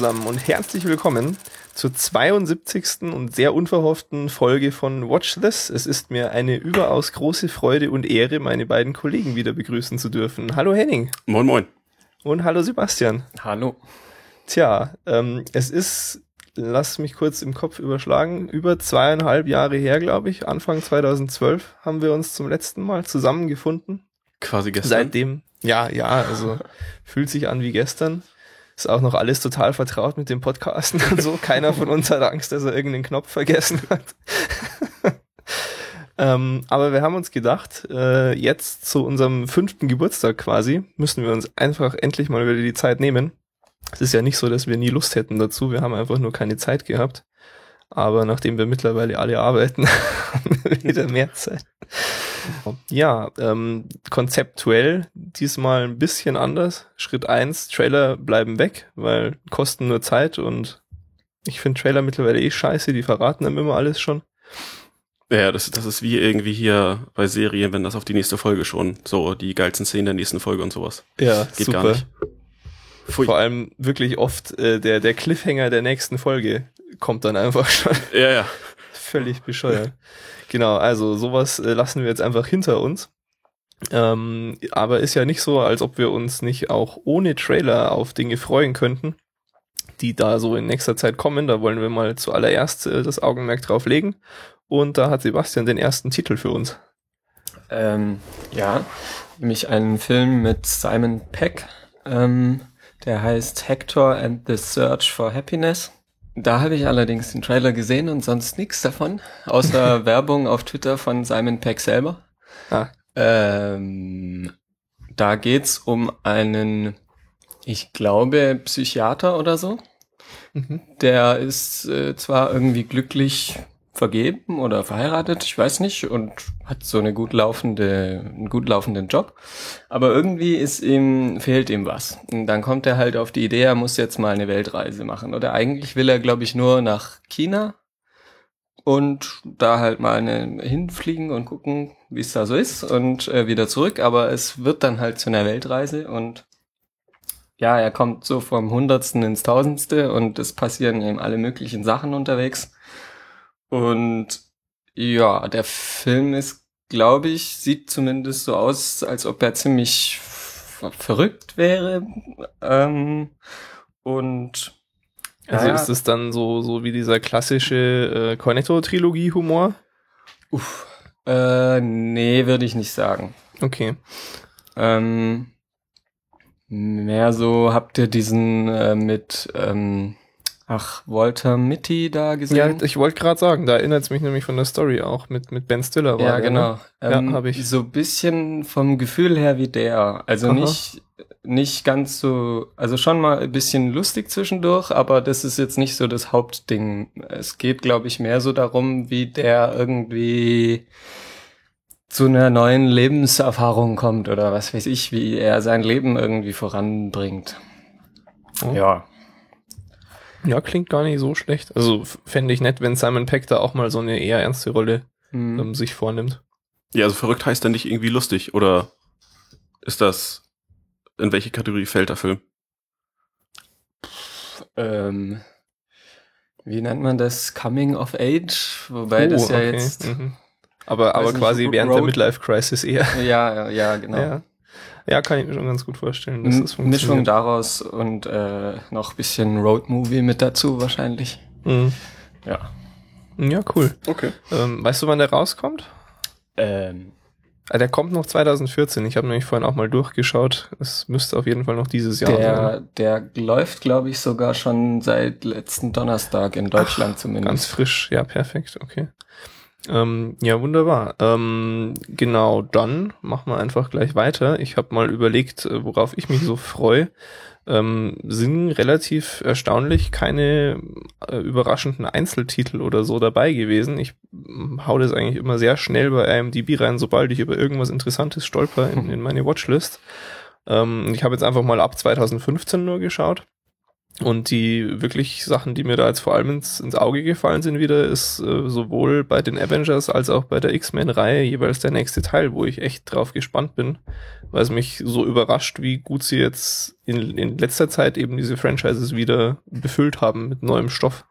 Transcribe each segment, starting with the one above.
Zusammen und herzlich willkommen zur 72. und sehr unverhofften Folge von Watch This. Es ist mir eine überaus große Freude und Ehre, meine beiden Kollegen wieder begrüßen zu dürfen. Hallo Henning. Moin, moin. Und hallo Sebastian. Hallo. Tja, ähm, es ist, lass mich kurz im Kopf überschlagen, über zweieinhalb Jahre her, glaube ich. Anfang 2012 haben wir uns zum letzten Mal zusammengefunden. Quasi gestern. Seitdem, ja, ja, also fühlt sich an wie gestern. Ist auch noch alles total vertraut mit dem Podcasten und so. Keiner von uns hat Angst, dass er irgendeinen Knopf vergessen hat. ähm, aber wir haben uns gedacht, äh, jetzt zu unserem fünften Geburtstag quasi, müssen wir uns einfach endlich mal wieder die Zeit nehmen. Es ist ja nicht so, dass wir nie Lust hätten dazu. Wir haben einfach nur keine Zeit gehabt. Aber nachdem wir mittlerweile alle arbeiten, haben wir wieder mehr Zeit. Ja, ähm, konzeptuell diesmal ein bisschen anders. Schritt eins: Trailer bleiben weg, weil kosten nur Zeit und ich finde Trailer mittlerweile eh scheiße, die verraten einem immer alles schon. Ja, das, das ist wie irgendwie hier bei Serien, wenn das auf die nächste Folge schon, so die geilsten Szenen der nächsten Folge und sowas. Ja, Geht super. gar nicht. Pfui. Vor allem wirklich oft äh, der, der Cliffhanger der nächsten Folge kommt dann einfach schon. Ja, ja. Völlig bescheuert. Genau, also sowas äh, lassen wir jetzt einfach hinter uns. Ähm, aber ist ja nicht so, als ob wir uns nicht auch ohne Trailer auf Dinge freuen könnten, die da so in nächster Zeit kommen. Da wollen wir mal zuallererst äh, das Augenmerk drauf legen. Und da hat Sebastian den ersten Titel für uns. Ähm, ja, nämlich einen Film mit Simon Peck. Ähm, der heißt Hector and the Search for Happiness. Da habe ich allerdings den Trailer gesehen und sonst nichts davon, außer Werbung auf Twitter von Simon Peck selber. Ah. Ähm, da geht's um einen, ich glaube, Psychiater oder so. Mhm. Der ist äh, zwar irgendwie glücklich vergeben oder verheiratet, ich weiß nicht, und hat so eine gut laufende, einen gut laufenden Job. Aber irgendwie ist ihm, fehlt ihm was. Und dann kommt er halt auf die Idee, er muss jetzt mal eine Weltreise machen. Oder eigentlich will er, glaube ich, nur nach China und da halt mal eine, hinfliegen und gucken, wie es da so ist und äh, wieder zurück. Aber es wird dann halt zu einer Weltreise und ja, er kommt so vom Hundertsten ins Tausendste und es passieren eben alle möglichen Sachen unterwegs. Und ja, der Film ist, glaube ich, sieht zumindest so aus, als ob er ziemlich verrückt wäre. Ähm, und also ja, ist es dann so, so wie dieser klassische äh, Cornetto-Trilogie-Humor? Uff, äh, nee, würde ich nicht sagen. Okay. Ähm, mehr so habt ihr diesen äh, mit ähm, Ach, Walter Mitty da gesehen? Ja, ich wollte gerade sagen, da erinnert es mich nämlich von der Story auch mit, mit Ben Stiller. War ja, der, genau. Ne? Ähm, ja, habe ich. So bisschen vom Gefühl her wie der. Also Aha. nicht, nicht ganz so, also schon mal ein bisschen lustig zwischendurch, aber das ist jetzt nicht so das Hauptding. Es geht, glaube ich, mehr so darum, wie der irgendwie zu einer neuen Lebenserfahrung kommt oder was weiß ich, wie er sein Leben irgendwie voranbringt. Oh. Ja. Ja, klingt gar nicht so schlecht. Also fände ich nett, wenn Simon Peck da auch mal so eine eher ernste Rolle mhm. ähm, sich vornimmt. Ja, also verrückt heißt dann nicht irgendwie lustig, oder ist das, in welche Kategorie fällt der Film? ähm, wie nennt man das? Coming of Age? Wobei oh, das ja okay. jetzt. Mhm. Aber, aber quasi während Road der Midlife Crisis eher. Ja, ja, genau. Ja. Ja, kann ich mir schon ganz gut vorstellen, dass das funktioniert. Mischung daraus und äh, noch bisschen Roadmovie mit dazu wahrscheinlich. Mhm. Ja. Ja, cool. Okay. Ähm, weißt du, wann der rauskommt? Ähm. Ah, der kommt noch 2014. Ich habe nämlich vorhin auch mal durchgeschaut. Es müsste auf jeden Fall noch dieses Jahr der, sein. Der läuft, glaube ich, sogar schon seit letzten Donnerstag in Deutschland Ach, zumindest. Ganz frisch, ja, perfekt, okay. Ähm, ja, wunderbar. Ähm, genau, dann machen wir einfach gleich weiter. Ich habe mal überlegt, äh, worauf ich mich so freue. Ähm, sind relativ erstaunlich keine äh, überraschenden Einzeltitel oder so dabei gewesen. Ich hm, hau das eigentlich immer sehr schnell bei IMDb rein, sobald ich über irgendwas Interessantes stolper in, in meine Watchlist. Ähm, ich habe jetzt einfach mal ab 2015 nur geschaut. Und die wirklich Sachen, die mir da jetzt vor allem ins, ins Auge gefallen sind wieder, ist äh, sowohl bei den Avengers als auch bei der X-Men-Reihe jeweils der nächste Teil, wo ich echt drauf gespannt bin, weil es mich so überrascht, wie gut sie jetzt in, in letzter Zeit eben diese Franchises wieder befüllt haben mit neuem Stoff.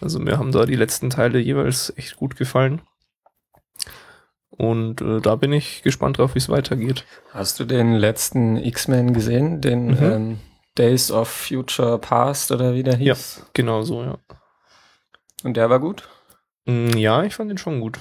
Also mir haben da die letzten Teile jeweils echt gut gefallen. Und äh, da bin ich gespannt drauf, wie es weitergeht. Hast du den letzten X-Men gesehen? Den Mhm. ähm, Days of Future Past oder wie der hieß? Genau so, ja. Und der war gut? Mm, Ja, ich fand ihn schon gut.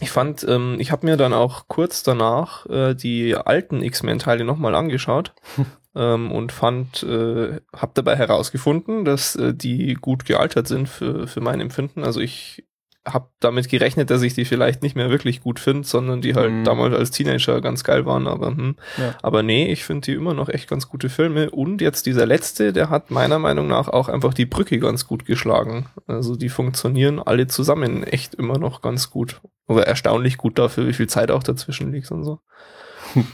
Ich fand, ähm, ich habe mir dann auch kurz danach äh, die alten X-Men-Teile nochmal angeschaut ähm, und fand, äh, habe dabei herausgefunden, dass äh, die gut gealtert sind für, für mein Empfinden. Also ich habe damit gerechnet, dass ich die vielleicht nicht mehr wirklich gut finde, sondern die halt Mhm. damals als Teenager ganz geil waren. Aber hm, Ja. aber nee, ich finde die immer noch echt ganz gute Filme. Und jetzt dieser letzte, der hat meiner Meinung nach auch einfach die Brücke ganz gut geschlagen. Also die funktionieren alle zusammen echt immer noch ganz gut. Oder erstaunlich gut dafür, wie viel Zeit auch dazwischen liegt und so.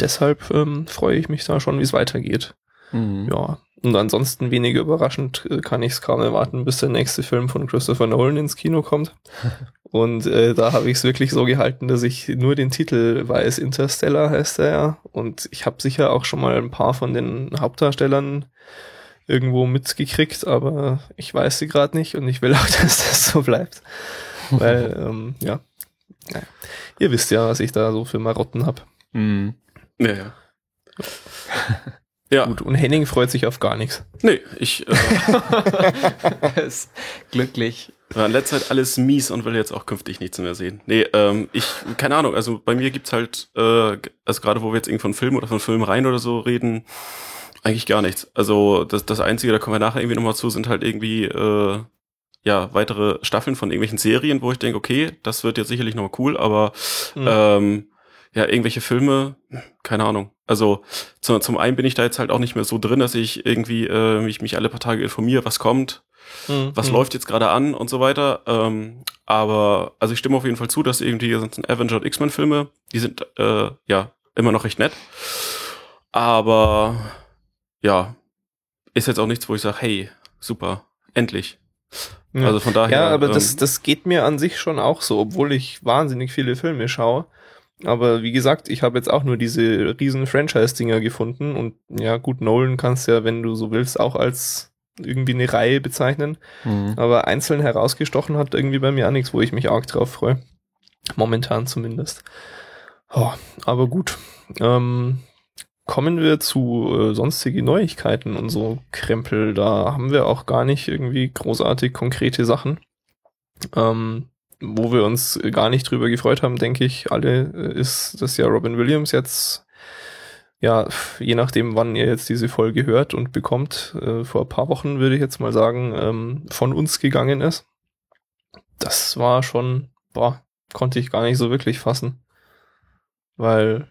Deshalb ähm, freue ich mich da schon, wie es weitergeht. Mhm. Ja. Und ansonsten weniger überraschend äh, kann ich es kaum erwarten, bis der nächste Film von Christopher Nolan ins Kino kommt. Und äh, da habe ich es wirklich so gehalten, dass ich nur den Titel weiß. Interstellar heißt er ja. Und ich habe sicher auch schon mal ein paar von den Hauptdarstellern irgendwo mitgekriegt, aber ich weiß sie gerade nicht und ich will auch, dass das so bleibt. Weil, ähm, ja, naja. ihr wisst ja, was ich da so für Marotten habe. Mhm. Ja, ja. Ja, Gut, und Henning freut sich auf gar nichts. nee, ich äh, ist glücklich. war in letzter Zeit alles mies und will jetzt auch künftig nichts mehr sehen. Nee, ähm, ich, keine Ahnung, also bei mir gibt's halt, äh, also gerade wo wir jetzt irgendwie von Film oder von Filmreihen oder so reden, eigentlich gar nichts. Also das, das Einzige, da kommen wir nachher irgendwie nochmal zu, sind halt irgendwie, äh, ja, weitere Staffeln von irgendwelchen Serien, wo ich denke, okay, das wird jetzt sicherlich nochmal cool, aber Mhm. ähm, ja, irgendwelche Filme, keine Ahnung. Also zu, zum einen bin ich da jetzt halt auch nicht mehr so drin, dass ich irgendwie äh, mich, mich alle paar Tage informiere, was kommt, Mhm. was Mhm. läuft jetzt gerade an und so weiter. Ähm, aber also ich stimme auf jeden Fall zu, dass irgendwie ganzen Avenger und X-Men-Filme, die sind äh, ja immer noch recht nett. Aber ja, ist jetzt auch nichts, wo ich sage, hey, super, endlich. Ja. Also von daher. Ja, aber ähm, das, das geht mir an sich schon auch so, obwohl ich wahnsinnig viele Filme schaue. Aber wie gesagt, ich habe jetzt auch nur diese riesen Franchise-Dinger gefunden und ja, gut, Nolan kannst ja, wenn du so willst, auch als irgendwie eine Reihe bezeichnen. Mhm. Aber einzeln herausgestochen hat irgendwie bei mir auch nichts, wo ich mich arg drauf freue. Momentan zumindest. Oh, aber gut. Ähm, kommen wir zu äh, sonstige Neuigkeiten und so Krempel. Da haben wir auch gar nicht irgendwie großartig konkrete Sachen. Ähm, wo wir uns gar nicht drüber gefreut haben, denke ich, alle, äh, ist, dass ja Robin Williams jetzt, ja, je nachdem, wann ihr jetzt diese Folge hört und bekommt, äh, vor ein paar Wochen würde ich jetzt mal sagen, ähm, von uns gegangen ist. Das war schon, boah, konnte ich gar nicht so wirklich fassen. Weil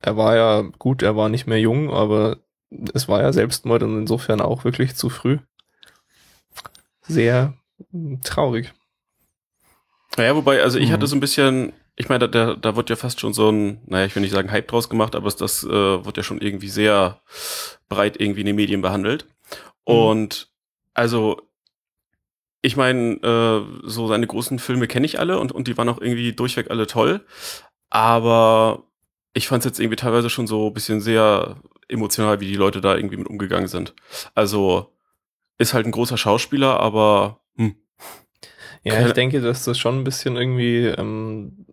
er war ja gut, er war nicht mehr jung, aber es war ja Selbstmord und insofern auch wirklich zu früh. Sehr traurig. Naja, wobei, also ich Mhm. hatte so ein bisschen, ich meine, da, da, da wird ja fast schon so ein, naja, ich will nicht sagen Hype draus gemacht, aber das äh, wird ja schon irgendwie sehr breit irgendwie in den Medien behandelt. Mhm. Und also, ich meine, äh, so seine großen Filme kenne ich alle und, und die waren auch irgendwie durchweg alle toll. Aber ich fand es jetzt irgendwie teilweise schon so ein bisschen sehr emotional, wie die Leute da irgendwie mit umgegangen sind. Also, ist halt ein großer Schauspieler, aber hm, Ja, Keine- ich denke, dass das schon ein bisschen irgendwie ähm,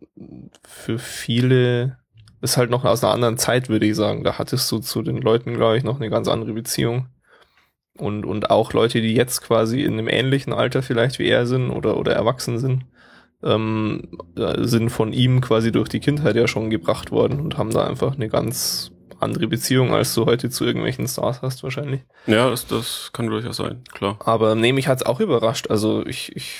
für viele ist halt noch aus einer anderen Zeit, würde ich sagen. Da hattest du zu den Leuten, glaube ich, noch eine ganz andere Beziehung. Und, und auch Leute, die jetzt quasi in einem ähnlichen Alter vielleicht wie er sind oder, oder erwachsen sind, ähm, äh, sind von ihm quasi durch die Kindheit ja schon gebracht worden und haben da einfach eine ganz andere Beziehung, als du heute zu irgendwelchen Stars hast wahrscheinlich. ja, das, das kann durchaus sein, klar. Aber nee, mich hat's auch überrascht. Also ich, ich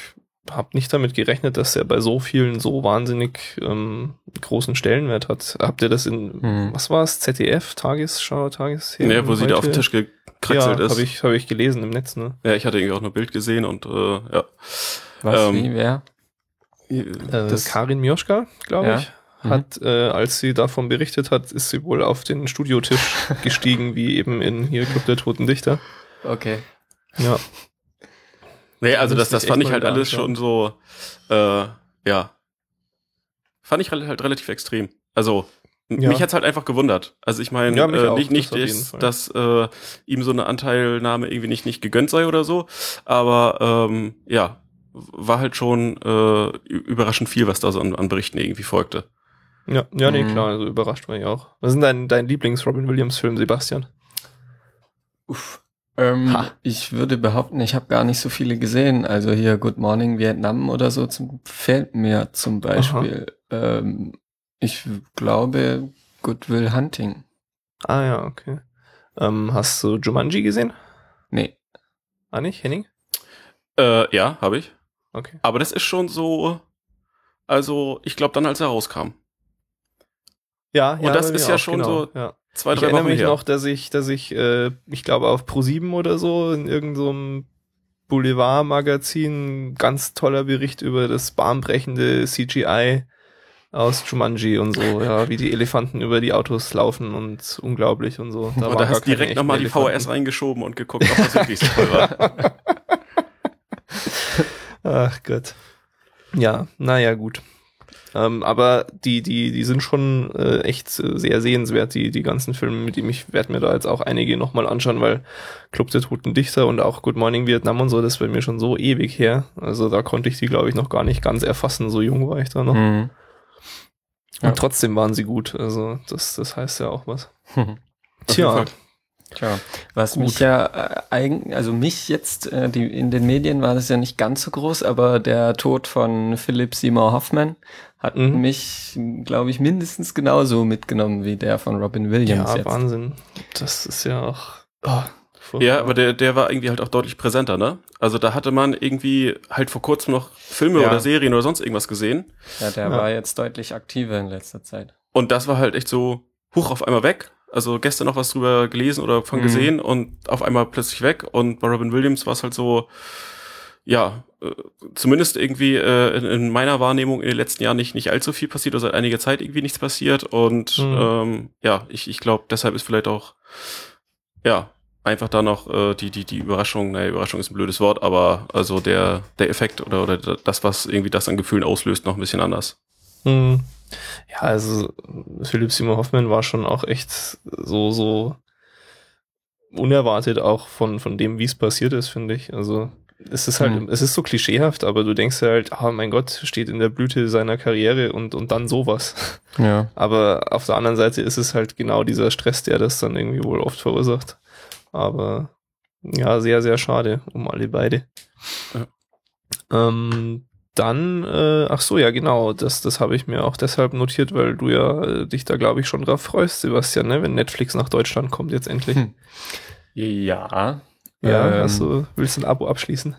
habe nicht damit gerechnet, dass er bei so vielen so wahnsinnig ähm, großen Stellenwert hat. Habt ihr das in, Mhm. was war es, ZDF, Tagesschau, Tagesthemen? Ja, wo sie da auf den Tisch gekraxelt ja, ist. habe ich, hab ich gelesen im Netz, ne? Ja, ich hatte irgendwie auch nur ein Bild gesehen und äh, ja. Was, Ähm, wie, wer? Äh, Das, Karin Mioschka, glaube Ja. ich, Mhm. hat, äh, als sie davon berichtet hat, ist sie wohl auf den Studiotisch gestiegen, wie eben in hier Club der Toten Dichter. Okay. Ja. Nee, also das, das fand ich halt alles schon so, äh, ja. Fand ich halt, halt relativ extrem. Also, Ja. mich hat's halt einfach gewundert. Also ich meine, Ja, äh, nicht, nicht das dass, dass äh, ihm so eine Anteilnahme irgendwie nicht, nicht gegönnt sei oder so, aber ähm, ja, war halt schon äh, überraschend viel, was da so an, an Berichten irgendwie folgte. Ja, ja, nee, Mhm. klar, also überrascht war ich auch. Was ist denn dein, dein Lieblings-Robin Williams-Film, Sebastian? Uff. Ähm, ich würde behaupten, ich habe gar nicht so viele gesehen. Also hier Good Morning Vietnam oder so zum, fällt mir zum Beispiel. Ähm, ich glaube Good Will Hunting. Ah ja, okay. Ähm, hast du Jumanji gesehen? Nee. Ah nicht, Henning? Äh, ja, habe ich. Okay. Aber das ist schon so, also ich glaube dann, als er rauskam. Ja, Und das ist ja auch, schon genau, so ja. Zwei, ich drei erinnere Wochen mich her. noch, dass ich, dass ich, äh, ich glaube auf Pro7 oder so in irgendeinem Boulevard-Magazin ganz toller Bericht über das bahnbrechende CGI aus Jumanji und so, ja, wie die Elefanten über die Autos laufen und unglaublich und so. und waren da hast du direkt nochmal die. VHS reingeschoben und geguckt, ob das wirklich so toll war. Ach Gott. Ja, naja, gut. Ähm, aber die, die, die sind schon äh, echt sehr sehenswert, die, die ganzen Filme, mit dem ich werde mir da jetzt auch einige nochmal anschauen, weil Club der Toten Dichter und auch Good Morning Vietnam und so, das bei mir schon so ewig her. Also da konnte ich die, glaube ich, noch gar nicht ganz erfassen, so jung war ich da noch. Mhm. Ja. Und trotzdem waren sie gut. Also das, das heißt ja auch was. Tja. Tja, was Gut. mich ja äh, eigen, also mich jetzt, äh, die, in den Medien war das ja nicht ganz so groß, aber der Tod von Philip Seymour Hoffman hat Mhm. mich, glaube ich, mindestens genauso mitgenommen wie der von Robin Williams ja, jetzt. Wahnsinn. Das ist ja auch. Oh. Ja, aber der, der war irgendwie halt auch deutlich präsenter, ne? Also da hatte man irgendwie halt vor kurzem noch Filme Ja. oder Serien oder sonst irgendwas gesehen. Ja, der Ja. war jetzt deutlich aktiver in letzter Zeit. Und das war halt echt so, hoch auf einmal weg. Also gestern noch was drüber gelesen oder von Mhm. gesehen und auf einmal plötzlich weg. Und bei Robin Williams war es halt so, ja, äh, zumindest irgendwie äh, in, in meiner Wahrnehmung in den letzten Jahren nicht, nicht allzu viel passiert oder seit einiger Zeit irgendwie nichts passiert. Und Mhm. ähm, ja, ich, ich glaube, deshalb ist vielleicht auch, ja, einfach da noch äh, die, die, die Überraschung, naja, Überraschung ist ein blödes Wort, aber also der, der Effekt oder, oder das, was irgendwie das an Gefühlen auslöst, noch ein bisschen anders. Hm. Ja, also Philipp Simon Hoffmann war schon auch echt so, so unerwartet auch von, von dem, wie es passiert ist, finde ich. Also es ist halt, Hm. es ist so klischeehaft, aber du denkst ja halt, ah mein Gott, steht in der Blüte seiner Karriere und, und dann sowas. Ja. Aber auf der anderen Seite ist es halt genau dieser Stress, der das dann irgendwie wohl oft verursacht. Aber ja, sehr, sehr schade um alle beide. Ähm, dann, äh, ach so, ja, genau, das, das habe ich mir auch deshalb notiert, weil du ja äh, dich da, glaube ich, schon drauf freust, Sebastian, ne? wenn Netflix nach Deutschland kommt jetzt endlich. Hm. Ja. Ja, ähm, also willst du ein Abo abschließen?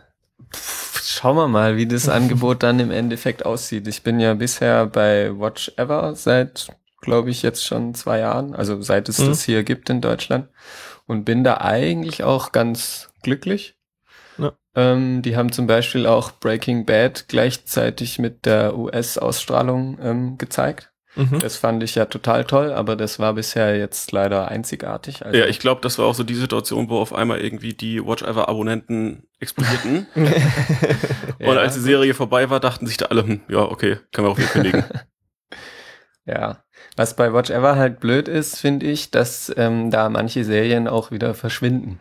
pff, Schauen wir mal, wie das Angebot dann im Endeffekt aussieht. Ich bin ja bisher bei Watch Ever seit, glaube ich, jetzt schon zwei Jahren, also seit es Mhm. das hier gibt in Deutschland und bin da eigentlich auch ganz glücklich. Ähm, die haben zum Beispiel auch Breaking Bad gleichzeitig mit der US-Ausstrahlung ähm, gezeigt. Mhm. Das fand ich ja total toll, aber das war bisher jetzt leider einzigartig. Also, Ja, ich glaube, das war auch so die Situation, wo auf einmal irgendwie die Watch Ever Abonnenten explodierten. Ja, und als die Serie vorbei war, dachten sich da alle, hm, ja, okay, können wir auch wieder kündigen. Ja, was bei Watch Ever halt blöd ist, finde ich, dass ähm, da manche Serien auch wieder verschwinden.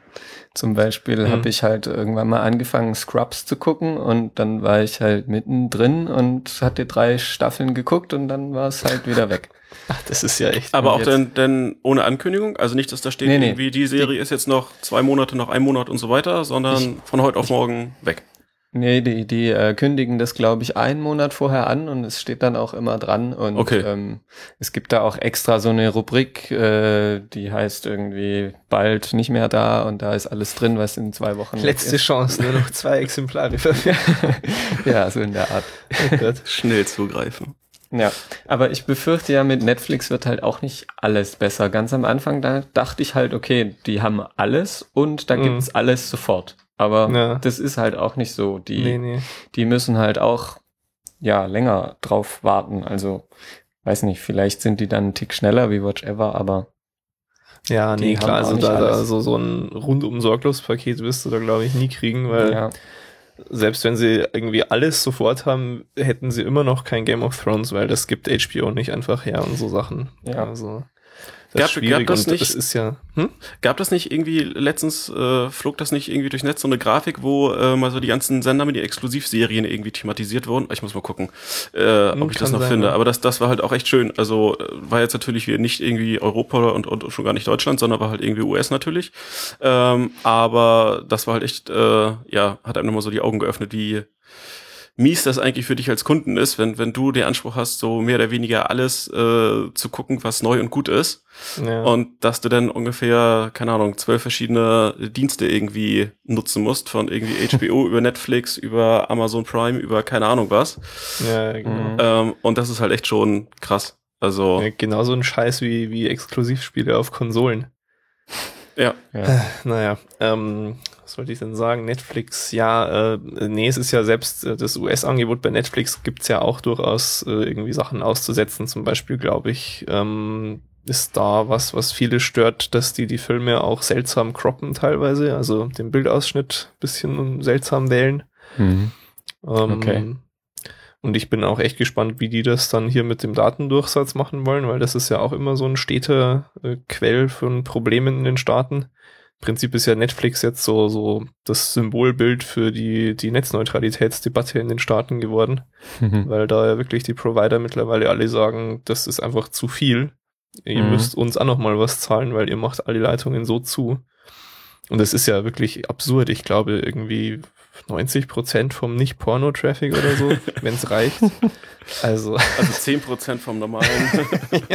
Zum Beispiel Mhm. habe ich halt irgendwann mal angefangen, Scrubs zu gucken und dann war ich halt mittendrin und hatte drei Staffeln geguckt und dann war es halt wieder weg. Ach, das ist ja echt. Aber auch denn, denn ohne Ankündigung, also nicht, dass da steht, Nee, nee. irgendwie die Serie ist jetzt noch zwei Monate, noch ein Monat und so weiter, sondern von heute auf morgen weg. Nee, die, die äh, kündigen das, glaube ich, einen Monat vorher an und es steht dann auch immer dran. Und Okay. ähm, es gibt da auch extra so eine Rubrik, äh, die heißt irgendwie bald nicht mehr da und da ist alles drin, was in zwei Wochen Letzte ist. Chance, nur noch zwei Exemplare verfügbar. ja, so in der Art. Oh Gott. Schnell zugreifen. Ja, aber ich befürchte ja, mit Netflix wird halt auch nicht alles besser. Ganz am Anfang, da dachte ich halt, okay, die haben alles und da Mhm. gibt's alles sofort. Aber Ja. das ist halt auch nicht so. Die, Nee, nee. die müssen halt auch ja länger drauf warten. Also weiß nicht, vielleicht sind die dann einen Tick schneller wie Watch Ever, aber Ja, nee, klar, also da, da so, so ein rundum Sorglos-Paket wirst du da, glaube ich, nie kriegen, weil ja. selbst wenn sie irgendwie alles sofort haben, hätten sie immer noch kein Game of Thrones, weil das gibt HBO nicht einfach her und so Sachen. Ja. Also das Gab- ist schwierig gab das nicht- es ist ja, hm? Gab das nicht irgendwie letztens, äh, flog das nicht irgendwie durchs Netz so eine Grafik, wo äh, mal so die ganzen Sender mit den Exklusivserien irgendwie thematisiert wurden? Ich muss mal gucken, äh, Hm, ob ich das noch sein, finde. ja. Aber das, das war halt auch echt schön. Also äh, war jetzt natürlich nicht irgendwie Europa und, und schon gar nicht Deutschland, sondern war halt irgendwie US natürlich. Ähm, aber das war halt echt, äh, ja, hat einem nochmal so die Augen geöffnet, wie mies das eigentlich für dich als Kunden ist, wenn, wenn du den Anspruch hast, so mehr oder weniger alles äh, zu gucken, was neu und gut ist. ja. Und dass du dann ungefähr, keine Ahnung, zwölf verschiedene Dienste irgendwie nutzen musst, von irgendwie HBO über Netflix, über Amazon Prime, über keine Ahnung was. ja, genau. Mhm. Ähm, und das ist halt echt schon krass. Also, Ja, genauso ein Scheiß wie, wie Exklusivspiele auf Konsolen. Ja. Ja. Naja, ähm, was wollte ich denn sagen? Netflix, ja, äh, nee, es ist ja selbst äh, das US-Angebot bei Netflix gibt's ja auch durchaus äh, irgendwie Sachen auszusetzen. Zum Beispiel, glaube ich, ähm, ist da was, was viele stört, dass die die Filme auch seltsam croppen teilweise, also den Bildausschnitt bisschen seltsam wählen. Mhm. Ähm, Okay. Und ich bin auch echt gespannt, wie die das dann hier mit dem Datendurchsatz machen wollen, weil das ist ja auch immer so ein steter äh, Quell von Problemen in den Staaten. Im Prinzip ist ja Netflix jetzt so, so das Symbolbild für die, die Netzneutralitätsdebatte in den Staaten geworden, Mhm. weil da ja wirklich die Provider mittlerweile alle sagen, das ist einfach zu viel. Ihr Mhm. müsst uns auch noch mal was zahlen, weil ihr macht alle Leitungen so zu. Und das ist ja wirklich absurd. Ich glaube, irgendwie 90 Prozent vom Nicht-Porno-Traffic oder so, wenn es reicht. Also, Also zehn Prozent vom normalen.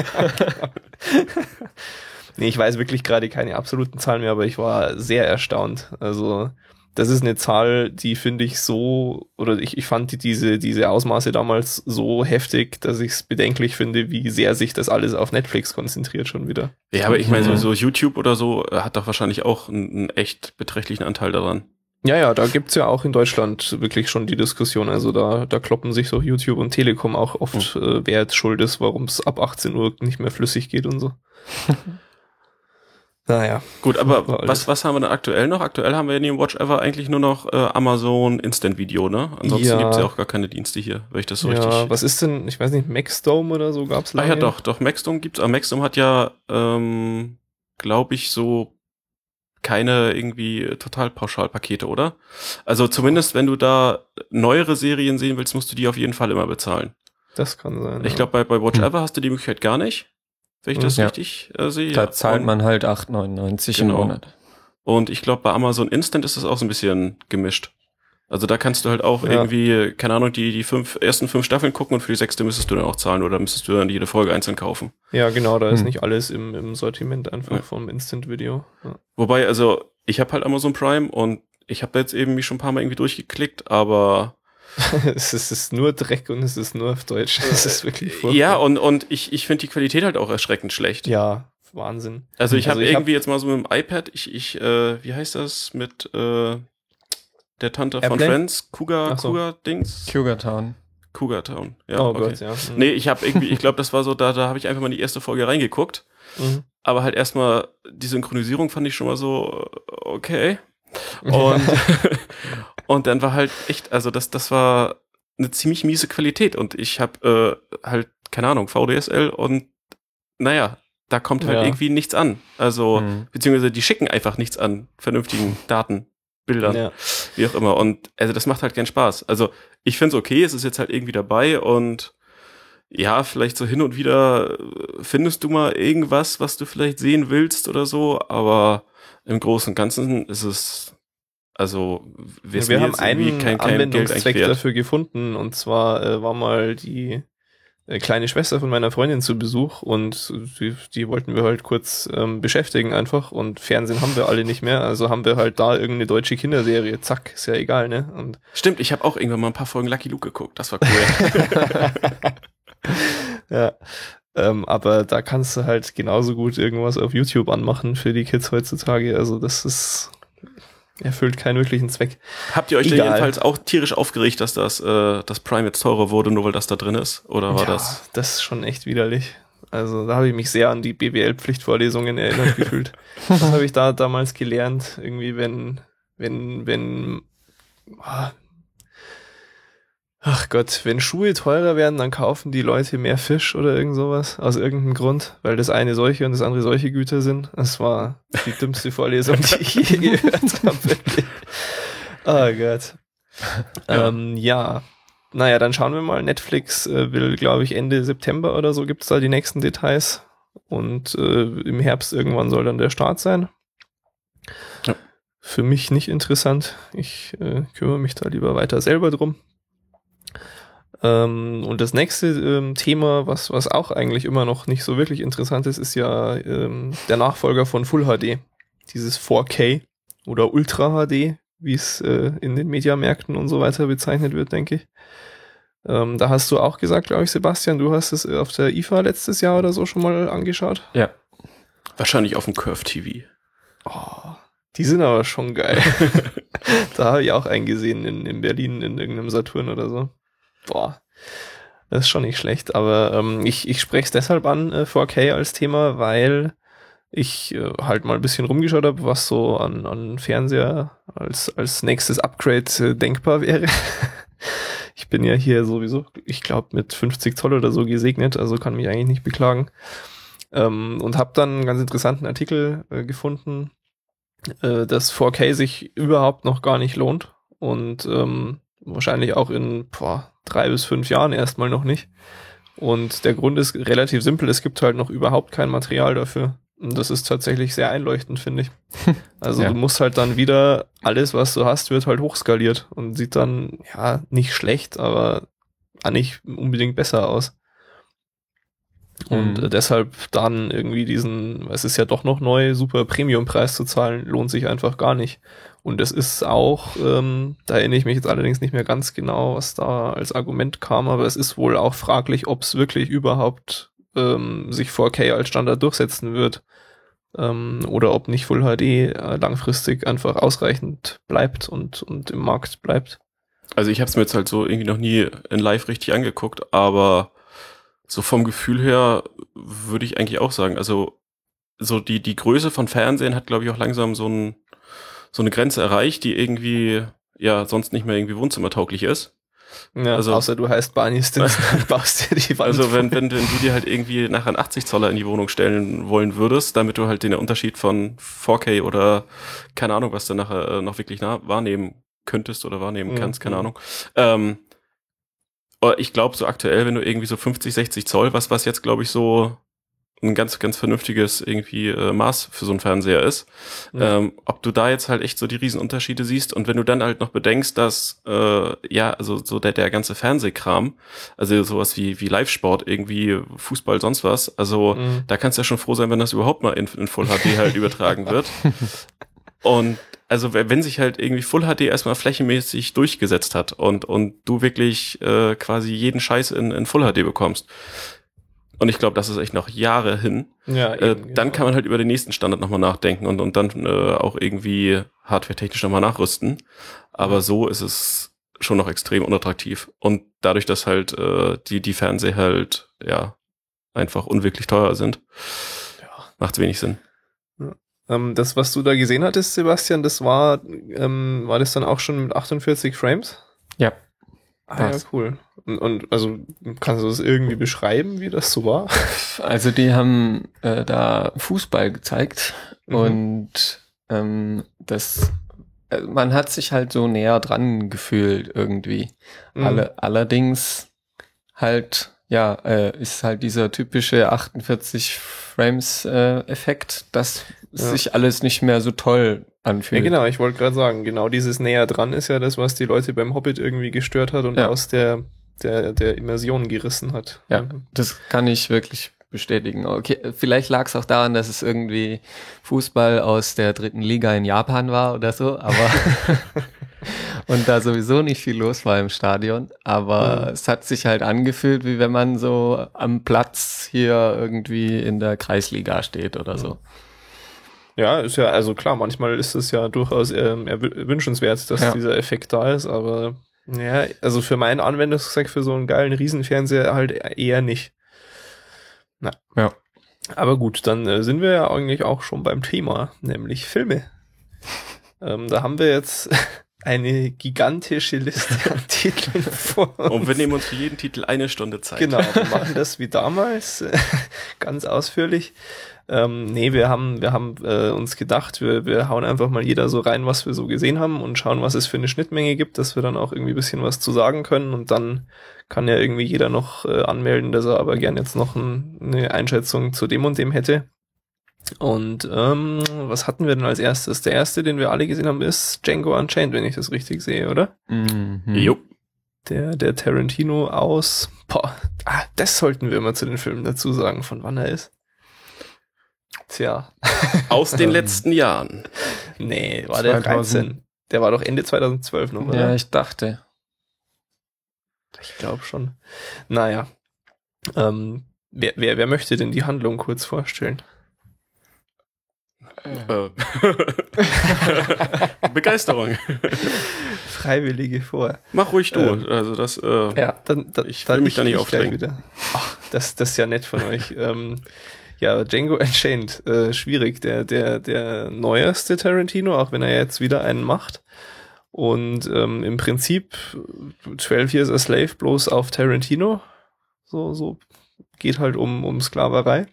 nee, ich weiß wirklich gerade keine absoluten Zahlen mehr, aber ich war sehr erstaunt. Also, das ist eine Zahl, die finde ich so, oder ich, ich fand die, diese, diese Ausmaße damals so heftig, dass ich es bedenklich finde, wie sehr sich das alles auf Netflix konzentriert schon wieder. ja, aber ich meine, so, Mhm. so YouTube oder so äh, hat doch wahrscheinlich auch einen, einen echt beträchtlichen Anteil daran. Ja, ja, da gibt's ja auch in Deutschland wirklich schon die Diskussion. Also da, da kloppen sich so YouTube und Telekom auch oft, Hm. äh, wer jetzt schuld ist, warum es ab 18 Uhr nicht mehr flüssig geht und so. naja. Gut, aber was, was haben wir denn aktuell noch? Aktuell haben wir ja neben Watch Ever eigentlich nur noch äh, Amazon Instant Video, ne? Ansonsten Ja. gibt's ja auch gar keine Dienste hier, wenn ich das so ja, richtig. was ist denn, ich weiß nicht, Maxdome oder so gab's Ah lange? ja, doch, doch, Maxdome gibt's, aber Maxdome hat ja, ähm, glaube ich, so keine irgendwie Totalpauschalpakete, oder? Also zumindest, wenn du da neuere Serien sehen willst, musst du die auf jeden Fall immer bezahlen. Das kann sein. Ich ja. glaube, bei, bei Watch Hm. Ever hast du die Möglichkeit gar nicht, wenn ich das Ja. richtig äh, sehe. Da zahlt Und- man halt 8,99 im Genau. Monat. Und ich glaube, bei Amazon Instant ist das auch so ein bisschen gemischt. Also da kannst du halt auch Ja. irgendwie, keine Ahnung, die, die fünf, ersten fünf Staffeln gucken und für die sechste müsstest du dann auch zahlen oder müsstest du dann jede Folge einzeln kaufen. Ja, genau, da ist Hm. nicht alles im, im Sortiment einfach Ja. vom Instant Video. Ja. Wobei, also, ich habe halt Amazon Prime und ich habe jetzt eben mich schon ein paar Mal irgendwie durchgeklickt, aber es, ist, es ist nur Dreck und es ist nur auf Deutsch. Es ist wirklich furchtbar. ja, und, und ich, ich finde die Qualität halt auch erschreckend schlecht. Ja, Wahnsinn. Also ich Also habe ich hab- irgendwie jetzt mal so mit dem iPad, ich, ich, äh, wie heißt das, mit äh, der Tante von Airplay? Friends, Cougar, so. Cougar Dings, Cougar Town. Cougar Town. Ja, oh okay. Gott, ja. Mhm. Nee, ich habe irgendwie, ich glaube, das war so, da, da habe ich einfach mal in die erste Folge reingeguckt. Mhm. Aber halt erstmal die Synchronisierung fand ich schon mal so, äh, okay. Und, und dann war halt echt, also das, das war eine ziemlich miese Qualität. Und ich habe äh, halt, keine Ahnung, VDSL und naja, da kommt halt Ja. irgendwie nichts an. Also, Mhm. beziehungsweise die schicken einfach nichts an vernünftigen Daten, Bildern ja. wie auch immer. Und also das macht halt keinen Spaß. Also ich find's okay, es ist jetzt halt irgendwie dabei und ja, vielleicht so hin und wieder äh, findest du mal irgendwas, was du vielleicht sehen willst oder so, aber im Großen und Ganzen ist es also wir mir haben jetzt irgendwie einen kein, kein Anwendungszweck dafür gefunden und zwar äh, war mal die kleine Schwester von meiner Freundin zu Besuch und die, die wollten wir halt kurz ähm, beschäftigen einfach und Fernsehen haben wir alle nicht mehr, also haben wir halt da irgendeine deutsche Kinderserie, zack, ist ja egal, ne? Und Stimmt, ich habe auch irgendwann mal ein paar Folgen Lucky Luke geguckt, das war cool. ja. Ähm, aber da kannst du halt genauso gut irgendwas auf YouTube anmachen für die Kids heutzutage. Also das ist erfüllt keinen wirklichen Zweck. Habt ihr euch denn Egal. jedenfalls auch tierisch aufgeregt, dass das, äh, das Prime jetzt teurer wurde, nur weil das da drin ist? Oder war ja, das? das ist schon echt widerlich. Also da habe ich mich sehr an die BWL-Pflichtvorlesungen erinnert gefühlt. Was habe ich da damals gelernt? Irgendwie, wenn, wenn, wenn, ah, ach Gott, wenn Schuhe teurer werden, dann kaufen die Leute mehr Fisch oder irgend sowas, aus irgendeinem Grund, weil das eine solche und das andere solche Güter sind. Das war die dümmste Vorlesung, die ich je gehört habe. Oh Gott. Ja. Ähm, ja. Naja, dann schauen wir mal. Netflix äh, will, glaube ich, Ende September oder so gibt's da die nächsten Details. Und äh, im Herbst irgendwann soll dann der Start sein. Ja. Für mich nicht interessant. Ich äh, kümmere mich da lieber weiter selber drum. Ähm, und das nächste ähm, Thema, was, was auch eigentlich immer noch nicht so wirklich interessant ist, ist ja ähm, der Nachfolger von Full HD. Dieses 4K oder Ultra HD, wie es äh, in den Mediamärkten und so weiter bezeichnet wird, denke ich. Ähm, da hast du auch gesagt, glaube ich, Sebastian, du hast es auf der IFA letztes Jahr oder so schon mal angeschaut. Ja. Wahrscheinlich auf dem Curve TV. Oh, die sind aber schon geil. da habe ich auch einen gesehen in, in Berlin in irgendeinem Saturn oder so. Boah. Das ist schon nicht schlecht, aber ähm, ich, ich spreche es deshalb an, äh, 4K als Thema, weil ich äh, halt mal ein bisschen rumgeschaut habe, was so an, an Fernseher als, als nächstes Upgrade äh, denkbar wäre. ich bin ja hier sowieso, ich glaube, mit 50 Zoll oder so gesegnet, also kann mich eigentlich nicht beklagen. Ähm, und habe dann einen ganz interessanten Artikel äh, gefunden, äh, dass 4K sich überhaupt noch gar nicht lohnt und ähm, wahrscheinlich auch in boah, drei bis fünf Jahren erstmal noch nicht. Und der Grund ist relativ simpel, es gibt halt noch überhaupt kein Material dafür. Und das ist tatsächlich sehr einleuchtend, finde ich. Also ja. du musst halt dann wieder, alles, was du hast, wird halt hochskaliert und sieht dann, ja, nicht schlecht, aber nicht unbedingt besser aus. Und mhm. deshalb dann irgendwie diesen, es ist ja doch noch neu, super Premium-Preis zu zahlen, lohnt sich einfach gar nicht. Und es ist auch, ähm, da erinnere ich mich jetzt allerdings nicht mehr ganz genau, was da als Argument kam, aber es ist wohl auch fraglich, ob es wirklich überhaupt ähm, sich 4K als Standard durchsetzen wird. Ähm, oder ob nicht Full HD äh, langfristig einfach ausreichend bleibt und, und im Markt bleibt. Also ich habe es mir jetzt halt so irgendwie noch nie in Live richtig angeguckt, aber so vom Gefühl her würde ich eigentlich auch sagen, also so die, die Größe von Fernsehen hat, glaube ich, auch langsam so, ein, so eine Grenze erreicht, die irgendwie ja sonst nicht mehr irgendwie wohnzimmertauglich ist. Ja, also, außer du heißt Barney Stinson und baust dir die Wand Also wenn, wenn, wenn du dir halt irgendwie nachher einen 80 Zoller in die Wohnung stellen wollen würdest, damit du halt den Unterschied von 4K oder keine Ahnung, was du nachher äh, noch wirklich nah wahrnehmen könntest oder wahrnehmen kannst, mhm. keine Ahnung. Ähm, ich glaube so aktuell, wenn du irgendwie so 50, 60 Zoll, was, was jetzt glaube ich so ein ganz, ganz vernünftiges irgendwie äh, Maß für so einen Fernseher ist. Ja. Ähm, ob du da jetzt halt echt so die Riesenunterschiede siehst und wenn du dann halt noch bedenkst, dass äh, ja, also so der, der ganze Fernsehkram, also sowas wie, wie Live-Sport, irgendwie Fußball, sonst was, also mhm. da kannst du ja schon froh sein, wenn das überhaupt mal in, in Full HD halt übertragen wird. Und also wenn sich halt irgendwie Full HD erstmal flächenmäßig durchgesetzt hat und, und du wirklich äh, quasi jeden Scheiß in, in Full HD bekommst, und ich glaube, das ist echt noch Jahre hin. Ja, äh, eben, äh, dann genau. kann man halt über den nächsten Standard nochmal nachdenken und, und dann äh, auch irgendwie hardware-technisch nochmal nachrüsten. Aber so ist es schon noch extrem unattraktiv. Und dadurch, dass halt äh, die, die Fernseher halt, ja, einfach unwirklich teuer sind, ja. macht wenig Sinn. Ähm, das, was du da gesehen hattest, Sebastian, das war, ähm, war das dann auch schon mit 48 Frames? Ja. Ah, ja, cool. Und, und, also kannst du das irgendwie beschreiben, wie das so war? Also die haben äh, da Fußball gezeigt mhm. und ähm, das äh, man hat sich halt so näher dran gefühlt irgendwie. Mhm. Alle, allerdings halt ja, äh, ist halt dieser typische 48 Frames äh, Effekt, dass ja. sich alles nicht mehr so toll anfühlt. Ja, genau, ich wollte gerade sagen, genau dieses näher dran ist ja das, was die Leute beim Hobbit irgendwie gestört hat und ja. aus der, der, der Immersion gerissen hat. Ja, das kann ich wirklich bestätigen. Okay, vielleicht lag es auch daran, dass es irgendwie Fußball aus der dritten Liga in Japan war oder so, aber und da sowieso nicht viel los war im Stadion. Aber mhm. es hat sich halt angefühlt, wie wenn man so am Platz hier irgendwie in der Kreisliga steht oder so. Ja, ist ja, also klar, manchmal ist es ja durchaus ähm, wünschenswert, dass ja. dieser Effekt da ist, aber ja, also für meinen Anwendungszweck für so einen geilen Riesenfernseher halt eher nicht. Aber gut, dann äh, sind wir ja eigentlich auch schon beim Thema, nämlich Filme. ähm, da haben wir jetzt eine gigantische Liste an Titeln vor uns. Und wir nehmen uns für jeden Titel eine Stunde Zeit. Genau, wir machen das wie damals, ganz ausführlich. Ähm, nee, wir haben, wir haben äh, uns gedacht, wir, wir hauen einfach mal jeder so rein, was wir so gesehen haben und schauen, was es für eine Schnittmenge gibt, dass wir dann auch irgendwie ein bisschen was zu sagen können und dann kann ja irgendwie jeder noch äh, anmelden, dass er aber gern jetzt noch ein, eine Einschätzung zu dem und dem hätte. Und ähm, was hatten wir denn als erstes? Der erste, den wir alle gesehen haben, ist Django Unchained, wenn ich das richtig sehe, oder? Mhm. Jo. Der, der Tarantino aus. Boah, ah, das sollten wir immer zu den Filmen dazu sagen, von wann er ist. Tja, Aus den Ähm. letzten Jahren. nee, war der 2000. 13. Der war doch Ende 2012 noch, oder? Ja, ich dachte. Ich glaube schon. Naja. Ähm, wer, wer, wer möchte denn die Handlung kurz vorstellen? Äh. Begeisterung. Freiwillige vor. Mach ruhig du. Ähm. also das, äh, Ja, dann, dann Ich will mich da nicht aufdrängen. Ach, das, das ist ja nett von euch. Ähm, ja, Django Unchained, äh, schwierig. Der, der, der neueste Tarantino, auch wenn er jetzt wieder einen macht. Und ähm, im Prinzip 12 Years a Slave bloß auf Tarantino. So, so geht halt um, um Sklaverei.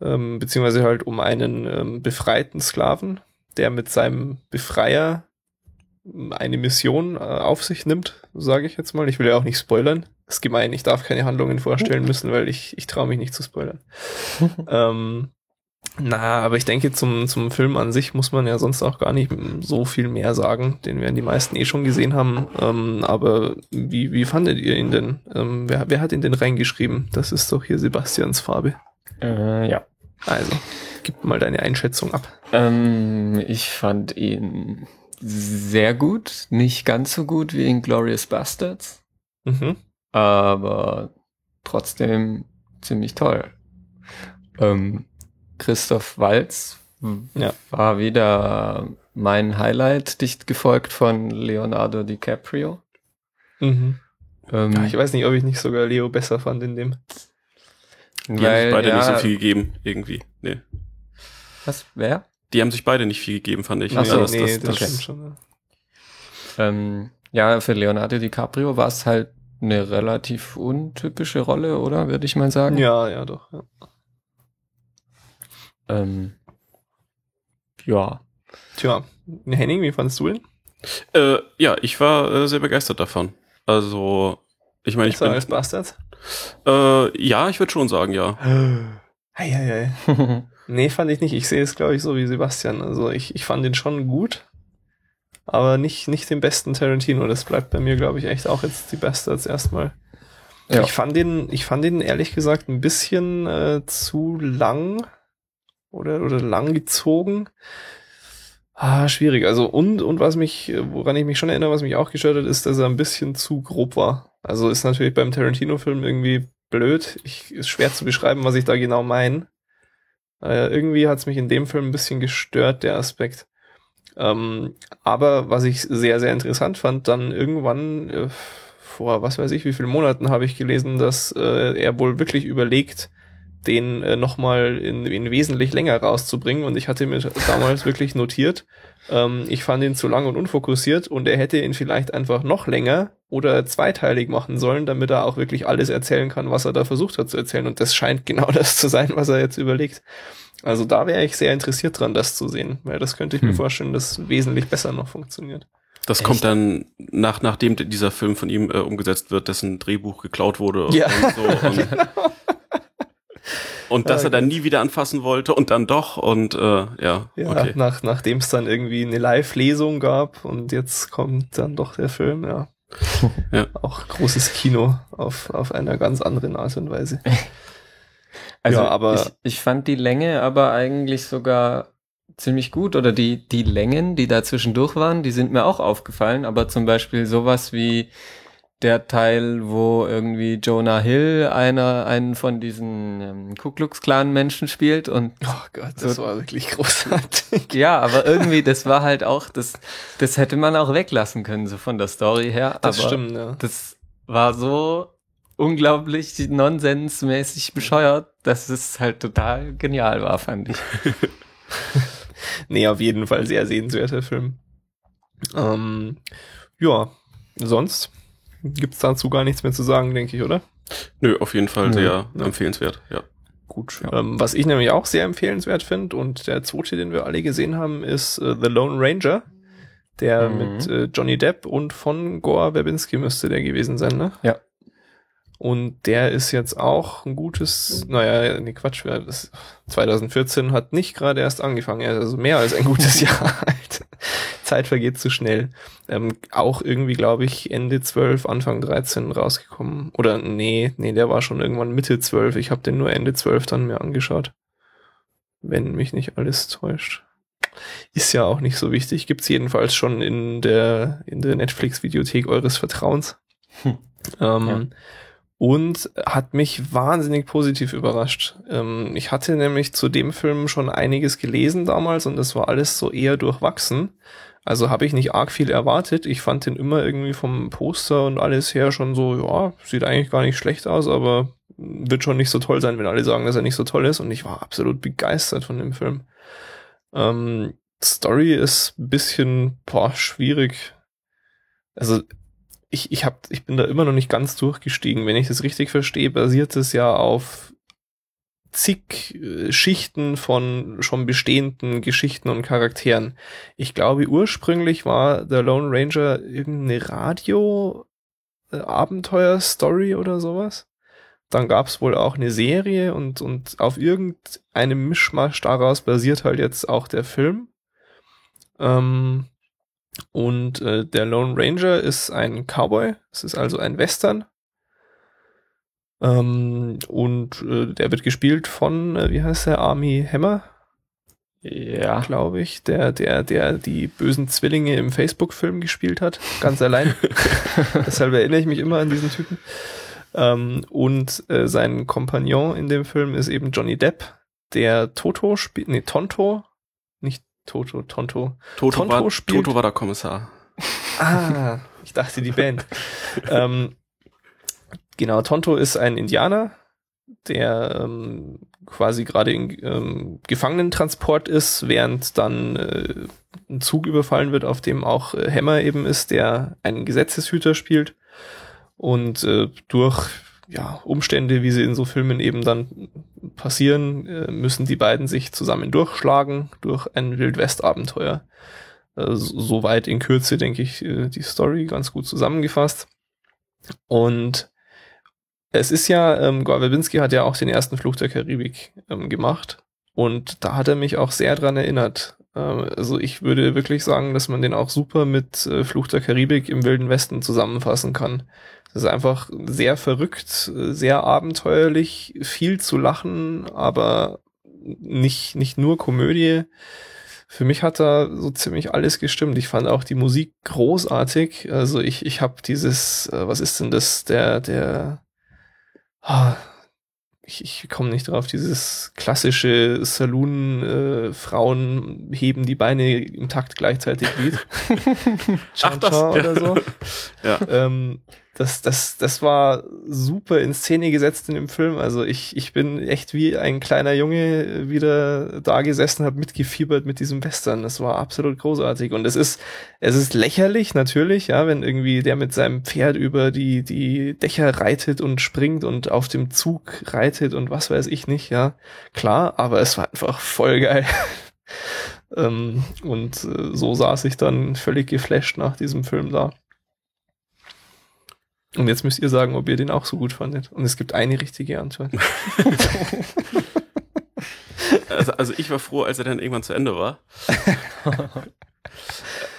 Ähm, beziehungsweise halt um einen ähm, befreiten Sklaven, der mit seinem Befreier eine Mission äh, auf sich nimmt, sage ich jetzt mal. Ich will ja auch nicht spoilern. Das ist gemein, ich darf keine Handlungen vorstellen müssen, weil ich, ich traue mich nicht zu spoilern. ähm, na, aber ich denke, zum, zum Film an sich muss man ja sonst auch gar nicht so viel mehr sagen. Den werden die meisten eh schon gesehen haben. Ähm, aber wie, wie fandet ihr ihn denn? Ähm, wer, wer hat ihn denn reingeschrieben? Das ist doch hier Sebastians Farbe. Äh, ja. Also, gib mal deine Einschätzung ab. Ähm, ich fand ihn sehr gut. Nicht ganz so gut wie in Glorious Bastards. Mhm. Aber trotzdem ziemlich toll. Ähm, Christoph Walz Ja. war wieder mein Highlight, dicht gefolgt von Leonardo DiCaprio. Mhm. Ähm, Ja, ich weiß nicht, ob ich nicht sogar Leo besser fand in dem. Die haben sich beide ja, nicht so viel gegeben, irgendwie. Nee. Was? Wer? Die haben sich beide nicht viel gegeben, fand ich. Ach so, das, nee, das, das, das, stimmt schon. ja. Ähm, ja, für Leonardo DiCaprio war es halt eine relativ untypische Rolle, oder? Würde ich mal sagen. Ja, ja, doch. Ja. Ähm, ja. Tja, Henning, wie fandest du ihn? äh, ja, ich war äh, sehr begeistert davon. Also, ich meine, ich bin, als Bastards? äh, ja, ich würde schon sagen, ja. Hei. Nee, fand ich nicht. Ich sehe es, glaube ich, so wie Sebastian. Also ich, ich fand ihn schon gut, aber nicht, nicht den besten Tarantino. Das bleibt bei mir, glaube ich, echt auch jetzt die Bastards erstmal. Ja. Ich fand den, ich fand den ehrlich gesagt ein bisschen äh, zu lang oder, oder lang gezogen. Ah, schwierig. Also und, und was mich, woran ich mich schon erinnere, was mich auch gestört hat, ist, dass er ein bisschen zu grob war. Also ist natürlich beim Tarantino-Film irgendwie blöd. Ich, ist schwer zu beschreiben, was ich da genau meine. Äh, irgendwie hat es mich in dem Film ein bisschen gestört, der Aspekt. Ähm, aber was ich sehr, sehr interessant fand, dann irgendwann, äh, vor was weiß ich, wie vielen Monaten habe ich gelesen, dass äh, er wohl wirklich überlegt, den äh, nochmal in, in wesentlich länger rauszubringen. Und ich hatte mir damals wirklich notiert, ähm, ich fand ihn zu lang und unfokussiert und er hätte ihn vielleicht einfach noch länger oder zweiteilig machen sollen, damit er auch wirklich alles erzählen kann, was er da versucht hat zu erzählen. Und das scheint genau das zu sein, was er jetzt überlegt. Also da wäre ich sehr interessiert dran, das zu sehen, weil das könnte ich mir Hm. vorstellen, dass wesentlich besser noch funktioniert. Das Echt? kommt dann nach, nachdem dieser Film von ihm äh, umgesetzt wird, dessen Drehbuch geklaut wurde Ja. und so. Und, und dass Ja, er dann nie wieder anfassen wollte und dann doch und äh, ja, Ja, okay. nach, nachdem es dann irgendwie eine Live-Lesung gab und jetzt kommt dann doch der Film, ja. Ja. Auch großes Kino auf, auf einer ganz anderen Art und Weise. Also Ja, aber- ich, ich fand die Länge aber eigentlich sogar ziemlich gut oder die, die Längen, die da zwischendurch waren, die sind mir auch aufgefallen, aber zum Beispiel sowas wie der Teil, wo irgendwie Jonah Hill einer, einen von diesen ähm, Ku Klux Klan Menschen spielt und Oh Gott, das So- war wirklich großartig. ja, aber irgendwie, das war halt auch, das, das hätte man auch weglassen können, so von der Story her. Das aber stimmt, ja. das war so unglaublich nonsensmäßig bescheuert, dass es halt total genial war, fand ich. nee, auf jeden Fall sehr sehenswerter Film. Ähm, ja, sonst gibt's dazu gar nichts mehr zu sagen, denke ich, oder? Nö, auf jeden Fall sehr ja. empfehlenswert, ja. Gut. Ja. Ähm, was ich nämlich auch sehr empfehlenswert finde und der zweite, den wir alle gesehen haben, ist äh, The Lone Ranger. Der mhm. mit äh, Johnny Depp und von Gore Verbinski müsste der gewesen sein, ne? Ja. Und der ist jetzt auch ein gutes, naja, nee, Quatsch, 2014 hat nicht gerade erst angefangen, er ist also mehr als ein gutes Jahr alt. Zeit vergeht zu schnell. Ähm, auch irgendwie, glaube ich, Ende 12, Anfang 13 rausgekommen. Oder nee, nee, der war schon irgendwann Mitte 12. Ich habe den nur Ende 12 dann mir angeschaut. Wenn mich nicht alles täuscht. Ist ja auch nicht so wichtig. Gibt's jedenfalls schon in der, in der Netflix-Videothek eures Vertrauens. Hm. Ähm, ja und hat mich wahnsinnig positiv überrascht. Ähm, ich hatte nämlich zu dem Film schon einiges gelesen damals und das war alles so eher durchwachsen. Also habe ich nicht arg viel erwartet. Ich fand den immer irgendwie vom Poster und alles her schon so, ja, sieht eigentlich gar nicht schlecht aus, aber wird schon nicht so toll sein, wenn alle sagen, dass er nicht so toll ist. Und ich war absolut begeistert von dem Film. Ähm, Story ist ein bisschen boah, schwierig. Also ich, ich, hab, ich bin da immer noch nicht ganz durchgestiegen. Wenn ich das richtig verstehe, basiert es ja auf zig äh, Schichten von schon bestehenden Geschichten und Charakteren. Ich glaube, ursprünglich war der Lone Ranger irgendeine Radio-Abenteuer-Story oder sowas. Dann gab es wohl auch eine Serie und, und auf irgendeinem Mischmasch daraus basiert halt jetzt auch der Film. Ähm, und äh, der Lone Ranger ist ein Cowboy. Es ist also ein Western. Ähm, und äh, der wird gespielt von, äh, wie heißt der, Army Hammer? Ja. Glaube ich. Der, der, der die bösen Zwillinge im Facebook-Film gespielt hat. Ganz allein. Deshalb erinnere ich mich immer an diesen Typen. Ähm, und äh, sein Kompagnon in dem Film ist eben Johnny Depp, der Toto spielt, nee, Tonto, Toto, Tonto. Toto, Tonto war, spielt. Toto war der Kommissar. Ah, ich dachte die Band. ähm, genau, Tonto ist ein Indianer, der ähm, quasi gerade in ähm, Gefangenentransport ist, während dann äh, ein Zug überfallen wird, auf dem auch äh, Hammer eben ist, der einen Gesetzeshüter spielt. Und äh, durch ja, Umstände, wie sie in so Filmen eben dann passieren, äh, müssen die beiden sich zusammen durchschlagen durch ein Wildwest-Abenteuer. Äh, Soweit in Kürze, denke ich, äh, die Story ganz gut zusammengefasst. Und es ist ja, ähm, Gore hat ja auch den ersten Fluch der Karibik ähm, gemacht. Und da hat er mich auch sehr dran erinnert. Ähm, also ich würde wirklich sagen, dass man den auch super mit äh, Fluch der Karibik im Wilden Westen zusammenfassen kann. Das ist einfach sehr verrückt, sehr abenteuerlich, viel zu lachen, aber nicht, nicht nur Komödie. Für mich hat da so ziemlich alles gestimmt. Ich fand auch die Musik großartig. Also ich, ich habe dieses, äh, was ist denn das, der, der, oh, ich, ich komme nicht drauf, dieses klassische Saloon, äh, Frauen heben die Beine im Takt gleichzeitig Lied. Ach, das, oder so. ja. Ähm, das, das, das war super in Szene gesetzt in dem Film. Also ich, ich bin echt wie ein kleiner Junge wieder da gesessen, habe mitgefiebert mit diesem Western. Das war absolut großartig. Und es ist, es ist lächerlich natürlich, ja, wenn irgendwie der mit seinem Pferd über die, die Dächer reitet und springt und auf dem Zug reitet und was weiß ich nicht, ja. Klar, aber es war einfach voll geil. ähm, und äh, so saß ich dann völlig geflasht nach diesem Film da. Und jetzt müsst ihr sagen, ob ihr den auch so gut fandet. Und es gibt eine richtige Antwort. also, also ich war froh, als er dann irgendwann zu Ende war.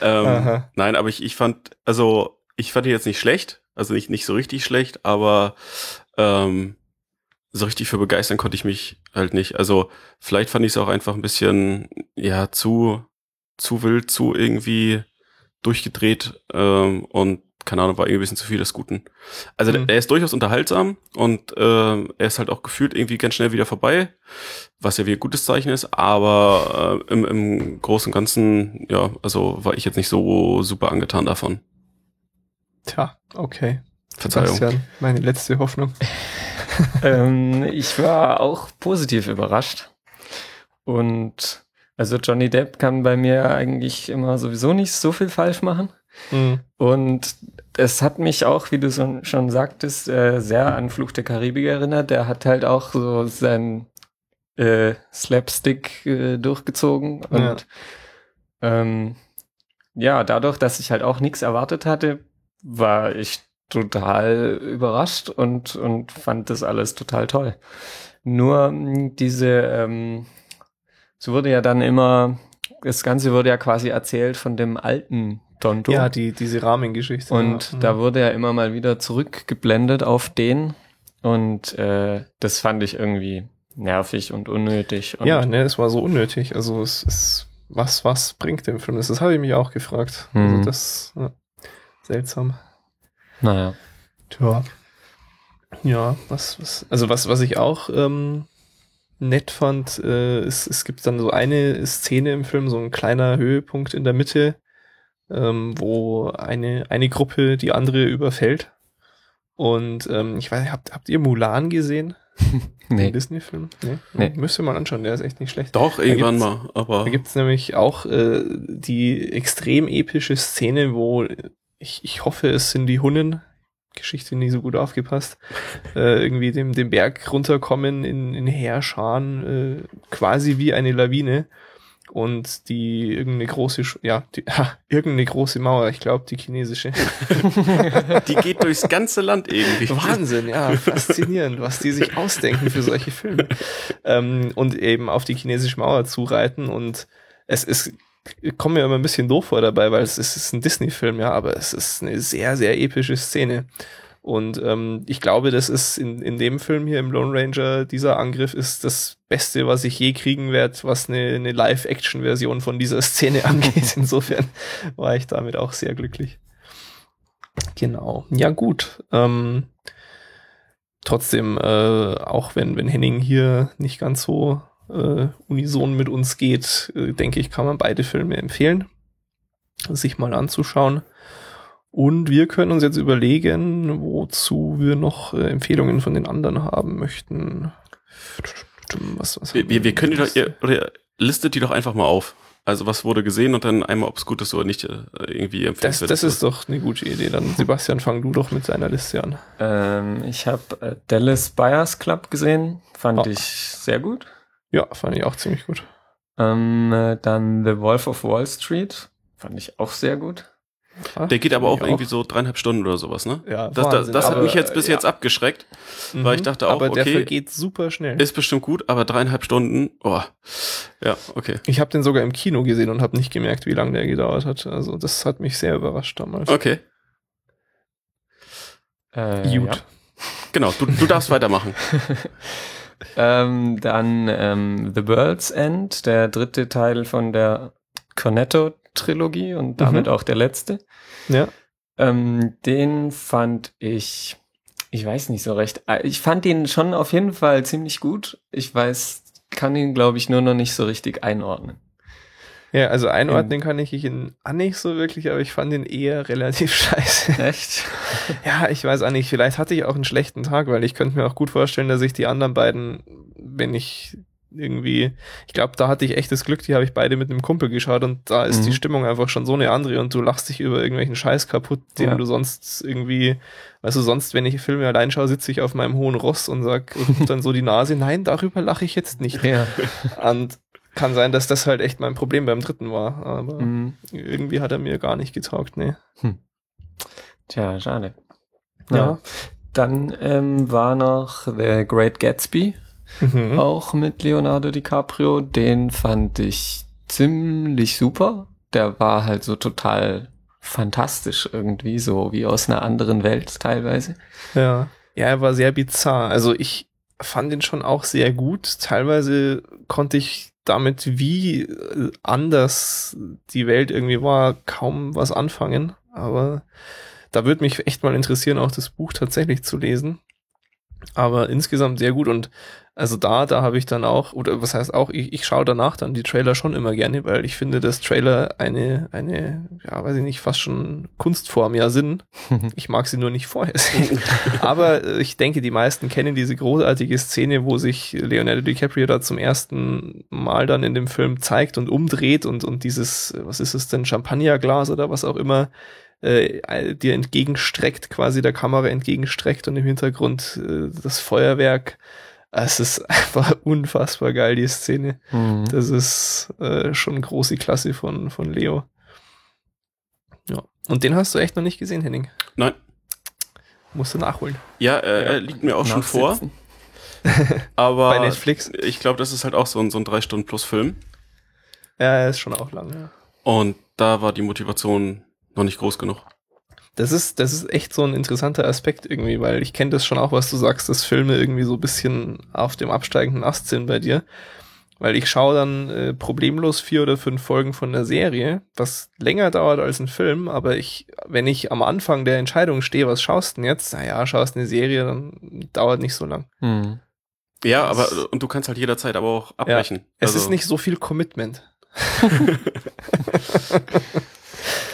ähm, nein, aber ich, ich fand, also ich fand ihn jetzt nicht schlecht, also nicht, nicht so richtig schlecht, aber ähm, so richtig für begeistern konnte ich mich halt nicht. Also vielleicht fand ich es auch einfach ein bisschen, ja, zu, zu wild, zu irgendwie durchgedreht ähm, und keine Ahnung, war irgendwie ein bisschen zu viel des Guten. Also mhm. er ist durchaus unterhaltsam und äh, er ist halt auch gefühlt irgendwie ganz schnell wieder vorbei, was ja wie ein gutes Zeichen ist, aber äh, im, im Großen und Ganzen, ja, also war ich jetzt nicht so super angetan davon. Tja, okay. Verzeihung. Sebastian, meine letzte Hoffnung. ähm, ich war auch positiv überrascht. Und also Johnny Depp kann bei mir eigentlich immer sowieso nicht so viel falsch machen. Mhm. Und es hat mich auch, wie du so, schon sagtest, äh, sehr an Fluch der Karibik erinnert. Der hat halt auch so sein äh, Slapstick äh, durchgezogen. Und ja. Ähm, ja, dadurch, dass ich halt auch nichts erwartet hatte, war ich total überrascht und, und fand das alles total toll. Nur diese, ähm, so wurde ja dann immer, das Ganze wurde ja quasi erzählt von dem alten Tonto. Ja, die, diese Rahmengeschichte. Und ja. da wurde ja immer mal wieder zurückgeblendet auf den. Und äh, das fand ich irgendwie nervig und unnötig. Und ja, ne, es war so unnötig. Also es ist, was, was bringt dem Film das? Das habe ich mich auch gefragt. Mhm. Also das, ja, seltsam. Naja. Tja. Ja, was, was, also was, was ich auch ähm, nett fand, äh, ist, es gibt dann so eine Szene im Film, so ein kleiner Höhepunkt in der Mitte, ähm, wo eine, eine Gruppe die andere überfällt. Und ähm, ich weiß, habt, habt ihr Mulan gesehen? nee. Disney-Film? Nee? nee. Müsst ihr mal anschauen, der ist echt nicht schlecht. Doch, irgendwann mal, aber. Da gibt's nämlich auch äh, die extrem epische Szene, wo ich, ich hoffe, es sind die Hunnen, Geschichte nie so gut aufgepasst, äh, irgendwie dem, dem Berg runterkommen in, in Heerscharen, äh, quasi wie eine Lawine und die irgendeine große, ja, die, ha, irgendeine große Mauer, ich glaube die chinesische. die geht durchs ganze Land irgendwie. Wahnsinn, ja, faszinierend, was die sich ausdenken für solche Filme. Ähm, und eben auf die chinesische Mauer zureiten und es ist komme mir immer ein bisschen doof vor dabei, weil es ist, es ist ein Disney-Film, ja, aber es ist eine sehr, sehr epische Szene. Und ähm, ich glaube, das ist in, in dem Film hier im Lone Ranger, dieser Angriff ist das Beste, was ich je kriegen werde, was eine, eine Live-Action-Version von dieser Szene angeht. Insofern war ich damit auch sehr glücklich. Genau. Ja, gut. Ähm, trotzdem, äh, auch wenn, wenn Henning hier nicht ganz so äh, unison mit uns geht, äh, denke ich, kann man beide Filme empfehlen, sich mal anzuschauen. Und wir können uns jetzt überlegen, wozu wir noch äh, Empfehlungen von den anderen haben möchten. Was, was wir, wir, wir können die doch, ihr, oder listet die doch einfach mal auf. Also was wurde gesehen und dann einmal, ob es gut ist oder nicht, äh, irgendwie empfehlen Das, das ist doch eine gute Idee. Dann Sebastian, fang du doch mit seiner Liste an. Ähm, ich habe äh, Dallas Buyers Club gesehen, fand oh. ich sehr gut. Ja, fand ich auch ziemlich gut. Ähm, äh, dann The Wolf of Wall Street, fand ich auch sehr gut. Der geht aber auch irgendwie auch. so dreieinhalb Stunden oder sowas, ne? Ja, das, das, das hat mich jetzt bis ja. jetzt abgeschreckt, mhm, weil ich dachte auch, aber okay, der vergeht super schnell. Ist bestimmt gut, aber dreieinhalb Stunden, oh, ja, okay. Ich habe den sogar im Kino gesehen und habe nicht gemerkt, wie lange der gedauert hat. Also das hat mich sehr überrascht damals. Okay. Äh, gut. Ja. Genau, du, du darfst weitermachen. ähm, dann ähm, The World's End, der dritte Teil von der Cornetto-Trilogie und damit mhm. auch der letzte. Ja. Ähm, den fand ich, ich weiß nicht so recht. Äh, ich fand ihn schon auf jeden Fall ziemlich gut. Ich weiß, kann ihn, glaube ich, nur noch nicht so richtig einordnen. Ja, also einordnen kann ich ihn auch nicht so wirklich, aber ich fand ihn eher relativ scheiße. Echt? ja, ich weiß auch nicht. Vielleicht hatte ich auch einen schlechten Tag, weil ich könnte mir auch gut vorstellen, dass ich die anderen beiden, wenn ich irgendwie, ich glaube, da hatte ich echtes Glück, die habe ich beide mit einem Kumpel geschaut und da ist mhm. die Stimmung einfach schon so eine andere und du lachst dich über irgendwelchen Scheiß kaputt, den ja. du sonst irgendwie, weißt du, sonst, wenn ich Filme allein schaue, sitze ich auf meinem hohen Ross und sag und dann so die Nase, nein, darüber lache ich jetzt nicht. Ja. Und kann sein, dass das halt echt mein Problem beim dritten war, aber mhm. irgendwie hat er mir gar nicht getaugt, ne. Hm. Tja, schade. Ja. ja. Dann ähm, war noch The Great Gatsby, mhm. auch mit Leonardo DiCaprio. Den fand ich ziemlich super. Der war halt so total fantastisch irgendwie, so wie aus einer anderen Welt teilweise. Ja. Ja, er war sehr bizarr. Also ich fand ihn schon auch sehr gut. Teilweise konnte ich damit, wie äh, anders die Welt irgendwie war, kaum was anfangen. Aber da würde mich echt mal interessieren, auch das Buch tatsächlich zu lesen. Aber insgesamt sehr gut und also da, da habe ich dann auch, oder was heißt auch, ich, ich schaue danach dann die Trailer schon immer gerne, weil ich finde, dass Trailer eine, eine, ja, weiß ich nicht, fast schon Kunstform ja sind. Ich mag sie nur nicht vorher sehen. Aber äh, ich denke, die meisten kennen diese großartige Szene, wo sich Leonardo DiCaprio da zum ersten Mal dann in dem Film zeigt und umdreht und, und dieses, was ist es denn, Champagnerglas oder was auch immer, äh, dir entgegenstreckt, quasi der Kamera entgegenstreckt und im Hintergrund äh, das Feuerwerk es ist einfach unfassbar geil, die Szene. Mhm. Das ist äh, schon große Klasse von, von Leo. Ja. Und den hast du echt noch nicht gesehen, Henning? Nein. Musst du nachholen. Ja, äh, ja. er liegt mir auch schon vor. aber Bei Netflix. ich glaube, das ist halt auch so ein, so ein drei Stunden plus Film. Ja, er ist schon auch lang, ja. Und da war die Motivation noch nicht groß genug. Das ist, das ist echt so ein interessanter Aspekt irgendwie, weil ich kenne das schon auch, was du sagst, dass Filme irgendwie so ein bisschen auf dem absteigenden Ast sind bei dir. Weil ich schaue dann äh, problemlos vier oder fünf Folgen von der Serie, was länger dauert als ein Film, aber ich, wenn ich am Anfang der Entscheidung stehe, was schaust du denn jetzt? Naja, schaust eine Serie, dann dauert nicht so lang. Hm. Ja, das, aber und du kannst halt jederzeit aber auch abbrechen. Ja, es also. ist nicht so viel Commitment.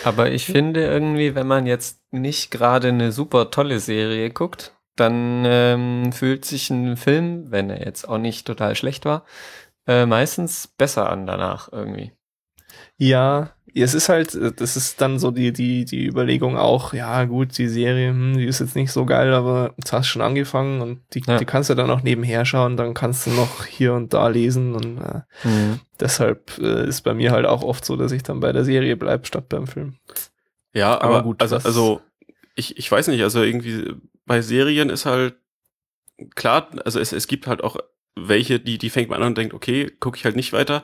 Aber ich finde irgendwie, wenn man jetzt nicht gerade eine super tolle Serie guckt, dann ähm, fühlt sich ein Film, wenn er jetzt auch nicht total schlecht war, äh, meistens besser an danach irgendwie. Ja, es ist halt, das ist dann so die, die, die Überlegung auch, ja gut, die Serie, hm, die ist jetzt nicht so geil, aber jetzt hast du schon angefangen und die, ja. die kannst du dann auch nebenher schauen, dann kannst du noch hier und da lesen und äh, mhm. deshalb äh, ist bei mir halt auch oft so, dass ich dann bei der Serie bleib statt beim Film. Ja, aber, aber gut, also, also ich, ich weiß nicht, also irgendwie bei Serien ist halt klar, also es, es gibt halt auch welche, die, die fängt man an und denkt, okay, gucke ich halt nicht weiter.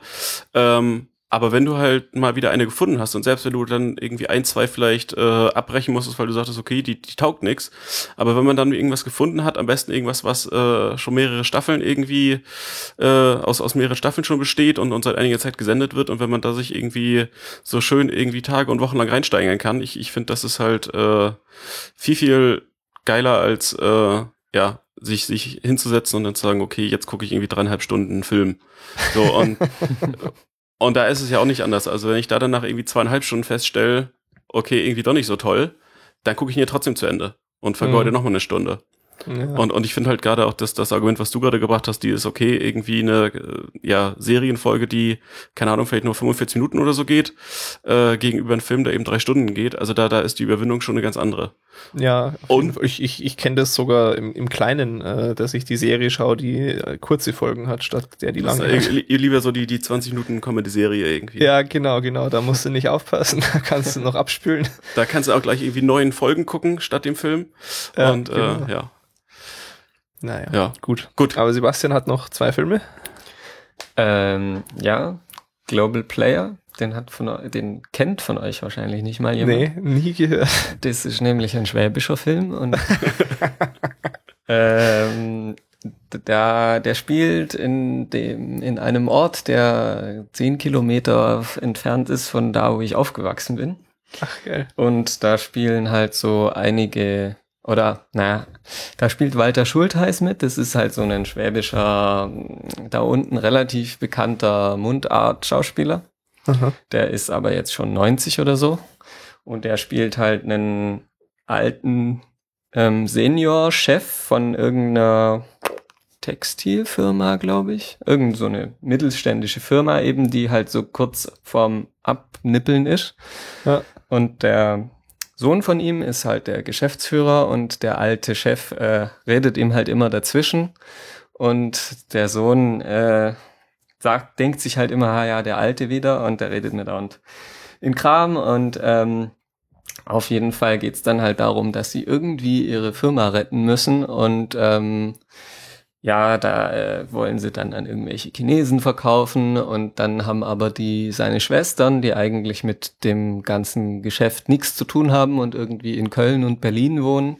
Ähm, aber wenn du halt mal wieder eine gefunden hast und selbst wenn du dann irgendwie ein, zwei vielleicht äh, abbrechen musstest, weil du sagtest, okay, die, die taugt nix. Aber wenn man dann irgendwas gefunden hat, am besten irgendwas, was äh, schon mehrere Staffeln irgendwie äh, aus, aus mehreren Staffeln schon besteht und, und seit einiger Zeit gesendet wird und wenn man da sich irgendwie so schön irgendwie Tage und Wochen lang reinsteigern kann, ich, ich finde, das ist halt äh, viel, viel geiler als äh, ja, sich, sich hinzusetzen und dann zu sagen, okay, jetzt gucke ich irgendwie dreieinhalb Stunden einen Film. So, und Und da ist es ja auch nicht anders. Also wenn ich da dann nach irgendwie zweieinhalb Stunden feststelle, okay, irgendwie doch nicht so toll, dann gucke ich ihn ja trotzdem zu Ende und vergeude mhm. noch mal eine Stunde. Ja. Und, und ich finde halt gerade auch das, das Argument, was du gerade gebracht hast, die ist okay, irgendwie eine äh, ja, Serienfolge, die, keine Ahnung, vielleicht nur 45 Minuten oder so geht, äh, gegenüber einem Film, der eben drei Stunden geht. Also da, da ist die Überwindung schon eine ganz andere. Ja, und ich, ich, ich kenne das sogar im, im Kleinen, äh, dass ich die Serie schaue, die äh, kurze Folgen hat, statt der die lange. Also, ihr lieber so die, die 20 Minuten Comedy-Serie irgendwie. Ja, genau, genau. Da musst du nicht aufpassen, da kannst du noch abspülen. Da kannst du auch gleich irgendwie neuen Folgen gucken statt dem Film. Ja, und genau. äh, ja. Naja, ja. gut. Gut. Aber Sebastian hat noch zwei Filme. Ähm, ja, Global Player, den hat von den kennt von euch wahrscheinlich nicht mal jemand. Nee, nie gehört. Das ist nämlich ein schwäbischer Film und ähm, da, der spielt in dem, in einem Ort, der zehn Kilometer entfernt ist von da, wo ich aufgewachsen bin. Ach, geil. Und da spielen halt so einige oder, naja, da spielt Walter Schultheiß mit. Das ist halt so ein schwäbischer, da unten relativ bekannter Mundart-Schauspieler. Der ist aber jetzt schon 90 oder so. Und der spielt halt einen alten ähm, Senior-Chef von irgendeiner Textilfirma, glaube ich. Irgend so eine mittelständische Firma eben, die halt so kurz vorm Abnippeln ist. Ja. Und der Sohn von ihm ist halt der Geschäftsführer und der alte Chef äh, redet ihm halt immer dazwischen. Und der Sohn äh, sagt, denkt sich halt immer, ja, der Alte wieder. Und der redet nicht und in Kram. Und ähm, auf jeden Fall geht's dann halt darum, dass sie irgendwie ihre Firma retten müssen. Und ähm, ja, da äh, wollen sie dann an irgendwelche Chinesen verkaufen und dann haben aber die seine Schwestern, die eigentlich mit dem ganzen Geschäft nichts zu tun haben und irgendwie in Köln und Berlin wohnen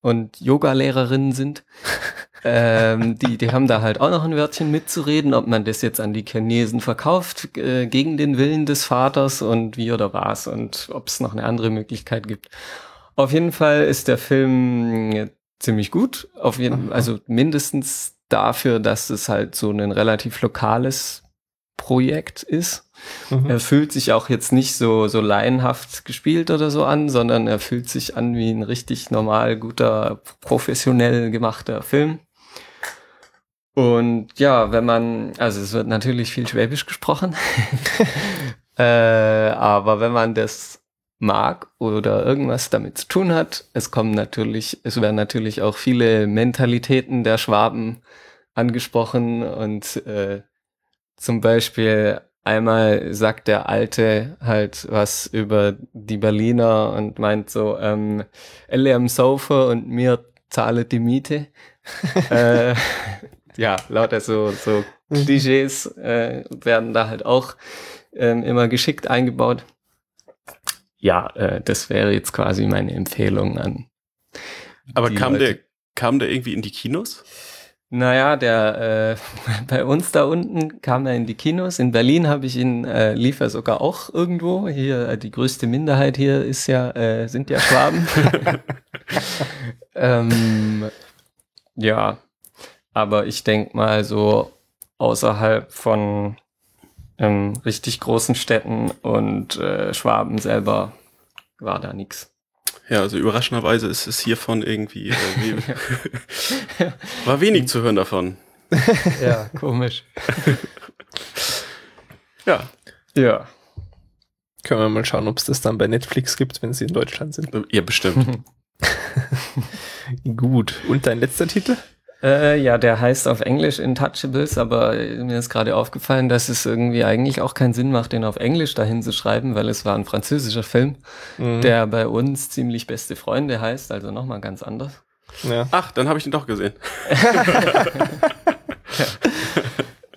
und Yoga-Lehrerinnen sind, ähm, die, die haben da halt auch noch ein Wörtchen mitzureden, ob man das jetzt an die Chinesen verkauft äh, gegen den Willen des Vaters und wie oder was und ob es noch eine andere Möglichkeit gibt. Auf jeden Fall ist der Film ziemlich gut. Auf jeden also mindestens dafür, dass es halt so ein relativ lokales Projekt ist. Mhm. Er fühlt sich auch jetzt nicht so, so laienhaft gespielt oder so an, sondern er fühlt sich an wie ein richtig normal, guter, professionell gemachter Film. Und ja, wenn man, also es wird natürlich viel Schwäbisch gesprochen, äh, aber wenn man das mag oder irgendwas damit zu tun hat, es kommen natürlich, es werden natürlich auch viele Mentalitäten der Schwaben angesprochen und äh, zum Beispiel einmal sagt der Alte halt was über die Berliner und meint so, ähm, Elle am Sofa und mir zahle die Miete. äh, ja, lauter so, so mhm. Klischees äh, werden da halt auch ähm, immer geschickt eingebaut. Ja, äh, das wäre jetzt quasi meine Empfehlung an. Aber kam Leute. der, kam der irgendwie in die Kinos? Naja, der äh, bei uns da unten kam er in die Kinos. In Berlin habe ich ihn, äh, lief er sogar auch irgendwo. Hier, äh, die größte Minderheit hier ist ja, äh, sind ja Schwaben. ähm, ja, aber ich denk mal so außerhalb von ähm, richtig großen Städten und äh, Schwaben selber war da nix. Ja, also überraschenderweise ist es hiervon irgendwie äh, war wenig zu hören davon. ja, komisch. ja. Ja. Können wir mal schauen, ob es das dann bei Netflix gibt, wenn sie in Deutschland sind. Ja, bestimmt. Gut. Und dein letzter Titel? Äh, ja, der heißt auf Englisch Intouchables, aber mir ist gerade aufgefallen, dass es irgendwie eigentlich auch keinen Sinn macht, den auf Englisch dahin zu schreiben, weil es war ein französischer Film, mhm. der bei uns ziemlich beste Freunde heißt, also nochmal ganz anders. Ja. Ach, dann habe ich ihn doch gesehen.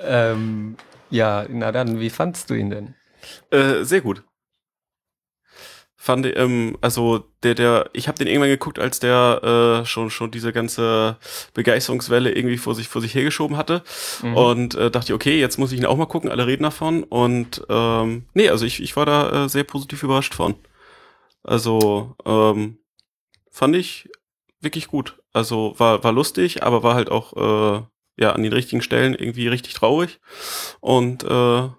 ja. ähm, ja, na dann, wie fandst du ihn denn? Äh, sehr gut fand ähm, also der der ich habe den irgendwann geguckt, als der äh, schon schon diese ganze Begeisterungswelle irgendwie vor sich vor sich hergeschoben hatte mhm. und äh, dachte okay, jetzt muss ich ihn auch mal gucken, alle reden davon und ähm, nee, also ich ich war da äh, sehr positiv überrascht von. Also ähm, fand ich wirklich gut. Also war war lustig, aber war halt auch äh, ja an den richtigen Stellen irgendwie richtig traurig und äh,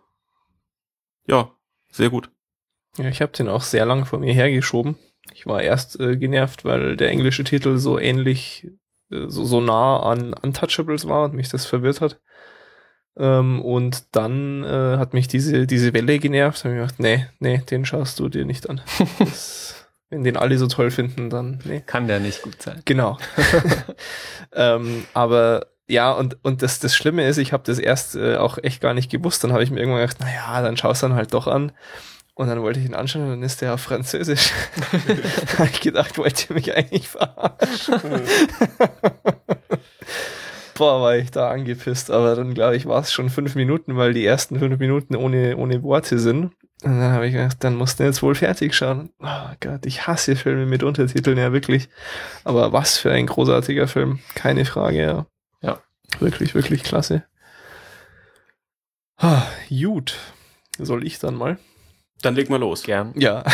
ja, sehr gut. Ja, ich habe den auch sehr lang vor mir hergeschoben. Ich war erst äh, genervt, weil der englische Titel so ähnlich, äh, so, so nah an Untouchables war und mich das verwirrt hat. Ähm, und dann äh, hat mich diese, diese Welle genervt. Da habe ich gedacht, nee, nee, den schaust du dir nicht an. Das, wenn den alle so toll finden, dann nee. Kann der nicht gut sein. Genau. ähm, aber ja, und, und das, das Schlimme ist, ich habe das erst äh, auch echt gar nicht gewusst. Dann habe ich mir irgendwann gedacht, naja, dann schaust du dann halt doch an. Und dann wollte ich ihn anschauen und dann ist der auf Französisch. da habe ich gedacht, wollt ihr mich eigentlich verarschen? Boah, war ich da angepisst. Aber dann, glaube ich, war es schon fünf Minuten, weil die ersten fünf Minuten ohne, ohne Worte sind. Und dann habe ich gedacht, dann musst du jetzt wohl fertig schauen. Oh Gott, ich hasse Filme mit Untertiteln, ja wirklich. Aber was für ein großartiger Film. Keine Frage, ja. Ja. Wirklich, wirklich klasse. Ah, gut. Soll ich dann mal? Dann leg mal los. Gern. Ja.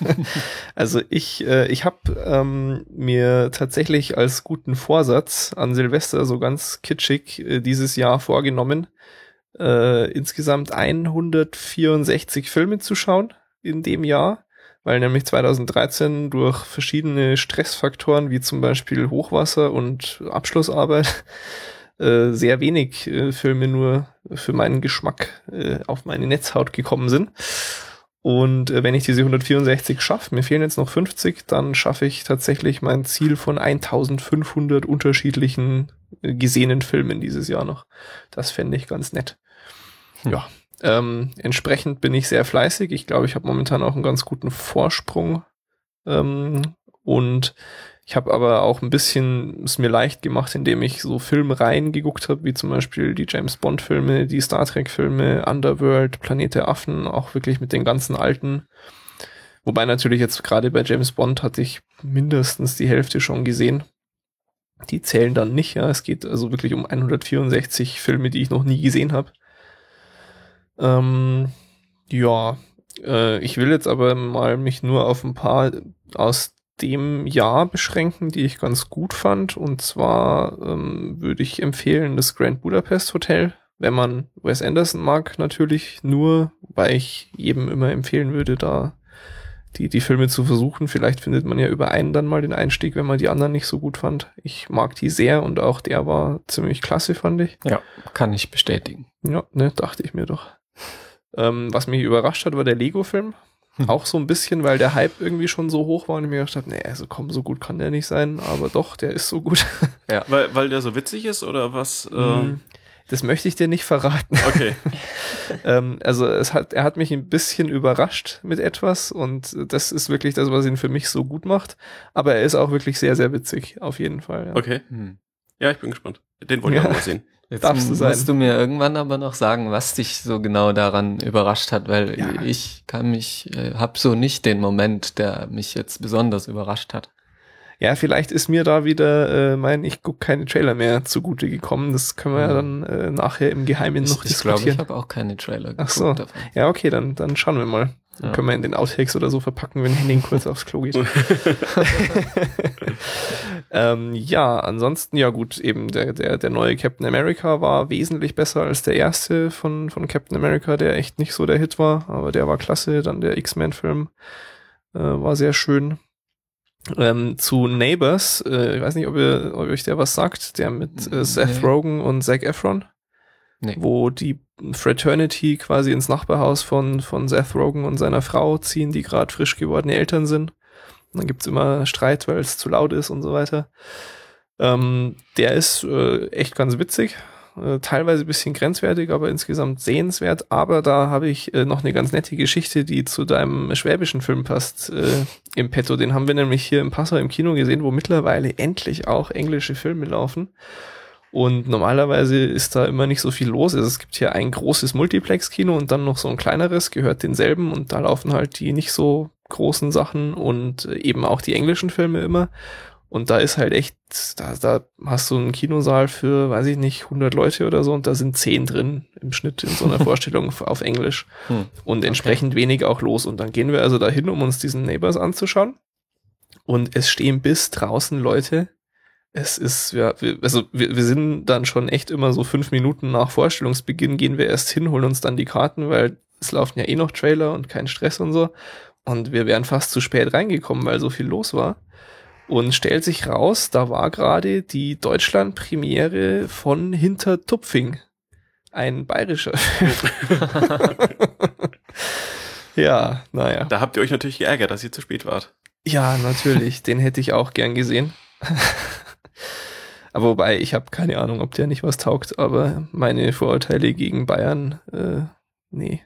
also ich, äh, ich habe ähm, mir tatsächlich als guten Vorsatz an Silvester so ganz kitschig äh, dieses Jahr vorgenommen, äh, insgesamt 164 Filme zu schauen in dem Jahr, weil nämlich 2013 durch verschiedene Stressfaktoren wie zum Beispiel Hochwasser und Abschlussarbeit äh, sehr wenig äh, Filme nur für meinen Geschmack äh, auf meine Netzhaut gekommen sind. Und äh, wenn ich diese 164 schaffe, mir fehlen jetzt noch 50, dann schaffe ich tatsächlich mein Ziel von 1500 unterschiedlichen äh, gesehenen Filmen dieses Jahr noch. Das fände ich ganz nett. Hm. Ja, ähm, entsprechend bin ich sehr fleißig. Ich glaube, ich habe momentan auch einen ganz guten Vorsprung. Ähm, und ich habe aber auch ein bisschen es mir leicht gemacht, indem ich so Filmreihen geguckt habe, wie zum Beispiel die James Bond Filme, die Star Trek Filme, Underworld, Planet der Affen, auch wirklich mit den ganzen alten. Wobei natürlich jetzt gerade bei James Bond hatte ich mindestens die Hälfte schon gesehen. Die zählen dann nicht, ja. Es geht also wirklich um 164 Filme, die ich noch nie gesehen habe. Ähm, ja, äh, ich will jetzt aber mal mich nur auf ein paar aus dem Jahr beschränken, die ich ganz gut fand. Und zwar ähm, würde ich empfehlen das Grand Budapest Hotel, wenn man Wes Anderson mag, natürlich nur, weil ich jedem immer empfehlen würde, da die, die Filme zu versuchen. Vielleicht findet man ja über einen dann mal den Einstieg, wenn man die anderen nicht so gut fand. Ich mag die sehr und auch der war ziemlich klasse, fand ich. Ja, kann ich bestätigen. Ja, ne, dachte ich mir doch. Ähm, was mich überrascht hat, war der Lego-Film. Auch so ein bisschen, weil der Hype irgendwie schon so hoch war und ich mir gedacht habe, nee, also komm, so gut kann der nicht sein, aber doch, der ist so gut. Ja. Weil, weil der so witzig ist oder was? Ähm? Das möchte ich dir nicht verraten. Okay. ähm, also es hat, er hat mich ein bisschen überrascht mit etwas und das ist wirklich das, was ihn für mich so gut macht. Aber er ist auch wirklich sehr, sehr witzig, auf jeden Fall. Ja. Okay. Hm. Ja, ich bin gespannt. Den wollte ich auch mal sehen. Jetzt Darfst du sein. musst du mir irgendwann aber noch sagen, was dich so genau daran überrascht hat, weil ja. ich kann mich, äh, hab so nicht den Moment, der mich jetzt besonders überrascht hat. Ja, vielleicht ist mir da wieder äh, mein, ich guck keine Trailer mehr zugute gekommen. Das können wir ja, ja dann äh, nachher im Geheimen noch ich, diskutieren. Ich glaube, ich habe auch keine Trailer Ach so. Davon. Ja, okay, dann, dann schauen wir mal. Ja. Können wir in den Outtakes oder so verpacken, wenn Henning kurz aufs Klo geht. ähm, ja, ansonsten, ja gut, eben der, der, der neue Captain America war wesentlich besser als der erste von, von Captain America, der echt nicht so der Hit war, aber der war klasse. Dann der X-Men-Film äh, war sehr schön. Ähm, zu Neighbors, äh, ich weiß nicht, ob ihr, ob euch der was sagt, der mit äh, Seth nee. Rogen und Zac Efron, nee. wo die Fraternity quasi ins Nachbarhaus von, von Seth Rogen und seiner Frau ziehen, die gerade frisch gewordene Eltern sind. Dann gibt's immer Streit, weil es zu laut ist und so weiter. Ähm, der ist äh, echt ganz witzig, äh, teilweise bisschen grenzwertig, aber insgesamt sehenswert. Aber da habe ich äh, noch eine ganz nette Geschichte, die zu deinem schwäbischen Film passt, äh, im Petto. Den haben wir nämlich hier im Passau im Kino gesehen, wo mittlerweile endlich auch englische Filme laufen. Und normalerweise ist da immer nicht so viel los. Also es gibt hier ein großes Multiplex-Kino und dann noch so ein kleineres, gehört denselben und da laufen halt die nicht so großen Sachen und äh, eben auch die englischen Filme immer. Und da ist halt echt, da, da hast du einen Kinosaal für, weiß ich nicht, 100 Leute oder so und da sind 10 drin im Schnitt in so einer Vorstellung auf Englisch. Hm. Und entsprechend okay. wenig auch los. Und dann gehen wir also dahin, um uns diesen Neighbors anzuschauen. Und es stehen bis draußen Leute. Es ist, ja, wir, also wir, wir sind dann schon echt immer so fünf Minuten nach Vorstellungsbeginn gehen wir erst hin, holen uns dann die Karten, weil es laufen ja eh noch Trailer und kein Stress und so. Und wir wären fast zu spät reingekommen, weil so viel los war. Und stellt sich raus, da war gerade die Deutschland-Premiere von Hintertupfing. Ein bayerischer Film. ja, naja. Da habt ihr euch natürlich geärgert, dass ihr zu spät wart. Ja, natürlich. Den hätte ich auch gern gesehen. aber wobei, ich habe keine Ahnung, ob der nicht was taugt, aber meine Vorurteile gegen Bayern, äh, nee,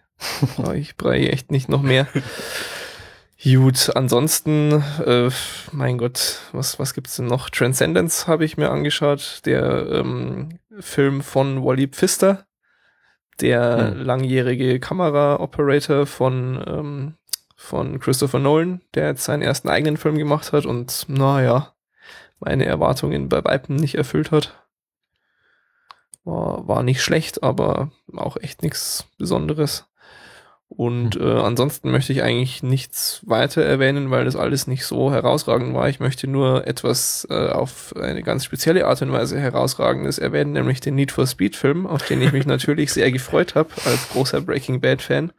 brauche ich, brauch ich echt nicht noch mehr. Gut, ansonsten, äh, mein Gott, was, was gibt's denn noch? Transcendence habe ich mir angeschaut, der ähm, Film von Wally Pfister, der hm. langjährige Kamera-Operator von, ähm, von Christopher Nolan, der jetzt seinen ersten eigenen Film gemacht hat und naja, meine Erwartungen bei Weitem nicht erfüllt hat. War, war nicht schlecht, aber auch echt nichts Besonderes. Und hm. äh, ansonsten möchte ich eigentlich nichts weiter erwähnen, weil das alles nicht so herausragend war. Ich möchte nur etwas äh, auf eine ganz spezielle Art und Weise herausragendes erwähnen, nämlich den Need for Speed Film, auf den ich mich natürlich sehr gefreut habe als großer Breaking Bad Fan.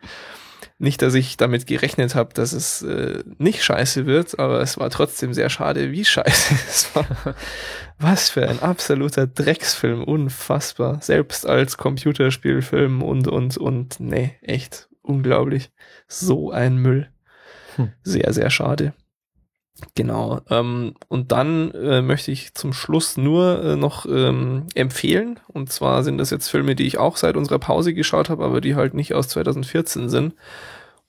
Nicht, dass ich damit gerechnet habe, dass es äh, nicht scheiße wird, aber es war trotzdem sehr schade, wie scheiße es war. Was für ein absoluter Drecksfilm, unfassbar. Selbst als Computerspielfilm und, und, und, nee, echt unglaublich. So ein Müll. Hm. Sehr, sehr schade. Genau. Ähm, und dann äh, möchte ich zum Schluss nur äh, noch ähm, empfehlen. Und zwar sind das jetzt Filme, die ich auch seit unserer Pause geschaut habe, aber die halt nicht aus 2014 sind.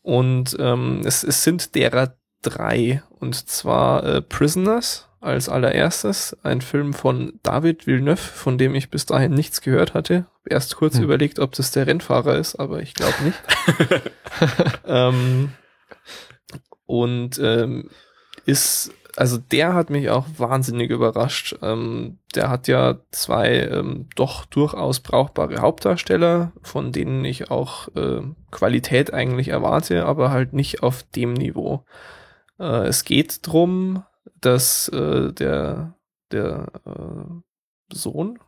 Und ähm, es, es sind derer drei. Und zwar äh, Prisoners als allererstes, ein Film von David Villeneuve, von dem ich bis dahin nichts gehört hatte. Erst kurz hm. überlegt, ob das der Rennfahrer ist, aber ich glaube nicht. ähm, und ähm, ist, also der hat mich auch wahnsinnig überrascht. Ähm, der hat ja zwei ähm, doch durchaus brauchbare Hauptdarsteller, von denen ich auch äh, Qualität eigentlich erwarte, aber halt nicht auf dem Niveau. Äh, es geht drum, dass äh, der, der äh, Sohn,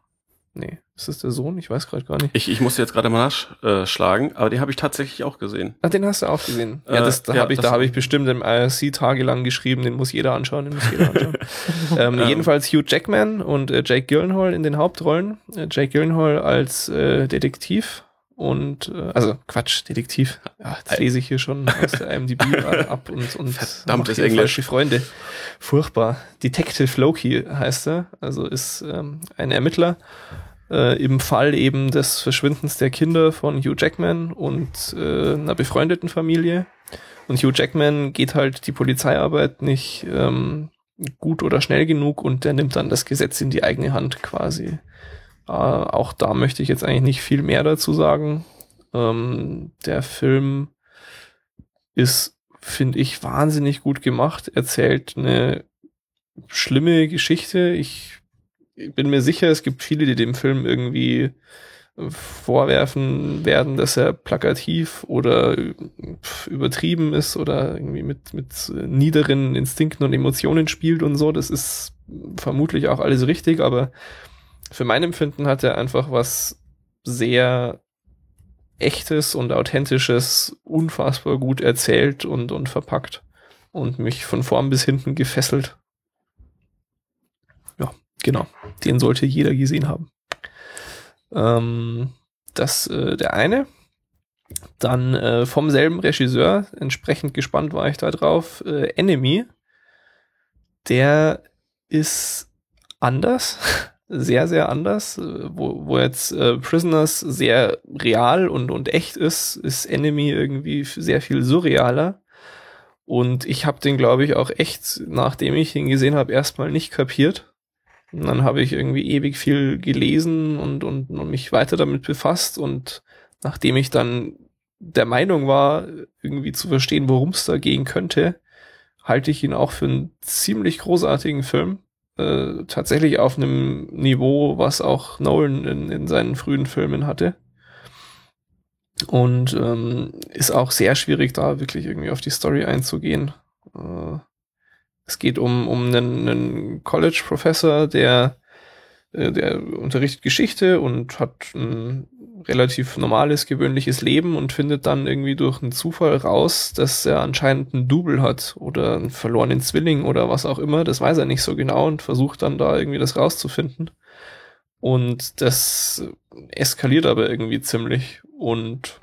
nee, ist das der Sohn? Ich weiß gerade gar nicht. Ich, ich musste jetzt gerade mal nachschlagen, aber den habe ich tatsächlich auch gesehen. Ah, den hast du auch gesehen. Äh, ja, das, da ja, habe ich, da habe ich bestimmt im IRC tagelang geschrieben, den muss jeder anschauen, den muss jeder anschauen. ähm, Ähm. jedenfalls Hugh Jackman und äh, Jake Gyllenhaal in den Hauptrollen. Äh, Jake Gyllenhaal als äh, Detektiv und äh, also Quatsch, Detektiv. Ja, jetzt lese ich hier schon aus der IMDb ab und und Verdammtes mach hier Englisch. Freunde. Furchtbar. Detective Loki heißt er, also ist ähm, ein Ermittler äh, im Fall eben des Verschwindens der Kinder von Hugh Jackman und äh, einer befreundeten Familie. Und Hugh Jackman geht halt die Polizeiarbeit nicht ähm, gut oder schnell genug und der nimmt dann das Gesetz in die eigene Hand quasi. Äh, auch da möchte ich jetzt eigentlich nicht viel mehr dazu sagen. Ähm, der Film ist, finde ich, wahnsinnig gut gemacht, erzählt eine schlimme Geschichte. Ich bin mir sicher, es gibt viele, die dem Film irgendwie vorwerfen werden, dass er plakativ oder übertrieben ist oder irgendwie mit, mit niederen Instinkten und Emotionen spielt und so. Das ist vermutlich auch alles richtig, aber für mein Empfinden hat er einfach was sehr echtes und authentisches, unfassbar gut erzählt und, und verpackt und mich von vorn bis hinten gefesselt. Ja, genau. Den sollte jeder gesehen haben. Ähm, das äh, der eine. Dann äh, vom selben Regisseur, entsprechend gespannt war ich da drauf, äh, Enemy. Der ist anders, sehr, sehr anders. Äh, Wo, wo jetzt äh, Prisoners sehr real und, und echt ist, ist Enemy irgendwie sehr viel surrealer. Und ich habe den, glaube ich, auch echt, nachdem ich ihn gesehen habe, erstmal nicht kapiert. Und dann habe ich irgendwie ewig viel gelesen und, und, und mich weiter damit befasst. Und nachdem ich dann der Meinung war, irgendwie zu verstehen, worum es da gehen könnte, halte ich ihn auch für einen ziemlich großartigen Film. Äh, tatsächlich auf einem Niveau, was auch Nolan in, in seinen frühen Filmen hatte. Und ähm, ist auch sehr schwierig, da wirklich irgendwie auf die Story einzugehen. Äh, es geht um, um einen, einen College-Professor, der, äh, der unterrichtet Geschichte und hat ein relativ normales, gewöhnliches Leben und findet dann irgendwie durch einen Zufall raus, dass er anscheinend einen Double hat oder einen verlorenen Zwilling oder was auch immer. Das weiß er nicht so genau und versucht dann da irgendwie das rauszufinden. Und das eskaliert aber irgendwie ziemlich. Und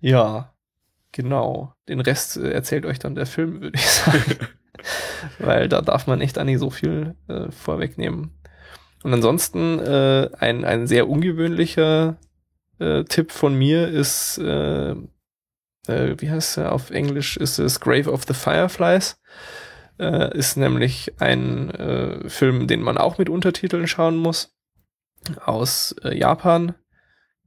ja, genau. Den Rest äh, erzählt euch dann der Film, würde ich sagen. Weil da darf man echt nicht so viel äh, vorwegnehmen. Und ansonsten äh, ein, ein sehr ungewöhnlicher äh, Tipp von mir ist, äh, äh, wie heißt er auf Englisch, ist es Grave of the Fireflies. Äh, ist nämlich ein äh, Film, den man auch mit Untertiteln schauen muss. Aus Japan.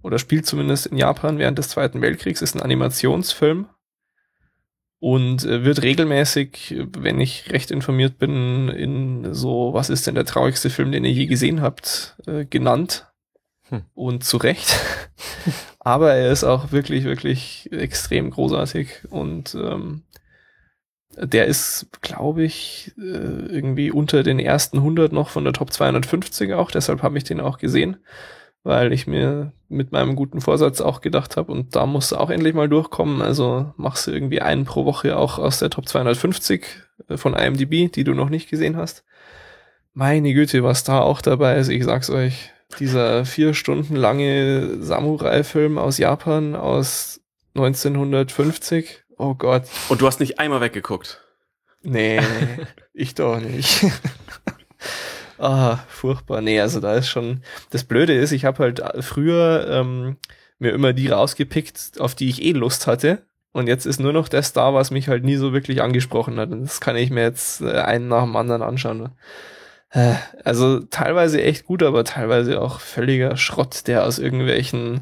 Oder spielt zumindest in Japan während des Zweiten Weltkriegs. Ist ein Animationsfilm und wird regelmäßig, wenn ich recht informiert bin, in so, was ist denn der traurigste Film, den ihr je gesehen habt, genannt. Hm. Und zu Recht. Aber er ist auch wirklich, wirklich extrem großartig und ähm, der ist, glaube ich, äh, irgendwie unter den ersten 100 noch von der Top 250 auch. Deshalb habe ich den auch gesehen, weil ich mir mit meinem guten Vorsatz auch gedacht habe, und da musst du auch endlich mal durchkommen. Also machst du irgendwie einen pro Woche auch aus der Top 250 äh, von IMDb, die du noch nicht gesehen hast. Meine Güte, was da auch dabei ist, ich sag's euch. Dieser vier Stunden lange Samurai-Film aus Japan aus 1950. Oh Gott. Und du hast nicht einmal weggeguckt. Nee, ich doch nicht. ah, furchtbar. Nee, also da ist schon. Das Blöde ist, ich habe halt früher ähm, mir immer die rausgepickt, auf die ich eh Lust hatte. Und jetzt ist nur noch das da, was mich halt nie so wirklich angesprochen hat. Und das kann ich mir jetzt äh, einen nach dem anderen anschauen. Äh, Also teilweise echt gut, aber teilweise auch völliger Schrott, der aus irgendwelchen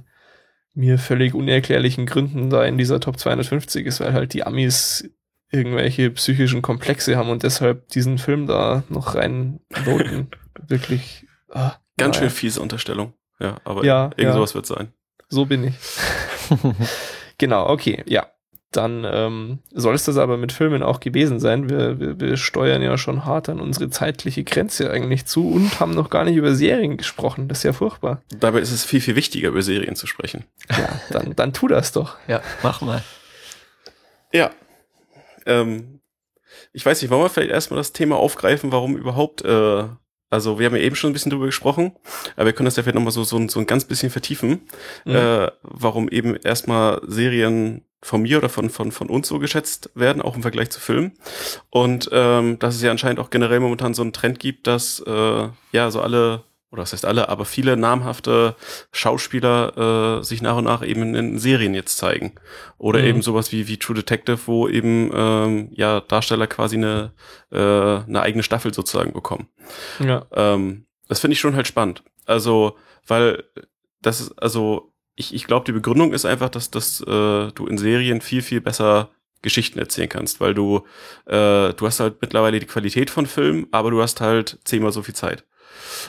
mir völlig unerklärlichen Gründen da in dieser Top 250 ist, weil halt die Amis irgendwelche psychischen Komplexe haben und deshalb diesen Film da noch rein voten. Wirklich. Ah, Ganz naja. schön fiese Unterstellung. Ja, aber Ja, irgend ja. sowas wird sein. So bin ich. genau, okay, ja. Dann ähm, soll es das aber mit Filmen auch gewesen sein. Wir, wir, wir steuern ja schon hart an unsere zeitliche Grenze eigentlich zu und haben noch gar nicht über Serien gesprochen. Das ist ja furchtbar. Dabei ist es viel, viel wichtiger, über Serien zu sprechen. Ja, dann, dann tu das doch. Ja, mach mal. Ja. Ähm, ich weiß nicht, wollen wir vielleicht erstmal das Thema aufgreifen, warum überhaupt, äh, also wir haben ja eben schon ein bisschen drüber gesprochen, aber wir können das ja vielleicht nochmal so, so, so ein ganz bisschen vertiefen, Mhm. äh, warum eben erstmal Serien von mir oder von, von, von uns so geschätzt werden, auch im Vergleich zu Filmen. Und ähm, dass es ja anscheinend auch generell momentan so einen Trend gibt, dass äh, ja so alle, oder das heißt alle, aber viele namhafte Schauspieler äh, sich nach und nach eben in Serien jetzt zeigen. Oder Mhm. eben sowas wie, wie True Detective, wo eben ähm, ja Darsteller quasi eine, äh, eine eigene Staffel sozusagen bekommen. Ja. Ähm, das finde ich schon halt spannend. Also, weil das ist, also ich, ich glaube, die Begründung ist einfach, dass, dass äh, du in Serien viel, viel besser Geschichten erzählen kannst, weil du, äh, du hast halt mittlerweile die Qualität von Filmen, aber du hast halt zehnmal so viel Zeit.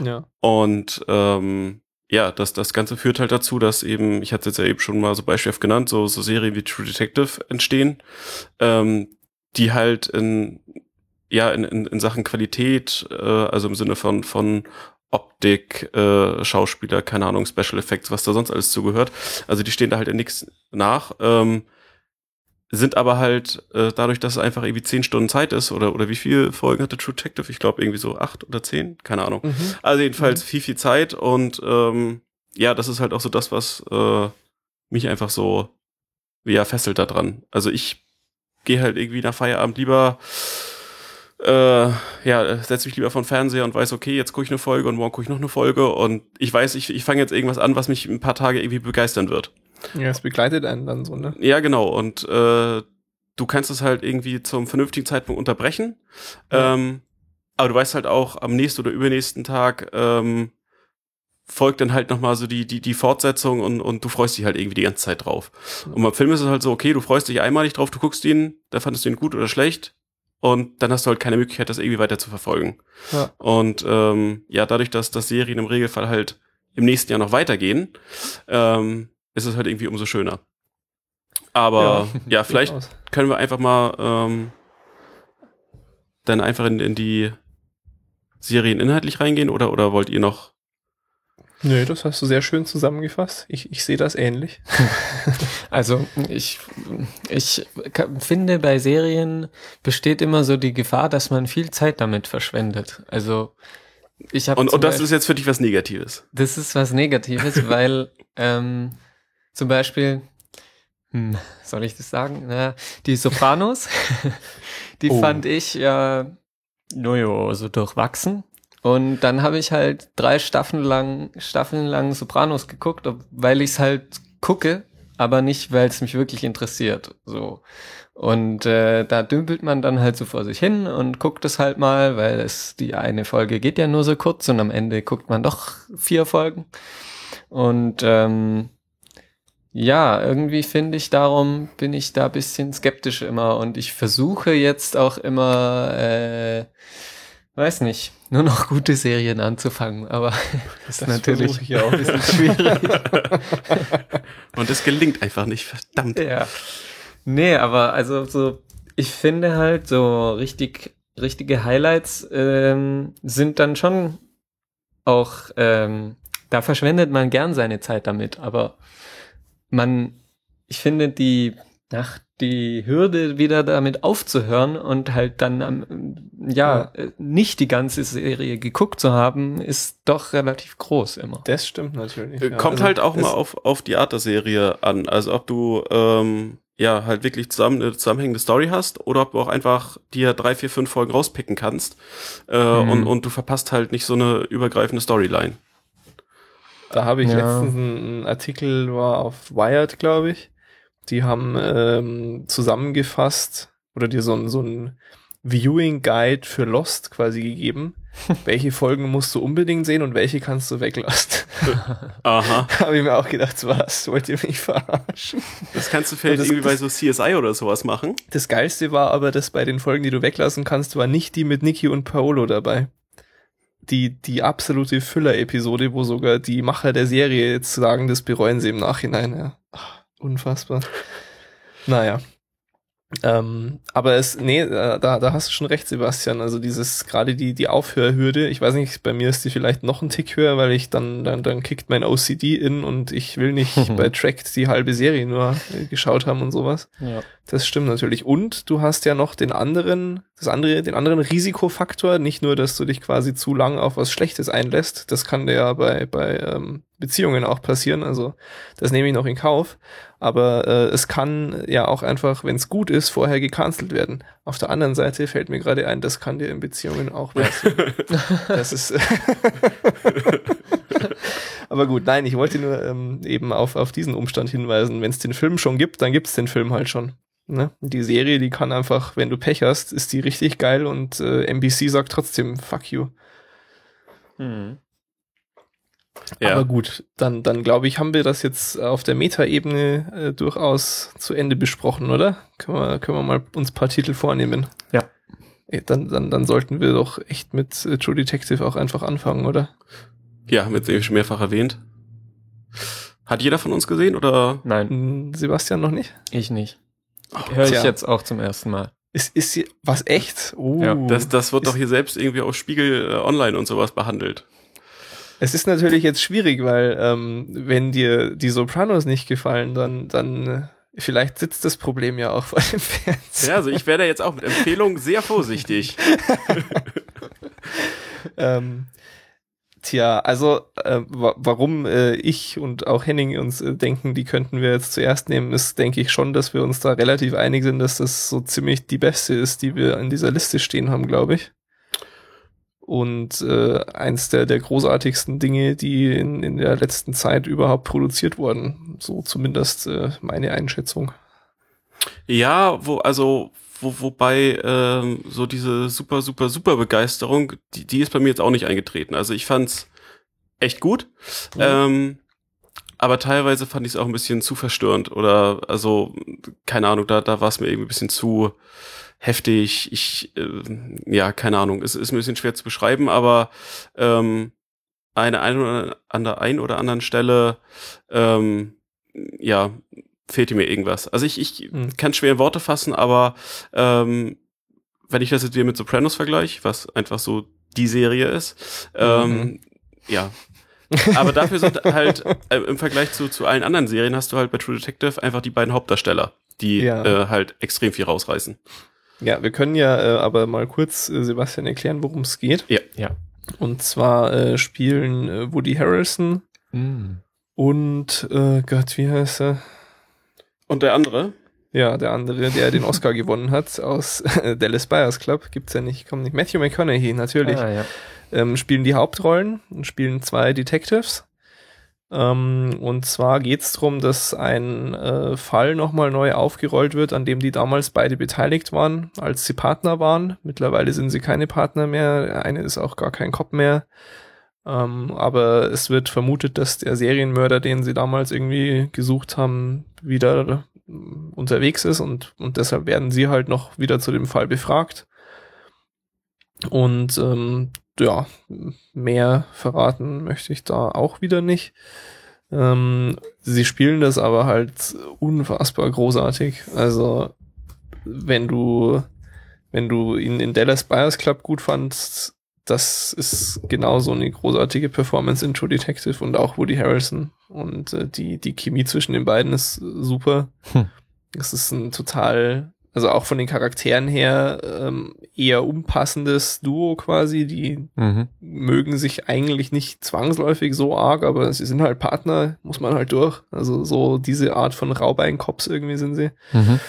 Ja. Und ähm, ja, das, das Ganze führt halt dazu, dass eben, ich hatte es jetzt ja eben schon mal so beispielhaft genannt, so, so Serien wie True Detective entstehen, ähm, die halt in, ja, in, in, in Sachen Qualität, äh, also im Sinne von, von Optik, äh, Schauspieler, keine Ahnung, Special Effects, was da sonst alles zugehört. Also die stehen da halt in nichts nach. Ähm, sind aber halt äh, dadurch, dass es einfach irgendwie zehn Stunden Zeit ist oder oder wie viele Folgen hatte True Detective? Ich glaube irgendwie so acht oder zehn, keine Ahnung. Mhm. Also jedenfalls viel viel Zeit und ähm, ja, das ist halt auch so das, was äh, mich einfach so ja fesselt da dran. Also ich gehe halt irgendwie nach Feierabend lieber äh, ja, setze mich lieber vor den Fernseher und weiß, okay, jetzt gucke ich eine Folge und morgen gucke ich noch eine Folge und ich weiß, ich, ich fange jetzt irgendwas an, was mich ein paar Tage irgendwie begeistern wird. Ja, es begleitet einen dann so, ne? Ja, genau. Und äh, du kannst es halt irgendwie zum vernünftigen Zeitpunkt unterbrechen. Ja. Ähm, aber du weißt halt auch, am nächsten oder übernächsten Tag ähm, folgt dann halt nochmal so die, die, die Fortsetzung und, und du freust dich halt irgendwie die ganze Zeit drauf. Und beim Film ist es halt so, okay, du freust dich einmalig drauf, du guckst ihn, da fandest du ihn gut oder schlecht und dann hast du halt keine Möglichkeit, das irgendwie weiter zu verfolgen. Ja. Und ähm, ja, dadurch, dass, dass Serien im Regelfall halt im nächsten Jahr noch weitergehen, ähm, ist es halt irgendwie umso schöner. Aber ja, vielleicht durchaus. können wir einfach mal ähm, dann einfach in, in die Serien inhaltlich reingehen oder, oder wollt ihr noch? Nö, das hast du sehr schön zusammengefasst. Ich, ich sehe das ähnlich. Also ich, ich finde, bei Serien besteht immer so die Gefahr, dass man viel Zeit damit verschwendet. Also ich habe Und, und das ist jetzt für dich was Negatives. das ist was Negatives, weil ähm, zum Beispiel, hm, soll ich das sagen? Na, die Sopranos, die Oh. fand ich ja, nojo, so durchwachsen. Und dann habe ich halt drei Staffeln lang, Staffeln lang Sopranos geguckt, weil ich es halt gucke, aber nicht, weil es mich wirklich interessiert. So. Und äh, da dümpelt man dann halt so vor sich hin und guckt es halt mal, weil es die eine Folge geht ja nur so kurz und am Ende guckt man doch vier Folgen. Und ähm, ja, irgendwie finde ich, darum bin ich da bisschen skeptisch immer und ich versuche jetzt auch immer, äh, weiß nicht, nur noch gute Serien anzufangen, aber ist Das natürlich ich ja auch. ein bisschen schwierig. Und das gelingt einfach nicht, verdammt. Ja. Nee, aber also so, ich finde halt so richtig, richtige Highlights ähm, sind dann schon auch, ähm, da verschwendet man gern seine Zeit damit, aber man, ich finde die, nach die Hürde wieder damit aufzuhören und halt dann am, ja, äh, nicht die ganze Serie geguckt zu haben, ist doch relativ groß immer. Das stimmt natürlich. Äh, ja. Kommt Also halt auch mal auf, auf die Art der Serie an. Also ob du ähm, ja halt wirklich zusammen eine zusammenhängende Story hast oder ob du auch einfach dir drei, vier, fünf Folgen rauspicken kannst äh, Mhm. und, und du verpasst halt nicht so eine übergreifende Storyline. Da habe ich Ja. letztens einen einen Artikel, war auf Wired, glaube ich. Die haben ähm, zusammengefasst oder dir so ein, so ein Viewing Guide für Lost quasi gegeben. welche Folgen musst du unbedingt sehen und welche kannst du weglassen? Aha. Habe ich mir auch gedacht, was, wollt ihr mich verarschen? Das kannst du vielleicht das- irgendwie bei so CSI oder sowas machen. Das Geilste war aber, dass bei den Folgen, die du weglassen kannst, war nicht die mit Niki und Paolo dabei. Die, die absolute Füller-Episode, wo sogar die Macher der Serie jetzt sagen, das bereuen sie im Nachhinein. Ja. Unfassbar. Naja. Ähm, aber es, nee, äh, da, da hast du schon recht, Sebastian. Also dieses, gerade die, die Aufhörhürde, ich weiß nicht, bei mir ist die vielleicht noch ein Tick höher, weil ich dann, dann, dann kickt mein OCD in und ich will nicht bei Tracked die halbe Serie nur äh, geschaut haben und sowas. Ja. Das stimmt natürlich. Und du hast ja noch den anderen, das andere, den anderen Risikofaktor, nicht nur, dass du dich quasi zu lang auf was Schlechtes einlässt, das kann dir ja bei, bei ähm, Beziehungen auch passieren, also das nehme ich noch in Kauf, aber äh, es kann ja auch einfach, wenn es gut ist, vorher gecancelt werden. Auf der anderen Seite fällt mir gerade ein, das kann dir in Beziehungen auch passieren. das ist aber gut, nein, ich wollte nur ähm, eben auf, auf diesen Umstand hinweisen. Wenn es den Film schon gibt, dann gibt es den Film halt schon. Ne? Die Serie, die kann einfach, wenn du Pech hast, ist die richtig geil und äh, NBC sagt trotzdem fuck you. Mhm. Ja. Aber gut, dann, dann glaube ich, haben wir das jetzt auf der Meta-Ebene äh, durchaus zu Ende besprochen, oder? Können wir, können wir mal uns ein paar Titel vornehmen? Ja. Dann, dann, dann sollten wir doch echt mit äh, True Detective auch einfach anfangen, oder? Ja, haben wir schon mehrfach erwähnt. Hat jeder von uns gesehen oder? Nein. Hm, Sebastian noch nicht? Ich nicht. Höre ich jetzt auch zum ersten Mal. Ist, ist hier was echt? Oh. Ja, das, das wird doch hier selbst irgendwie auf Spiegel äh, Online und sowas behandelt. Es ist natürlich jetzt schwierig, weil ähm, wenn dir die Sopranos nicht gefallen, dann, dann äh, vielleicht sitzt das Problem ja auch vor dem Fernseher. Ja, also ich werde jetzt auch mit Empfehlungen sehr vorsichtig. ähm, Tja, also äh, warum äh, ich und auch Henning uns äh, denken, die könnten wir jetzt zuerst nehmen, ist, denke ich schon, dass wir uns da relativ einig sind, dass das so ziemlich die beste ist, die wir in dieser Liste stehen haben, glaube ich. Und äh, eins der, der großartigsten Dinge, die in, in der letzten Zeit überhaupt produziert wurden. So zumindest äh, meine Einschätzung. Ja, wo, also wo, wobei ähm, so diese super, super, super Begeisterung, die, die ist bei mir jetzt auch nicht eingetreten. Also ich fand's echt gut. Mhm. Ähm, aber teilweise fand ich es auch ein bisschen zu verstörend oder also keine Ahnung, da da war es mir irgendwie ein bisschen zu heftig. Ich äh, ja keine Ahnung, es ist ein bisschen schwer zu beschreiben, aber ähm, eine ein oder an der ein oder anderen Stelle ähm, ja fehlte mir irgendwas. Also ich, ich hm. kann schwer in Worte fassen, aber ähm, wenn ich das jetzt wieder mit Sopranos vergleiche, was einfach so die Serie ist, ähm, mhm. ja. aber dafür sind halt äh, im Vergleich zu, zu allen anderen Serien hast du halt bei True Detective einfach die beiden Hauptdarsteller, die ja. äh, halt extrem viel rausreißen. Ja, wir können ja äh, aber mal kurz äh, Sebastian erklären, worum es geht. Ja. ja. Und zwar äh, spielen äh, Woody Harrelson mm. und äh, Gott, wie heißt er? Und der andere? Ja, der andere, der den Oscar gewonnen hat aus Dallas Buyers Club, gibt's ja nicht, kommt nicht. Matthew McConaughey, natürlich. Ah, ja. ähm, spielen die Hauptrollen und spielen zwei Detectives. Ähm, und zwar geht's drum, dass ein äh, Fall nochmal neu aufgerollt wird, an dem die damals beide beteiligt waren, als sie Partner waren. Mittlerweile sind sie keine Partner mehr. Eine ist auch gar kein Cop mehr. Ähm, aber es wird vermutet, dass der Serienmörder, den sie damals irgendwie gesucht haben, wieder unterwegs ist und, und deshalb werden sie halt noch wieder zu dem Fall befragt. Und ähm, ja, mehr verraten möchte ich da auch wieder nicht. Ähm, sie spielen das aber halt unfassbar großartig. Also wenn du wenn du ihn in Dallas Buyers Club gut fandst, das ist genauso eine großartige Performance in True Detective und auch Woody Harrelson. Und äh, die, die Chemie zwischen den beiden ist super. Hm. Es ist ein total, also auch von den Charakteren her, ähm, eher unpassendes Duo quasi. Die mhm. mögen sich eigentlich nicht zwangsläufig so arg, aber sie sind halt Partner, muss man halt durch. Also so diese Art von Raubeinkops irgendwie sind sie. Mhm.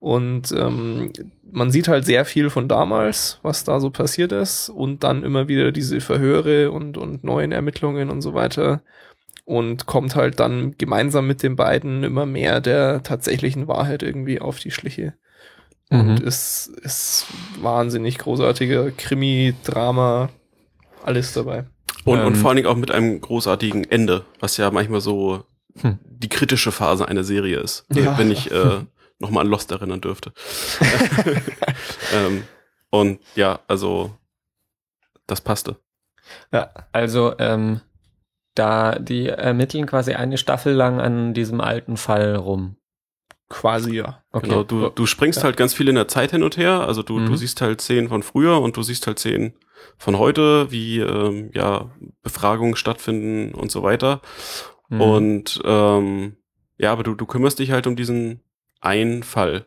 Und ähm, man sieht halt sehr viel von damals, was da so passiert ist, und dann immer wieder diese Verhöre und, und neuen Ermittlungen und so weiter. Und kommt halt dann gemeinsam mit den beiden immer mehr der tatsächlichen Wahrheit irgendwie auf die Schliche. Mhm. Und es ist wahnsinnig großartiger Krimi, Drama, alles dabei. Und, ähm, und vor allen Dingen auch mit einem großartigen Ende, was ja manchmal so hm. die kritische Phase einer Serie ist. Ja. Wenn ich äh, nochmal an Lost erinnern dürfte. ähm, und ja, also das passte. Ja, also ähm, da die ermitteln quasi eine Staffel lang an diesem alten Fall rum. Quasi ja. Okay. Genau, du, du springst Ja. halt ganz viel in der Zeit hin und her. Also du, du Mhm. siehst halt Szenen von früher und du siehst halt Szenen von heute, wie ähm, ja Befragungen stattfinden und so weiter. Mhm. Und ähm, ja, aber du, du kümmerst dich halt um diesen einen Fall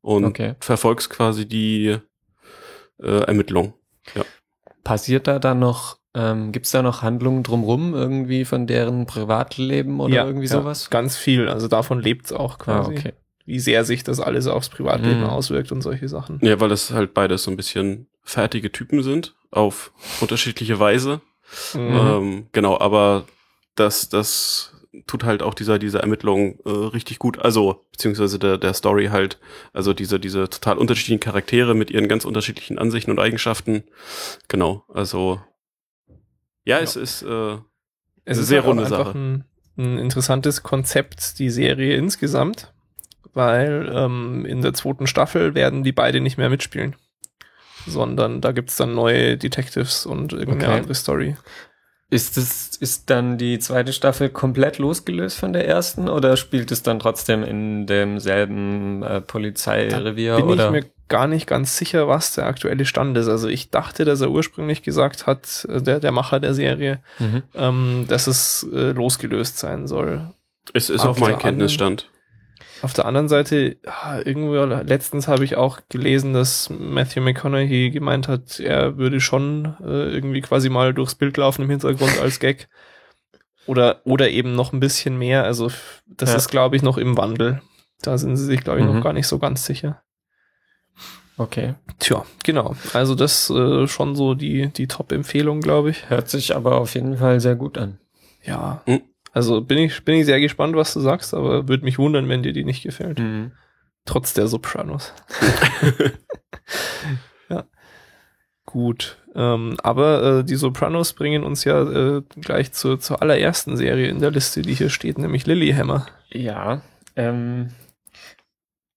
und Okay. verfolgst quasi die äh, Ermittlung. Passiert da dann noch, ähm, gibt's da noch Handlungen drumrum irgendwie von deren Privatleben oder ja, irgendwie ja, sowas? Ganz viel. Also davon lebt's auch Ah, quasi. okay. Wie sehr sich das alles aufs Privatleben Mhm. auswirkt und solche Sachen. Ja, weil das halt beides so ein bisschen fertige Typen sind, auf unterschiedliche Weise. Mhm. Ähm, genau, aber das, das tut halt auch dieser, dieser Ermittlung äh, richtig gut. Also, beziehungsweise der, der Story halt, also diese, diese total unterschiedlichen Charaktere mit ihren ganz unterschiedlichen Ansichten und Eigenschaften. Genau, also ja, Ja. es ist äh, Es Eine ist sehr halt runde Sache. Ein, ein interessantes Konzept, die Serie insgesamt, weil ähm, in der zweiten Staffel werden die beide nicht mehr mitspielen, sondern da gibt's dann neue Detectives und irgendeine Okay. andere Story. Ist es, ist dann die zweite Staffel komplett losgelöst von der ersten oder spielt es dann trotzdem in demselben äh, Polizeirevier Bin oder? ich mir gar nicht ganz sicher, was der aktuelle Stand ist. Also ich dachte, dass er ursprünglich gesagt hat, äh, der, der Macher der Serie, mhm. ähm, dass es äh, losgelöst sein soll. es ist meinem der anderen- Kenntnisstand. Auf der anderen Seite, irgendwo letztens habe ich auch gelesen, dass Matthew McConaughey gemeint hat, er würde schon äh, irgendwie quasi mal durchs Bild laufen im Hintergrund als Gag. Oder, oder eben noch ein bisschen mehr. Also das Ja. ist, glaube ich, noch im Wandel. Da sind sie sich, glaube ich, Mhm. noch gar nicht so ganz sicher. Okay. Tja, genau. Also das äh, schon so die, die Top-Empfehlung, glaube ich. Hört sich aber auf jeden Fall sehr gut an. Ja. Mhm. Also bin ich, bin ich sehr gespannt, was du sagst, aber würde mich wundern, wenn dir die nicht gefällt. Mhm. Trotz der Sopranos. ja. Gut. Ähm, aber äh, die Sopranos bringen uns ja äh, gleich zur, zur allerersten Serie in der Liste, die hier steht, nämlich Lilyhammer. Ja, ähm,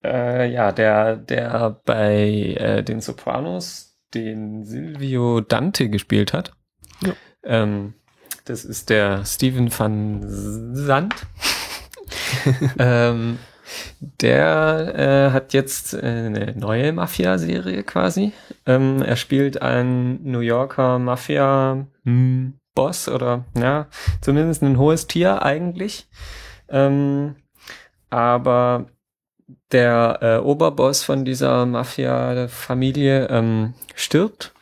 äh, ja, der, der bei äh, den Sopranos den Silvio Dante gespielt hat. Ja. Ähm, das ist der Steven van Zandt. ähm, der äh, hat jetzt äh, eine neue Mafia-Serie quasi. Ähm, er spielt einen New Yorker Mafia-Boss oder ja, zumindest ein hohes Tier eigentlich. Ähm, aber der äh, Oberboss von dieser Mafia-Familie ähm, stirbt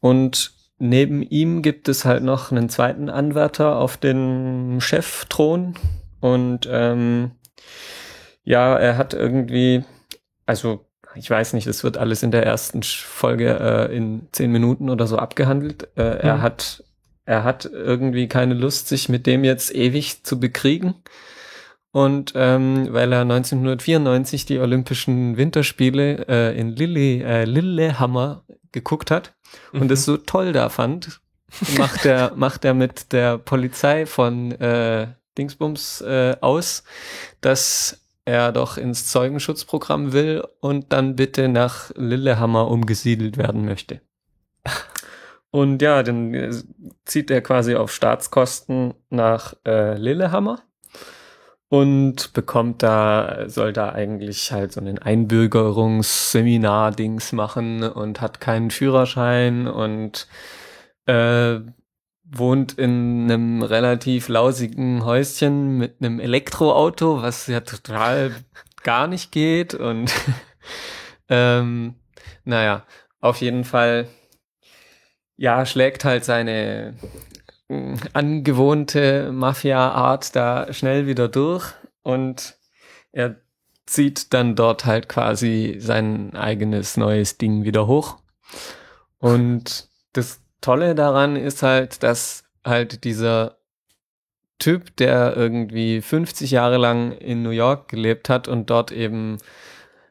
und neben ihm gibt es halt noch einen zweiten Anwärter auf den Chefthron und ähm, ja, er hat irgendwie, also ich weiß nicht, das wird alles in der ersten Folge äh, in zehn Minuten oder so abgehandelt. Äh, Er Mhm. hat er hat irgendwie keine Lust, sich mit dem jetzt ewig zu bekriegen. Und ähm, weil er 1994 die Olympischen Winterspiele äh, in Lille, äh, Lillehammer geguckt hat und es so toll da fand, macht er macht er mit der Polizei von äh, Dingsbums äh, aus, dass er doch ins Zeugenschutzprogramm will und dann bitte nach Lillehammer umgesiedelt werden möchte. Und ja, dann äh, zieht er quasi auf Staatskosten nach äh, Lillehammer und bekommt da, soll da eigentlich halt so einen Einbürgerungsseminar-Dings machen und hat keinen Führerschein und äh, wohnt in einem relativ lausigen Häuschen mit einem Elektroauto, was ja total gar nicht geht und ähm, naja, auf jeden Fall ja, schlägt halt seine angewohnte Mafia-Art da schnell wieder durch und er zieht dann dort halt quasi sein eigenes neues Ding wieder hoch. Und das Tolle daran ist halt, dass halt dieser Typ, der irgendwie 50 Jahre lang in New York gelebt hat und dort eben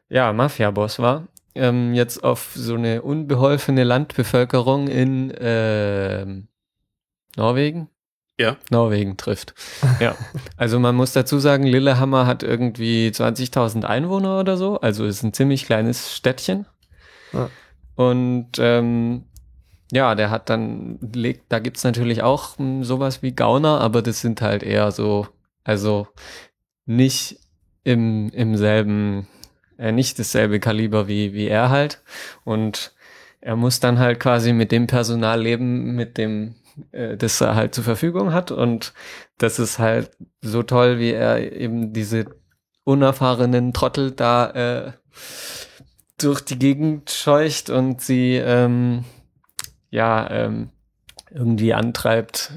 ja Mafia-Boss war, ähm, jetzt auf so eine unbeholfene Landbevölkerung in ähm, Norwegen? Ja. Norwegen trifft. ja. Also man muss dazu sagen, Lillehammer hat irgendwie 20.000 Einwohner oder so, also ist ein ziemlich kleines Städtchen. Ja. Und ähm, ja, der hat dann, legt, da gibt's natürlich auch hm, sowas wie Gauner, aber das sind halt eher so, also nicht im, im selben, äh, nicht dasselbe Kaliber wie, wie er halt. Und er muss dann halt quasi mit dem Personal leben, mit dem, das er halt zur Verfügung hat. Und das ist halt so toll, wie er eben diese unerfahrenen Trottel da äh, durch die Gegend scheucht und sie ähm, ja ähm, irgendwie antreibt,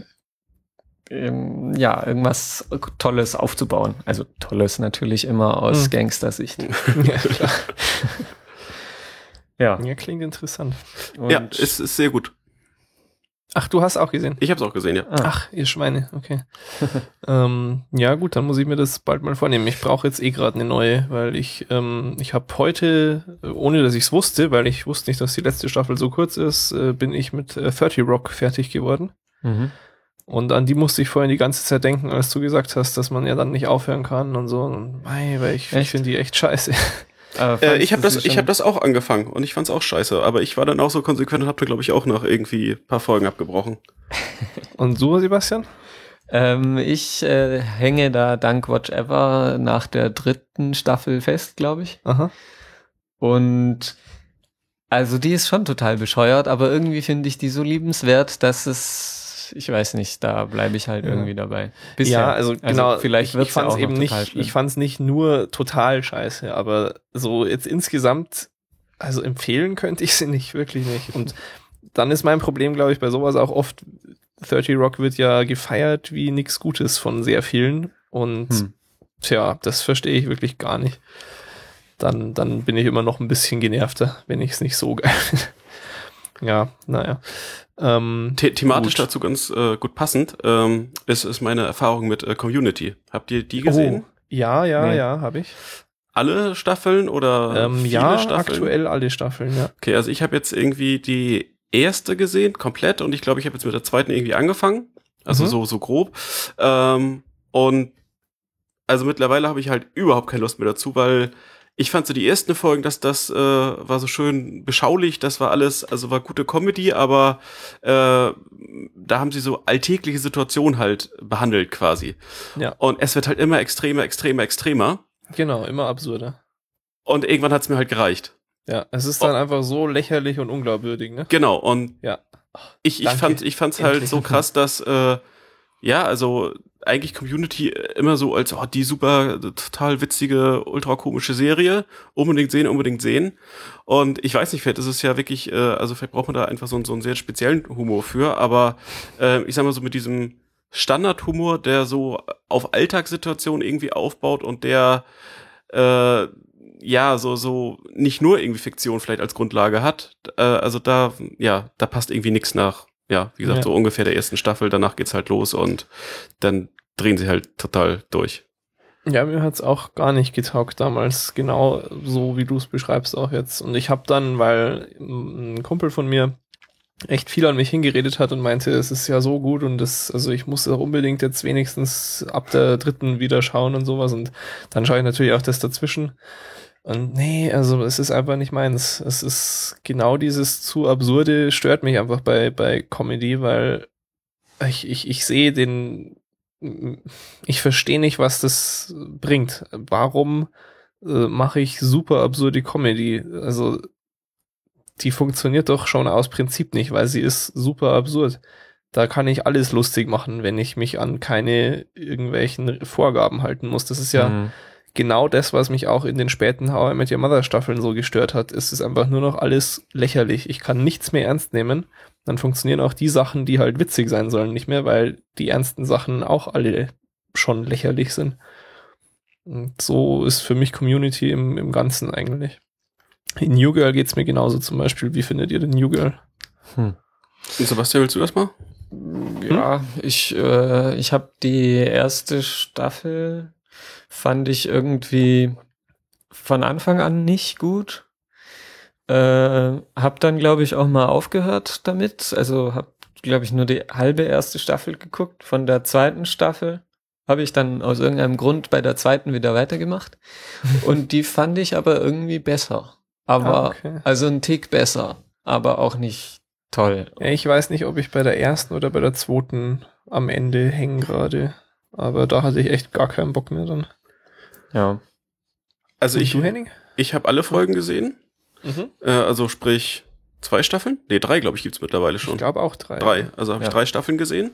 ähm, ja, irgendwas Tolles aufzubauen. Also Tolles natürlich immer aus Hm. Gangster-Sicht. ja, klar. Ja. ja, klingt interessant. Und ja, ist, ist sehr gut. Ach, du hast auch gesehen. Ich habe es auch gesehen, ja. ah, Ach, ihr Schweine, okay. ähm, ja gut, dann muss ich mir das bald mal vornehmen. Ich brauche jetzt eh gerade eine neue, weil ich ähm, ich habe heute, äh, ohne dass ich es wusste, weil ich wusste nicht, dass die letzte Staffel so kurz ist, äh, bin ich mit äh, 30 Rock fertig geworden. mhm. Und an die musste ich vorhin die ganze Zeit denken, als du gesagt hast, dass man ja dann nicht aufhören kann und so. Und mei, weil ich, ich finde die echt scheiße. Äh, fandst ich habe das, ich habe das auch angefangen und ich fand's auch scheiße. Aber ich war dann auch so konsequent und habe glaube ich auch nach irgendwie ein paar Folgen abgebrochen. Und du, Sebastian? Ähm, ich äh, hänge da dank Watch Ever nach der dritten Staffel fest, glaube ich. Aha. Und also die ist schon total bescheuert, aber irgendwie finde ich die so liebenswert, dass es, ich weiß nicht, da bleibe ich halt irgendwie dabei. Ja, also, genau. Vielleicht ich, wird ich es fand's eben nicht, schlimm. ich fand's nicht nur total scheiße, aber so jetzt insgesamt, also empfehlen könnte ich sie nicht, wirklich nicht. Und dann ist mein Problem, glaube ich, bei sowas auch oft, 30 Rock wird ja gefeiert wie nix Gutes von sehr vielen. Und Hm. tja, das verstehe ich wirklich gar nicht. Dann, dann bin ich immer noch ein bisschen genervter, wenn ich es nicht so geil finde. Ja, naja. Ähm, The thematisch Gut. dazu ganz äh, gut passend ähm, ist, ist meine Erfahrung mit äh, Community. Habt ihr die gesehen? Oh, ja, ja, Nee. ja, habe ich. Alle Staffeln oder Ähm, viele ja, Staffeln? aktuell alle Staffeln, ja. Okay, also ich habe jetzt irgendwie die erste gesehen, komplett, und ich glaube, ich habe jetzt mit der zweiten irgendwie angefangen. Also Mhm. so, so grob. Ähm, und also mittlerweile habe ich halt überhaupt keine Lust mehr dazu, weil ich fand so die ersten Folgen, dass das äh, war so schön beschaulich, das war alles, also war gute Comedy, aber äh, da haben sie so alltägliche Situationen halt behandelt quasi. Ja. Und es wird halt immer extremer, extremer, extremer. Genau, immer absurder. Und irgendwann hat's mir halt gereicht. Ja, es ist dann einfach so lächerlich und unglaubwürdig, ne? Genau, und Ja. ich, ich Danke. fand ich fand's halt Endlich. so krass, dass äh, ja, also eigentlich Community immer so als oh, die super total witzige ultra komische Serie, unbedingt sehen, unbedingt sehen. Und ich weiß nicht, vielleicht ist es ja wirklich äh, also vielleicht braucht man da einfach so, einen- so einen sehr speziellen Humor für, aber äh, ich sag mal so mit diesem Standardhumor, der so auf Alltagssituationen irgendwie aufbaut und der äh, ja, so, so nicht nur irgendwie Fiktion vielleicht als Grundlage hat. Äh, also da, ja, da passt irgendwie nichts nach, ja, wie gesagt, Ja. so ungefähr der ersten Staffel, danach geht's halt los und dann drehen sie halt total durch. Ja, mir hat's auch gar nicht getaugt damals, genau so wie du es beschreibst auch jetzt. Und ich habe dann, weil ein Kumpel von mir echt viel an mich hingeredet hat und meinte, es ist ja so gut und das, also ich muss auch unbedingt jetzt wenigstens ab der dritten wieder schauen und sowas und dann schaue ich natürlich auch das dazwischen. Und nee, also es ist einfach nicht meins. Es ist genau dieses zu absurde stört mich einfach bei, bei Comedy, weil ich, ich, ich sehe den, ich verstehe nicht, was das bringt. Warum äh, mache ich super absurde Comedy? Also die funktioniert doch schon aus Prinzip nicht, weil sie ist super absurd. Da kann ich alles lustig machen, wenn ich mich an keine irgendwelchen Vorgaben halten muss. Das ist ja Mhm. Genau das, was mich auch in den späten How I Met Your Mother Staffeln so gestört hat. Es ist einfach nur noch alles lächerlich. Ich kann nichts mehr ernst nehmen. Dann funktionieren auch die Sachen, die halt witzig sein sollen, nicht mehr, weil die ernsten Sachen auch alle schon lächerlich sind. Und so ist für mich Community im, im Ganzen eigentlich. In New Girl geht's mir genauso zum Beispiel. Wie findet ihr den New Girl? Hm. Sebastian, willst du das mal? Ja, ich, äh, ich habe die erste Staffel, fand ich irgendwie von Anfang an nicht gut. Äh, hab dann, glaube ich, auch mal aufgehört damit. Also hab, glaube ich, nur die halbe erste Staffel geguckt. Von der zweiten Staffel habe ich dann aus irgendeinem Grund bei der zweiten wieder weitergemacht. Und die fand ich aber irgendwie besser. Aber, Ah, okay. also ein Tick besser, aber auch nicht toll. Ich weiß nicht, ob ich bei der ersten oder bei der zweiten am Ende hängen gerade. Aber da hatte ich echt gar keinen Bock mehr dann. Ja. Also Und ich, du, Henning? ich habe alle Folgen gesehen. Mhm. Äh, also sprich zwei Staffeln? Nee, drei, glaube ich, gibt's mittlerweile Ich schon. glaube auch drei. Drei. Also habe Ja. ich drei Staffeln gesehen.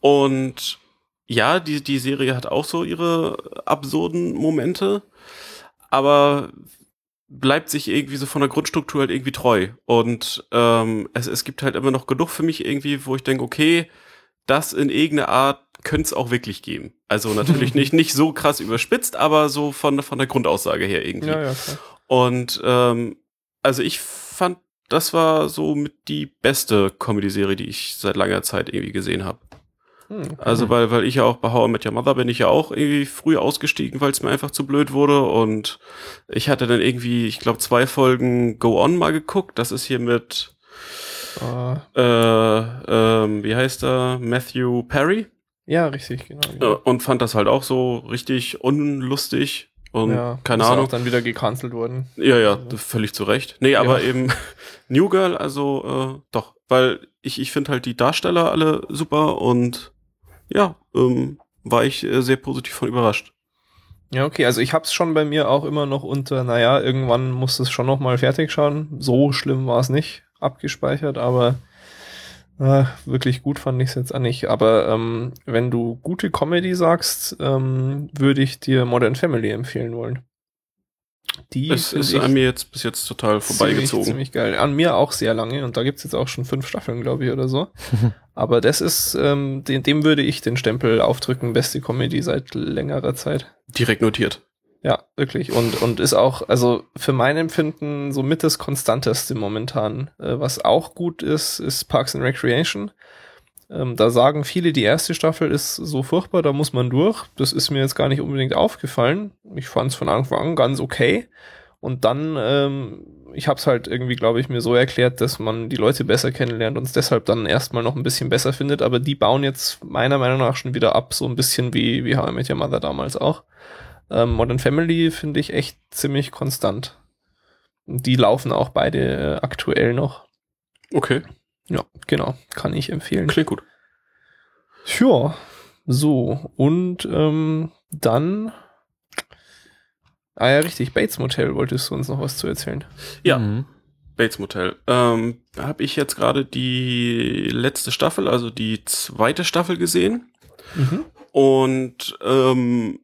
Und ja, die, die Serie hat auch so ihre absurden Momente, aber bleibt sich irgendwie so von der Grundstruktur halt irgendwie treu. Und ähm, es, es gibt halt immer noch genug für mich irgendwie, wo ich denke, okay, das in irgendeiner Art könnte es auch wirklich geben. Also natürlich nicht, nicht so krass überspitzt, aber so von, von der Grundaussage her irgendwie. Ja, ja. Und ähm, also ich fand, das war so mit die beste Comedy-Serie, die ich seit langer Zeit irgendwie gesehen habe. Hm. Also weil, weil ich ja auch bei How I Met Your Mother bin ich ja auch irgendwie früh ausgestiegen, weil es mir einfach zu blöd wurde. Und ich hatte dann irgendwie, ich glaube, zwei Folgen Go On mal geguckt. Das ist hier mit, Ah, äh, ähm, wie heißt er? Matthew Perry. Ja, richtig, genau. Genau. und fand das halt auch so richtig unlustig. Und ja, keine ist Ahnung. auch dann wieder gecancelt worden. Ja, ja, Ja. völlig zu Recht. Nee, aber eben New Girl, also äh, doch, weil ich, ich finde halt die Darsteller alle super und ja, ähm, war ich äh, sehr positiv von überrascht. Ja, okay, also ich hab's schon bei mir auch immer noch unter, naja, irgendwann muss es schon noch mal fertig schauen. So schlimm war es nicht abgespeichert, aber äh, wirklich gut fand ich es jetzt auch nicht. Aber ähm, wenn du gute Comedy sagst, ähm, würde ich dir Modern Family empfehlen wollen. Die Es ist an mir jetzt bis jetzt total vorbeigezogen. Ziemlich, ziemlich geil. An mir auch sehr lange und da gibt's jetzt auch schon fünf Staffeln, glaube ich, oder so. Aber das ist, ähm, dem, dem würde ich den Stempel aufdrücken, beste Comedy seit längerer Zeit. Direkt notiert. Ja, wirklich. Und, und ist auch, also für mein Empfinden so mit das konstanteste momentan. Äh, was auch gut ist, ist Parks and Recreation. Ähm, da sagen viele, die erste Staffel ist so furchtbar, da muss man durch. Das ist mir jetzt gar nicht unbedingt aufgefallen. Ich fand es von Anfang an ganz okay. Und dann, ähm, ich habe es halt irgendwie, glaube ich, mir so erklärt, dass man die Leute besser kennenlernt und es deshalb dann erstmal noch ein bisschen besser findet. Aber die bauen jetzt meiner Meinung nach schon wieder ab, so ein bisschen wie, wie How I Met Your Mother damals auch. Ähm, Modern Family finde ich echt ziemlich konstant. Und Die laufen auch beide äh, aktuell noch. Okay, Ja, genau. Kann ich empfehlen. klingt gut. Ja, so. Und ähm, dann. Ah ja, richtig. Bates Motel wolltest du uns noch was zu erzählen. Ja, Mhm. Bates Motel. Ähm, habe ich jetzt gerade die letzte Staffel, also die zweite Staffel gesehen. Mhm. Und ähm,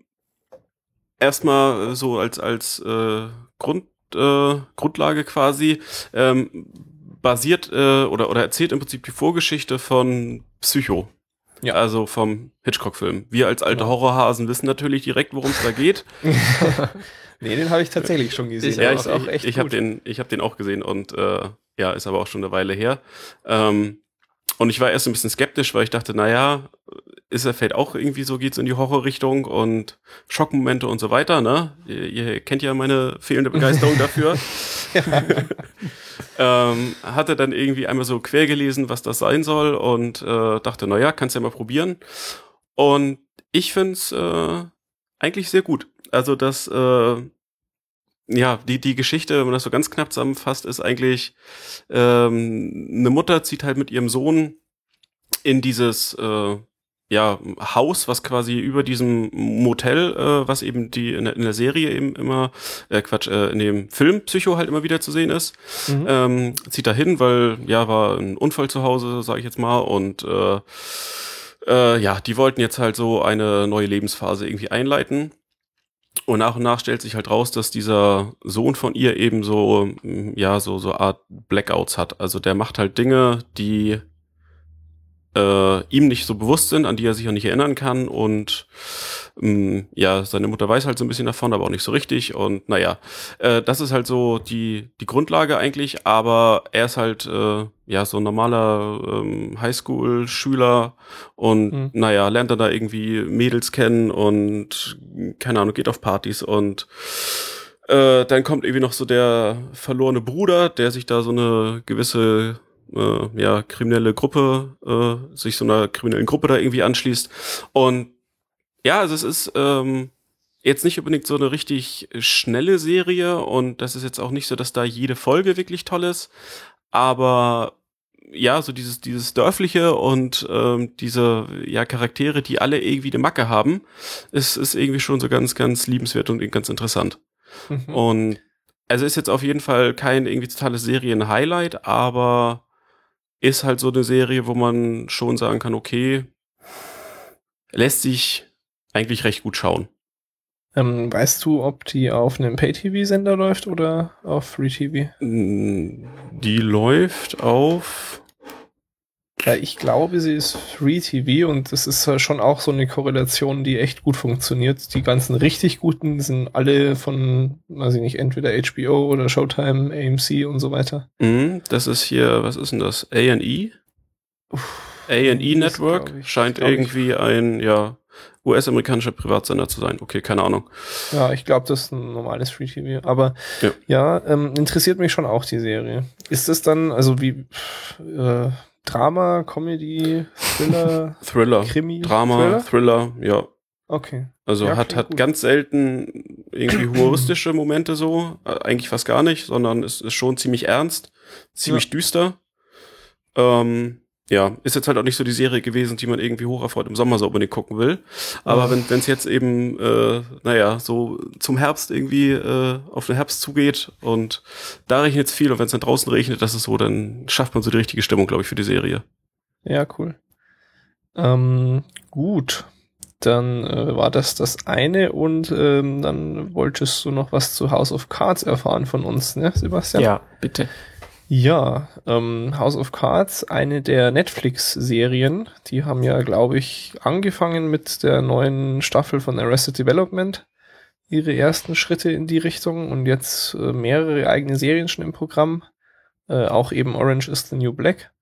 erstmal so als, als äh, Grund, äh, Grundlage quasi ähm, basiert äh, oder, oder erzählt im Prinzip die Vorgeschichte von Psycho. Ja. Also vom Hitchcock-Film. Wir als alte Genau. Horrorhasen wissen natürlich direkt, worum es da geht. nee, den habe ich tatsächlich schon gesehen. Ich- ja, ich, auch echt ich, ich habe den, ich hab den auch gesehen und äh, ja, ist aber auch schon eine Weile her. Ähm, und ich war erst ein bisschen skeptisch, weil ich dachte, naja, ist er fällt auch irgendwie so, geht's in die Horrorrichtung und Schockmomente und so weiter, ne? Ihr, ihr kennt ja meine fehlende Begeisterung dafür. ähm, hatte dann irgendwie einmal so quer gelesen, was das sein soll und äh, dachte, naja, kannst ja mal probieren. Und ich find's äh, eigentlich sehr gut. Also das, äh, ja, die, die Geschichte, wenn man das so ganz knapp zusammenfasst, ist eigentlich, ähm, eine Mutter zieht halt mit ihrem Sohn in dieses äh, ja, Haus, was quasi über diesem Motel, äh, was eben die in der, in der Serie eben immer, äh, Quatsch, äh, in dem Film Psycho halt immer wieder zu sehen ist, Mhm. ähm, zieht da hin, weil ja, war ein Unfall zu Hause, sage ich jetzt mal, und äh, äh, ja, die wollten jetzt halt so eine neue Lebensphase irgendwie einleiten. Und nach und nach stellt sich halt raus, dass dieser Sohn von ihr eben so, ja, so, so Art Blackouts hat. Also der macht halt Dinge, die äh, ihm nicht so bewusst sind, an die er sich auch nicht erinnern kann. Und ähm, ja, seine Mutter weiß halt so ein bisschen davon, aber auch nicht so richtig. Und naja, äh, das ist halt so die, die Grundlage eigentlich, aber er ist halt äh, ja so ein normaler ähm, Highschool-Schüler und Mhm. naja, lernt er da irgendwie Mädels kennen und keine Ahnung, geht auf Partys und äh, dann kommt irgendwie noch so der verlorene Bruder, der sich da so eine gewisse äh, ja, kriminelle Gruppe, äh, sich so einer kriminellen Gruppe da irgendwie anschließt. Und ja, also es ist ähm, jetzt nicht unbedingt so eine richtig schnelle Serie und das ist jetzt auch nicht so, dass da jede Folge wirklich toll ist, aber ja, so dieses, dieses Dörfliche und ähm, diese ja, Charaktere, die alle irgendwie eine Macke haben, ist, ist irgendwie schon so ganz, ganz liebenswert und ganz interessant. Mhm. Und also ist jetzt auf jeden Fall kein irgendwie totales Serien-Highlight, aber ist halt so eine Serie, wo man schon sagen kann, okay, lässt sich eigentlich recht gut schauen. Ähm, weißt du, ob die auf einem Pay-TV-Sender läuft oder auf Free-TV? Die läuft auf ja, ich glaube, sie ist Free TV und das ist schon auch so eine Korrelation, die echt gut funktioniert. Die ganzen richtig guten sind alle von, weiß ich nicht, entweder HBO oder Showtime, AMC und so weiter. Mhm, das ist hier, was ist denn das? A&E? A&E Network ich, scheint irgendwie ich. ein, ja, US-amerikanischer Privatsender zu sein. Okay, keine Ahnung. Ja, ich glaube, das ist ein normales Free TV. Aber ja, ja ähm, interessiert mich schon auch die Serie. Ist es dann, also wie, äh, Drama, Comedy, Thriller, Thriller, Krimi, Drama, Thriller, Thriller ja. Okay. Also ja, hat hat gut. ganz selten irgendwie humoristische Momente so, äh, eigentlich fast gar nicht, sondern es ist schon ziemlich ernst, ziemlich ja. düster. Ähm, ja, ist jetzt halt auch nicht so die Serie gewesen, die man irgendwie hoch erfreut im Sommer so unbedingt gucken will. Aber wenn es jetzt eben, äh, naja, so zum Herbst irgendwie äh, auf den Herbst zugeht und da regnet es viel und wenn es dann draußen regnet, das ist so, dann schafft man so die richtige Stimmung, glaube ich, für die Serie. Ja, cool. Ähm, gut. Dann äh, war das das eine und ähm, dann wolltest du noch was zu House of Cards erfahren von uns, ne, Sebastian? Ja, bitte. Ja, ähm, House of Cards, eine der Netflix-Serien. Die haben ja, glaube ich, angefangen mit der neuen Staffel von Arrested Development. Ihre ersten Schritte in die Richtung und jetzt äh, mehrere eigene Serien schon im Programm. Äh, auch eben Orange is the New Black.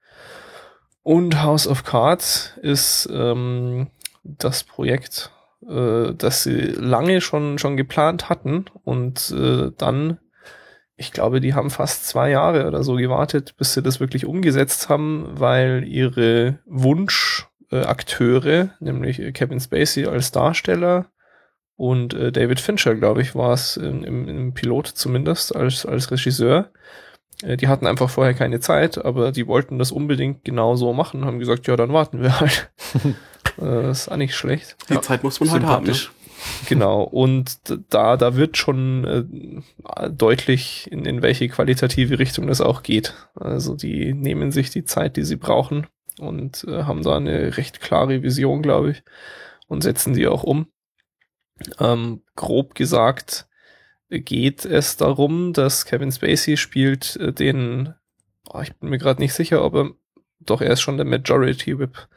Und House of Cards ist ähm, das Projekt, äh, das sie lange schon, schon geplant hatten und äh, dann ich glaube, die haben fast zwei Jahre oder so gewartet, bis sie das wirklich umgesetzt haben, weil ihre Wunschakteure, äh, nämlich Kevin Spacey als Darsteller und äh, David Fincher, glaube ich, war es im, im, Pilot zumindest als, als Regisseur, äh, die hatten einfach vorher keine Zeit, aber die wollten das unbedingt genau so machen, haben gesagt, ja, dann warten wir halt. Äh, das ist auch nicht schlecht. Die ja, Zeit muss man halt haben. Ne? Genau, und da, da wird schon äh, deutlich, in, in welche qualitative Richtung das auch geht. Also die nehmen sich die Zeit, die sie brauchen und äh, haben da eine recht klare Vision, glaube ich, und setzen die auch um. Ähm, grob gesagt geht es darum, dass Kevin Spacey spielt äh, den, oh, ich bin mir gerade nicht sicher, ob er, doch er ist schon der Majority Whip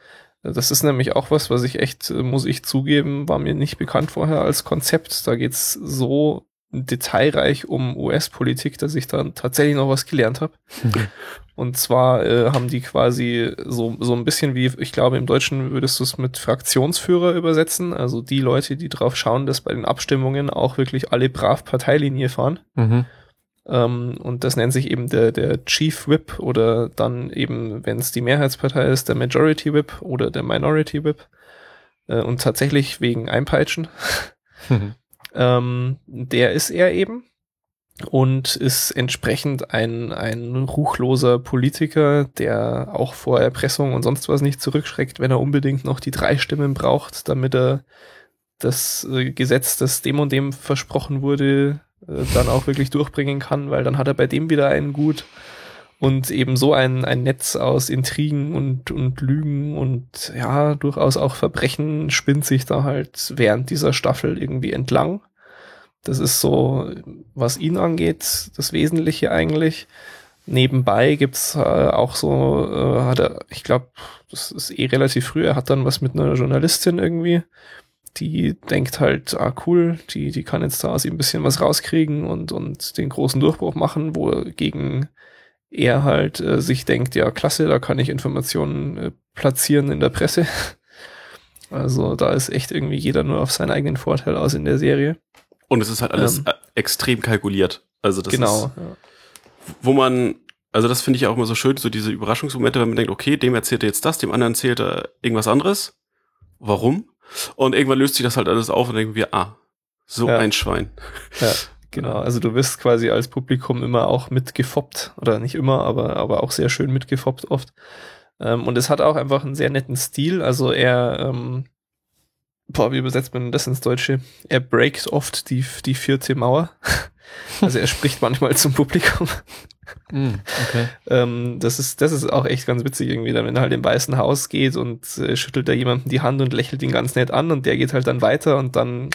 das ist nämlich auch was, was ich echt, äh, muss ich zugeben, war mir nicht bekannt vorher als Konzept. Da geht's so detailreich um US-Politik, dass ich dann tatsächlich noch was gelernt habe. Und zwar äh, haben die quasi so, so ein bisschen wie, ich glaube, im Deutschen würdest du es mit Fraktionsführer übersetzen, also die Leute, die drauf schauen, dass bei den Abstimmungen auch wirklich alle brav Parteilinie fahren. Mhm. Ähm, und das nennt sich eben der, der Chief Whip oder dann eben, wenn es die Mehrheitspartei ist, der Majority Whip oder der Minority Whip. Äh, und tatsächlich wegen Einpeitschen. Mhm. ähm, der ist er eben und ist entsprechend ein, ein ruchloser Politiker, der auch vor Erpressung und sonst was nicht zurückschreckt, wenn er unbedingt noch die drei Stimmen braucht, damit er das äh, Gesetz, das dem und dem versprochen wurde, äh, dann auch wirklich durchbringen kann, weil dann hat er bei dem wieder einen gut und eben so ein, ein Netz aus Intrigen und, und Lügen und ja, durchaus auch Verbrechen spinnt sich da halt während dieser Staffel irgendwie entlang. Das ist so, was ihn angeht, das Wesentliche eigentlich. Nebenbei gibt's äh, auch so, äh, hat er, ich glaube, das ist eh relativ früh, er hat dann was mit einer Journalistin irgendwie, die denkt halt, ah cool, die, die kann jetzt da aus ihm ein bisschen was rauskriegen und, und den großen Durchbruch machen, wogegen er halt äh, sich denkt, ja klasse, da kann ich Informationen äh, platzieren in der Presse. Also da ist echt irgendwie jeder nur auf seinen eigenen Vorteil aus in der Serie. Und es ist halt alles ähm, äh, extrem kalkuliert. Also das genau, ist, ja. wo man, also das finde ich auch immer so schön, so diese Überraschungsmomente, wenn man denkt, okay, dem erzählt er jetzt das, dem anderen erzählt er irgendwas anderes. Warum? Und irgendwann löst sich das halt alles auf und denken wir, ah, so ja. ein Schwein. Ja, genau. Also du wirst quasi als Publikum immer auch mitgefoppt. Oder nicht immer, aber, aber auch sehr schön mitgefoppt oft. Ähm, und es hat auch einfach einen sehr netten Stil. Also er, ähm, boah, wie übersetzt man das ins Deutsche? Er breaks oft die, die vierte Mauer. Also er spricht manchmal zum Publikum. Mm, okay. Ähm, das ist, das ist auch echt ganz witzig irgendwie, dann, wenn er halt im Weißen Haus geht und äh, schüttelt da jemandem die Hand und lächelt ihn ganz nett an und der geht halt dann weiter und dann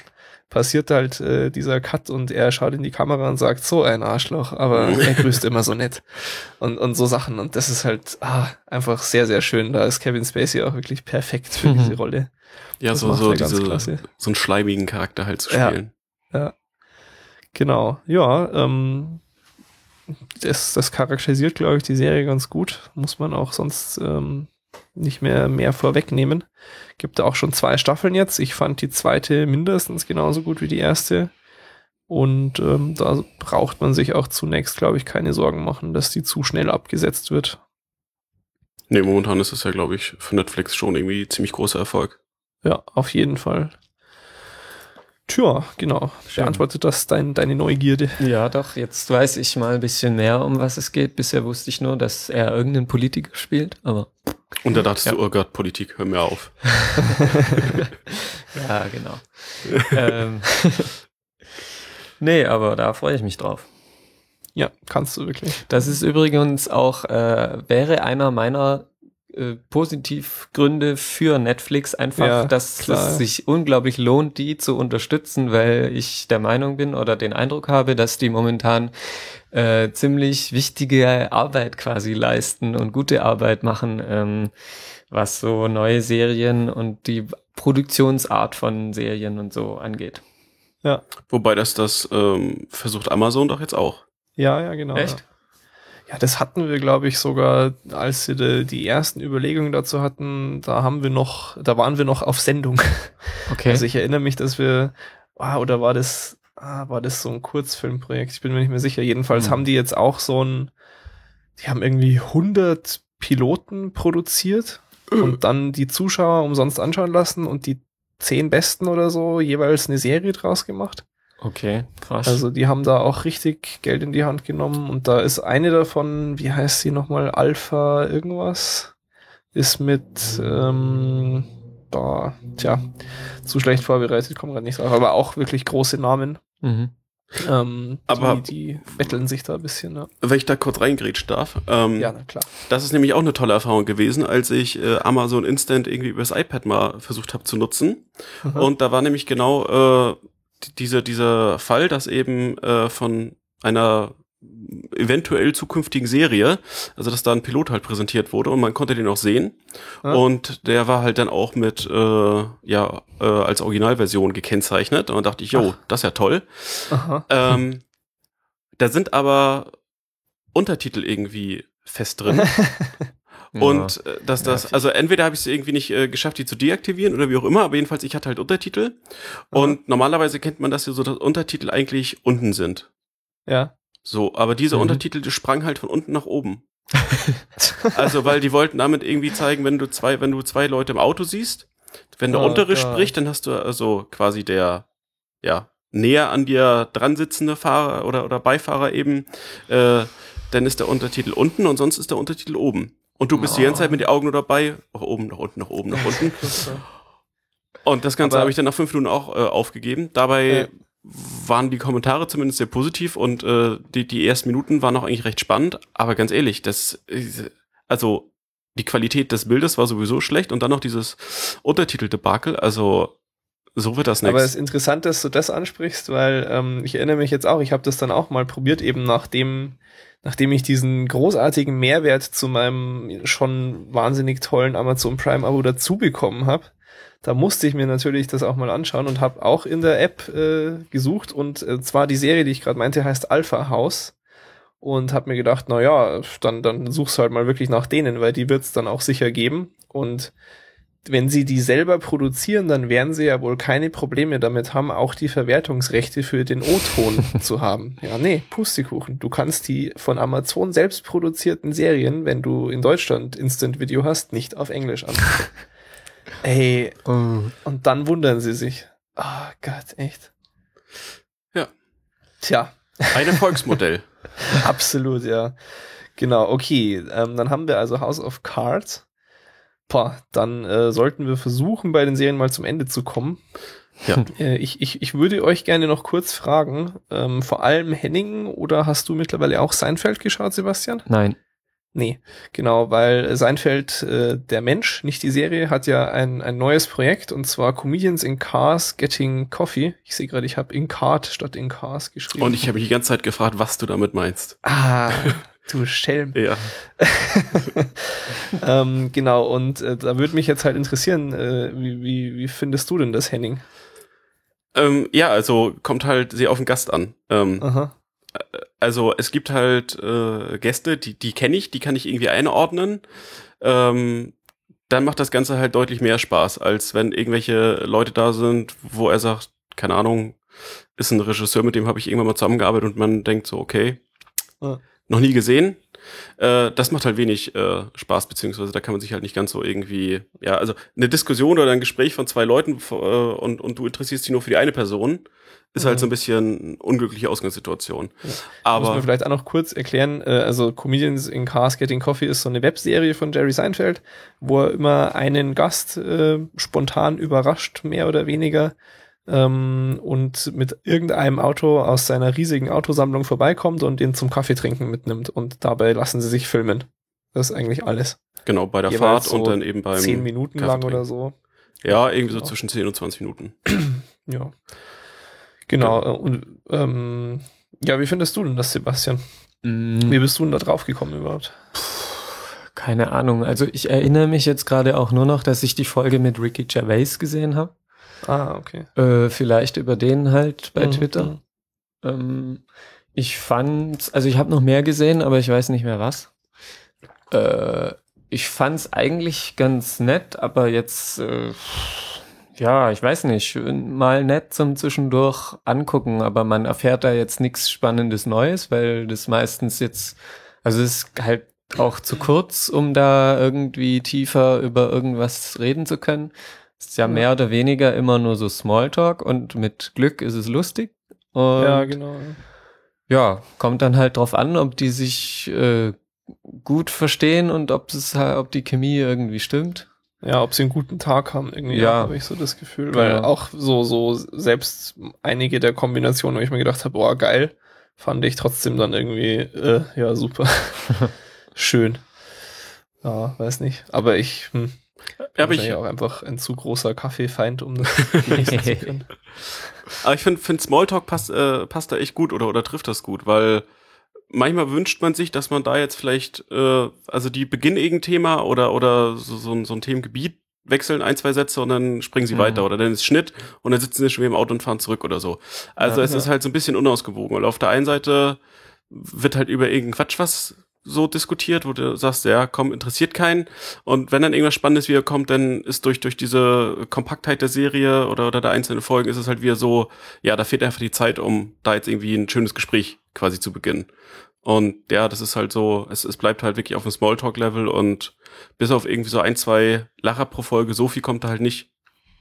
passiert halt äh, dieser Cut und er schaut in die Kamera und sagt, so ein Arschloch, aber er grüßt immer so nett und, und so Sachen und das ist halt ah, einfach sehr, sehr schön. Da ist Kevin Spacey auch wirklich perfekt für Mhm. diese Rolle. Ja, Das so, so, diese, so einen schleimigen Charakter halt zu Ja. spielen. Genau, ja, ähm, das, das charakterisiert, glaube ich, die Serie ganz gut. Muss man auch sonst ähm, nicht mehr, mehr vorwegnehmen. Gibt da auch schon zwei Staffeln jetzt. Ich fand die zweite mindestens genauso gut wie die erste. Und ähm, da braucht man sich auch zunächst, glaube ich, keine Sorgen machen, dass die zu schnell abgesetzt wird. Nee, momentan ist es ja, glaube ich, für Netflix schon irgendwie ziemlich großer Erfolg. Ja, auf jeden Fall. Tja, genau. Schön. Beantwortet das dein, deine Neugierde? Ja, doch, jetzt weiß ich mal ein bisschen mehr, um was es geht. Bisher wusste ich nur, dass er irgendeinen Politiker spielt, aber Und da dachtest Ja. du, oh Gott, Politik, hör mir auf. ja, genau. ähm, nee, aber da freue ich mich drauf. Ja, kannst du wirklich. Das ist übrigens auch, äh, wäre einer meiner äh, Positivgründe für Netflix einfach, Ja, dass klar. es sich unglaublich lohnt, die zu unterstützen, weil ich der Meinung bin oder den Eindruck habe, dass die momentan äh, ziemlich wichtige Arbeit quasi leisten und gute Arbeit machen, ähm, was so neue Serien und die Produktionsart von Serien und so angeht. Ja, Wobei das das ähm, versucht Amazon doch jetzt auch. ja, ja, genau. Echt? Ja. Ja, das hatten wir, glaube ich, sogar, als wir die, die ersten Überlegungen dazu hatten, da haben wir noch, da waren wir noch auf Sendung. Okay. Also ich erinnere mich, dass wir, ah, oder war das, ah, war das so ein Kurzfilmprojekt? Ich bin mir nicht mehr sicher. Jedenfalls Hm. haben die jetzt auch so ein, die haben irgendwie 100 Piloten produziert und dann die Zuschauer umsonst anschauen lassen und die zehn besten oder so jeweils eine Serie draus gemacht. Okay, krass. Also die haben da auch richtig Geld in die Hand genommen und da ist eine davon, wie heißt sie nochmal, Alpha irgendwas, ist mit, ähm, da, tja, zu schlecht vorbereitet, kommen gerade nicht drauf, aber auch wirklich große Namen. mhm. Ähm, Aber- die, die betteln sich da ein bisschen, ja. Wenn ich da kurz reingrätschen darf. Ähm, Ja, na klar. Das ist nämlich auch eine tolle Erfahrung gewesen, als ich äh, Amazon Instant irgendwie übers iPad mal versucht habe zu nutzen. Mhm. Und da war nämlich genau äh, diese, dieser Fall, dass eben äh, von einer eventuell zukünftigen Serie, also dass da ein Pilot halt präsentiert wurde und man konnte den auch sehen. Ja. Und der war halt dann auch mit, äh, ja, äh, als Originalversion gekennzeichnet. Und dann dachte ich, jo, das ist ja toll. Ähm, da sind aber Untertitel irgendwie fest drin. Und äh, dass das, also entweder habe ich es irgendwie nicht äh, geschafft, die zu deaktivieren oder wie auch immer, aber jedenfalls ich hatte halt Untertitel. Und normalerweise kennt man das ja so, dass Untertitel eigentlich unten sind. Ja. So, aber diese Mhm. Untertitel, die sprangen halt von unten nach oben. also, weil die wollten damit irgendwie zeigen, wenn du zwei, wenn du zwei Leute im Auto siehst, wenn der Oh untere Gott. spricht, dann hast du also quasi der, ja, näher an dir dran sitzende Fahrer oder, oder Beifahrer eben, äh, dann ist der Untertitel unten und sonst ist der Untertitel oben. Und du bist die ganze Zeit mit den Augen nur dabei, nach oben, nach unten, nach oben, nach unten. Und das Ganze habe ich dann nach fünf Minuten auch äh, aufgegeben. Dabei Ja. waren die Kommentare zumindest sehr positiv und äh, die, die ersten Minuten waren auch eigentlich recht spannend. Aber ganz ehrlich, das, äh, also die Qualität des Bildes war sowieso schlecht und dann noch dieses Untertitel-Debakel. Also so wird das Aber es ist interessant, dass du das ansprichst, weil ähm, ich erinnere mich jetzt auch, ich habe das dann auch mal probiert, eben nachdem, nachdem ich diesen großartigen Mehrwert zu meinem schon wahnsinnig tollen Amazon Prime-Abo dazu bekommen habe. Da musste ich mir natürlich das auch mal anschauen und habe auch in der App äh, gesucht und äh, zwar die Serie, die ich gerade meinte, heißt Alpha House und habe mir gedacht, na ja, dann dann suchst halt mal wirklich nach denen, weil die wird's dann auch sicher geben und wenn sie die selber produzieren, dann werden sie ja wohl keine Probleme damit haben, auch die Verwertungsrechte für den O-Ton zu haben. Ja, nee, Pustekuchen. Du kannst die von Amazon selbst produzierten Serien, wenn du in Deutschland Instant Video hast, nicht auf Englisch an. Ey, Oh. und dann wundern sie sich. Ah Gott, echt. Ja. Tja, Ein Erfolgsmodell. absolut, ja. Genau, okay. Ähm, dann haben wir also House of Cards. Boah, dann äh, sollten wir versuchen, bei den Serien mal zum Ende zu kommen. Ja. Äh, ich, ich, ich würde euch gerne noch kurz fragen, ähm, vor allem Henning oder hast du mittlerweile auch Seinfeld geschaut, Sebastian? Nein. Nee, genau, weil Seinfeld, äh, der Mensch, nicht die Serie, hat ja ein, ein neues Projekt und zwar Comedians in Cars Getting Coffee. Ich sehe gerade, ich habe in Cart statt in Cars geschrieben. Und ich habe mich die ganze Zeit gefragt, was du damit meinst. ah, du Schelm. Ja. ähm, genau, und äh, da würde mich jetzt halt interessieren, äh, wie, wie, wie findest du denn das, Henning? Ähm, ja, also kommt halt sehr auf den Gast an. Ähm, Aha. also es gibt halt äh, Gäste, die, die kenne ich, die kann ich irgendwie einordnen. Ähm, dann macht das Ganze halt deutlich mehr Spaß, als wenn irgendwelche Leute da sind, wo er sagt, keine Ahnung, ist ein Regisseur, mit dem habe ich irgendwann mal zusammengearbeitet und man denkt so, okay, Ja. Noch nie gesehen. Äh, das macht halt wenig äh, Spaß, beziehungsweise da kann man sich halt nicht ganz so irgendwie, ja, also eine Diskussion oder ein Gespräch von zwei Leuten äh, und, und du interessierst dich nur für die eine Person, ist halt Mhm. so ein bisschen unglückliche Ausgangssituation. Muss Aber man vielleicht auch noch kurz erklären, äh, also Comedians in Cars Getting Coffee ist so eine Webserie von Jerry Seinfeld, wo er immer einen Gast äh, spontan überrascht, mehr oder weniger, ähm, und mit irgendeinem Auto aus seiner riesigen Autosammlung vorbeikommt und den zum Kaffeetrinken mitnimmt und dabei lassen sie sich filmen. Das ist eigentlich alles. genau, bei der jeweils Fahrt und so dann eben beim. Zehn Minuten Kaffee lang trinken. oder so. Ja, irgendwie so Genau. zwischen 10 und 20 Minuten. Ja. Genau. äh, Und ähm, ja, wie findest du denn das, Sebastian? Wie bist du denn da drauf gekommen überhaupt? Keine Ahnung. Also ich erinnere mich jetzt gerade auch nur noch, dass ich die Folge mit Ricky Gervais gesehen habe. Ah, okay. Äh, vielleicht über den halt bei Mhm, Twitter. mhm. Ähm, ich fand, also ich habe noch mehr gesehen, aber ich weiß nicht mehr was. Äh, ich fand's eigentlich ganz nett, aber jetzt, äh, ja, ich weiß nicht, mal nett zum Zwischendurch angucken, aber man erfährt da jetzt nichts Spannendes Neues, weil das meistens jetzt, also es ist halt auch zu kurz, um da irgendwie tiefer über irgendwas reden zu können. Es ist ja, Ja. mehr oder weniger immer nur so Smalltalk und mit Glück ist es lustig. Und Ja, genau. ja, kommt dann halt drauf an, ob die sich äh, gut verstehen und ob es ob die Chemie irgendwie stimmt. Ja, ob sie einen guten Tag haben, irgendwie, Ja. habe ich so das Gefühl. Weil auch so, so selbst einige der Kombinationen, wo ich mir gedacht habe, boah, geil, fand ich trotzdem dann irgendwie, äh, ja, super. Schön. Ja, weiß nicht. Aber ich, hm, Ja, aber bin ich, auch einfach ein zu großer Kaffeefeind, um das zu können. aber ich finde, find Smalltalk passt, äh, passt da echt gut oder, oder trifft das gut, weil manchmal wünscht man sich, dass man da jetzt vielleicht, äh, also die beginnen irgendein Thema oder, oder so, so, ein, so ein Themengebiet wechseln ein, zwei Sätze und dann springen sie Mhm. weiter oder dann ist Schnitt und dann sitzen sie schon wieder im Auto und fahren zurück oder so. Also Ja, es ja. ist halt so ein bisschen unausgewogen, weil auf der einen Seite wird halt über irgendeinen Quatsch was so diskutiert, wo du sagst, ja, komm, interessiert keinen. Und wenn dann irgendwas Spannendes wieder kommt, dann ist durch, durch diese Kompaktheit der Serie oder, oder der einzelnen Folgen ist es halt wieder so, ja, da fehlt einfach die Zeit, um da jetzt irgendwie ein schönes Gespräch quasi zu beginnen. Und ja, das ist halt so, es, es bleibt halt wirklich auf dem Smalltalk-Level und bis auf irgendwie so ein, zwei Lacher pro Folge, so viel kommt da halt nicht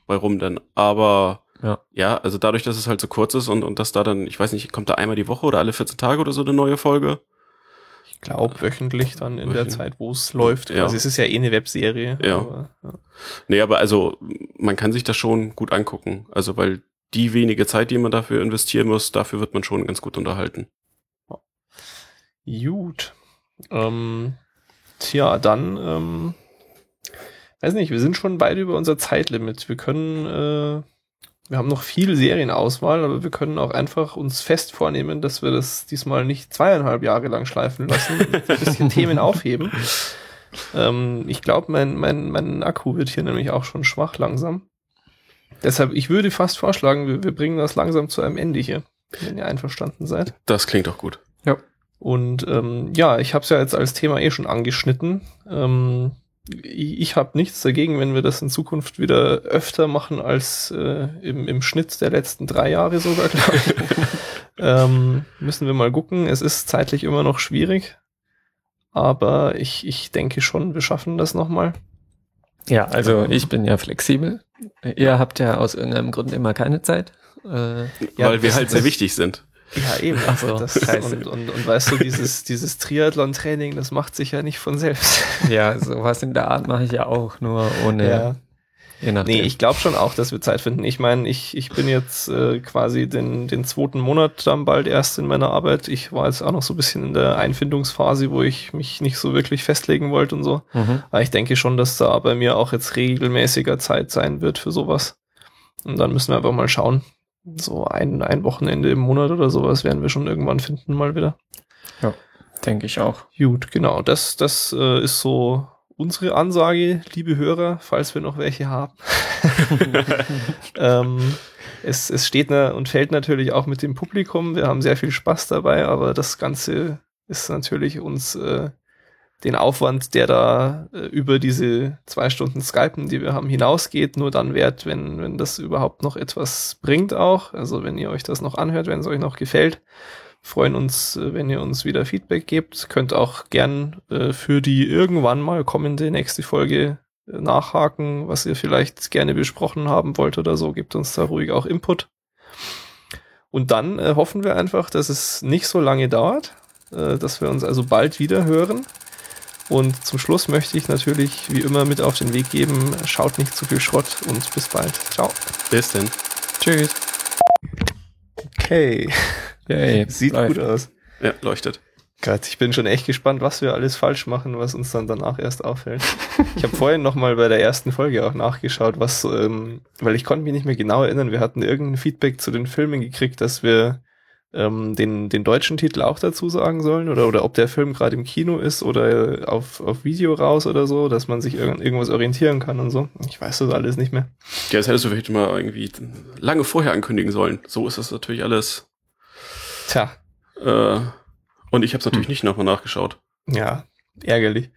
bei rum dann. Aber Ja. ja, also dadurch, dass es halt so kurz ist und, und dass da dann, ich weiß nicht, kommt da einmal die Woche oder alle 14 Tage oder so eine neue Folge. Ich glaube, wöchentlich dann in der Wöchentlich. Zeit, wo es läuft. Ja. Also es ist ja eh eine Webserie. Ja. Aber, ja. Nee, aber also man kann sich das schon gut angucken. Also weil die wenige Zeit, die man dafür investieren muss, dafür wird man schon ganz gut unterhalten. Gut. Ähm, tja, dann, ähm, weiß nicht, wir sind schon beide über unser Zeitlimit. Wir können, äh, wir haben noch viel Serienauswahl, aber wir können auch einfach uns fest vornehmen, dass wir das diesmal nicht zweieinhalb Jahre lang schleifen lassen, ein bisschen Themen aufheben. Ähm, ich glaube, mein, mein, mein Akku wird hier nämlich auch schon schwach langsam. Deshalb, ich würde fast vorschlagen, wir, wir bringen das langsam zu einem Ende hier, wenn ihr einverstanden seid. Das klingt doch gut. Und ähm, ja, ich habe es ja jetzt als Thema eh schon angeschnitten. Ähm, ich ich habe nichts dagegen, wenn wir das in Zukunft wieder öfter machen als äh, im, im Schnitt der letzten drei Jahre sogar, glaube ich. ähm, müssen wir mal gucken. Es ist zeitlich immer noch schwierig. Aber ich, ich denke schon, wir schaffen das nochmal. Ja, also ich bin ja flexibel. Ihr habt ja aus irgendeinem Grund immer keine Zeit. Äh, Ja, weil wir halt sehr wichtig sind. Ja, eben. Ach so, das, scheiße. und, und, und weißt du, dieses, dieses Triathlon-Training, das macht sich ja nicht von selbst. Ja, sowas in der Art mache ich ja auch, nur ohne, je nachdem. Nee, ich glaube schon auch, dass wir Zeit finden. Ich meine, ich, ich bin jetzt äh, quasi den, den zweiten Monat dann bald erst in meiner Arbeit. Ich war jetzt auch noch so ein bisschen in der Einfindungsphase, wo ich mich nicht so wirklich festlegen wollte und so. mhm. Aber ich denke schon, dass da bei mir auch jetzt regelmäßiger Zeit sein wird für sowas. Und dann müssen wir einfach mal schauen. So ein, ein Wochenende im Monat oder sowas werden wir schon irgendwann finden mal wieder. Denke ich auch. Gut, genau. Das, das äh, ist so unsere Ansage, liebe Hörer, falls wir noch welche haben. ähm, es, es steht na und fällt natürlich auch mit dem Publikum. Wir haben sehr viel Spaß dabei, aber das Ganze ist natürlich uns äh, den Aufwand, der da äh, über diese zwei Stunden Skypen, die wir haben, hinausgeht, nur dann wert, wenn, wenn das überhaupt noch etwas bringt auch. Also wenn ihr euch das noch anhört, wenn es euch noch gefällt freuen uns, äh, wenn ihr uns wieder Feedback gebt. Könnt auch gern äh, für die irgendwann mal kommende nächste Folge äh, nachhaken, was ihr vielleicht gerne besprochen haben wollt oder so. Gebt uns da ruhig auch Input. Und dann äh, hoffen wir einfach, dass es nicht so lange dauert, äh, dass wir uns also bald wieder hören. Und zum Schluss möchte ich natürlich wie immer mit auf den Weg geben, schaut nicht zu viel Schrott und bis bald. Ciao. Bis denn. Tschüss. Okay. Yay. Sieht Läuft. gut aus. Ja, leuchtet. Gott, ich bin schon echt gespannt, was wir alles falsch machen, was uns dann danach erst auffällt. Ich habe vorhin noch mal bei der ersten Folge auch nachgeschaut, was, ähm, weil ich konnte mich nicht mehr genau erinnern, wir hatten irgendein Feedback zu den Filmen gekriegt, dass wir ähm, den, den deutschen Titel auch dazu sagen sollen oder, oder ob der Film gerade im Kino ist oder auf, auf Video raus oder so, dass man sich irgend, irgendwas orientieren kann und so. Ich weiß das alles nicht mehr. Ja, das hättest du vielleicht mal irgendwie lange vorher ankündigen sollen. So ist das natürlich alles. Tja, Äh, und ich habe es natürlich nicht nochmal nachgeschaut. ja, ärgerlich.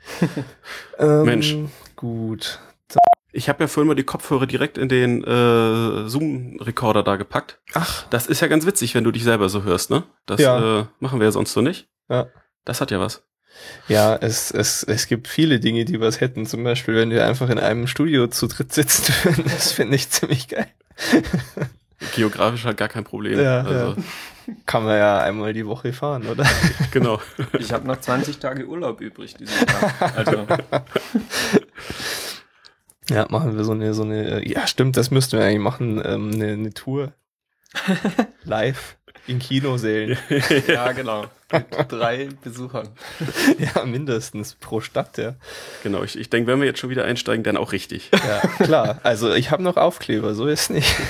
ähm, Mensch. Gut. Ich habe ja vorhin mal die Kopfhörer direkt in den äh, Zoom-Recorder da gepackt. Ach, Das ist ja ganz witzig, wenn du dich selber so hörst, ne? Das Ja. äh, machen wir ja sonst so nicht. Ja. Das hat ja was. Ja, es, es, es gibt viele Dinge, die was hätten. Zum Beispiel, wenn wir einfach in einem Studio zu dritt sitzen würden. Das finde ich ziemlich geil. Geografisch halt gar kein Problem. Ja, also, Kann man ja einmal die Woche fahren, oder? genau. Ich habe noch 20 Tage Urlaub übrig diesen Jahr. Also, Ja, machen wir so eine, so eine, ja, stimmt, das müssten wir eigentlich machen, ähm, eine, eine Tour. Live in Kinosälen. ja, genau. Mit drei Besuchern. ja, mindestens pro Stadt, ja. Genau, ich, ich denke, wenn wir jetzt schon wieder einsteigen, dann auch richtig. Ja, klar. Also ich habe noch Aufkleber, so ist nicht.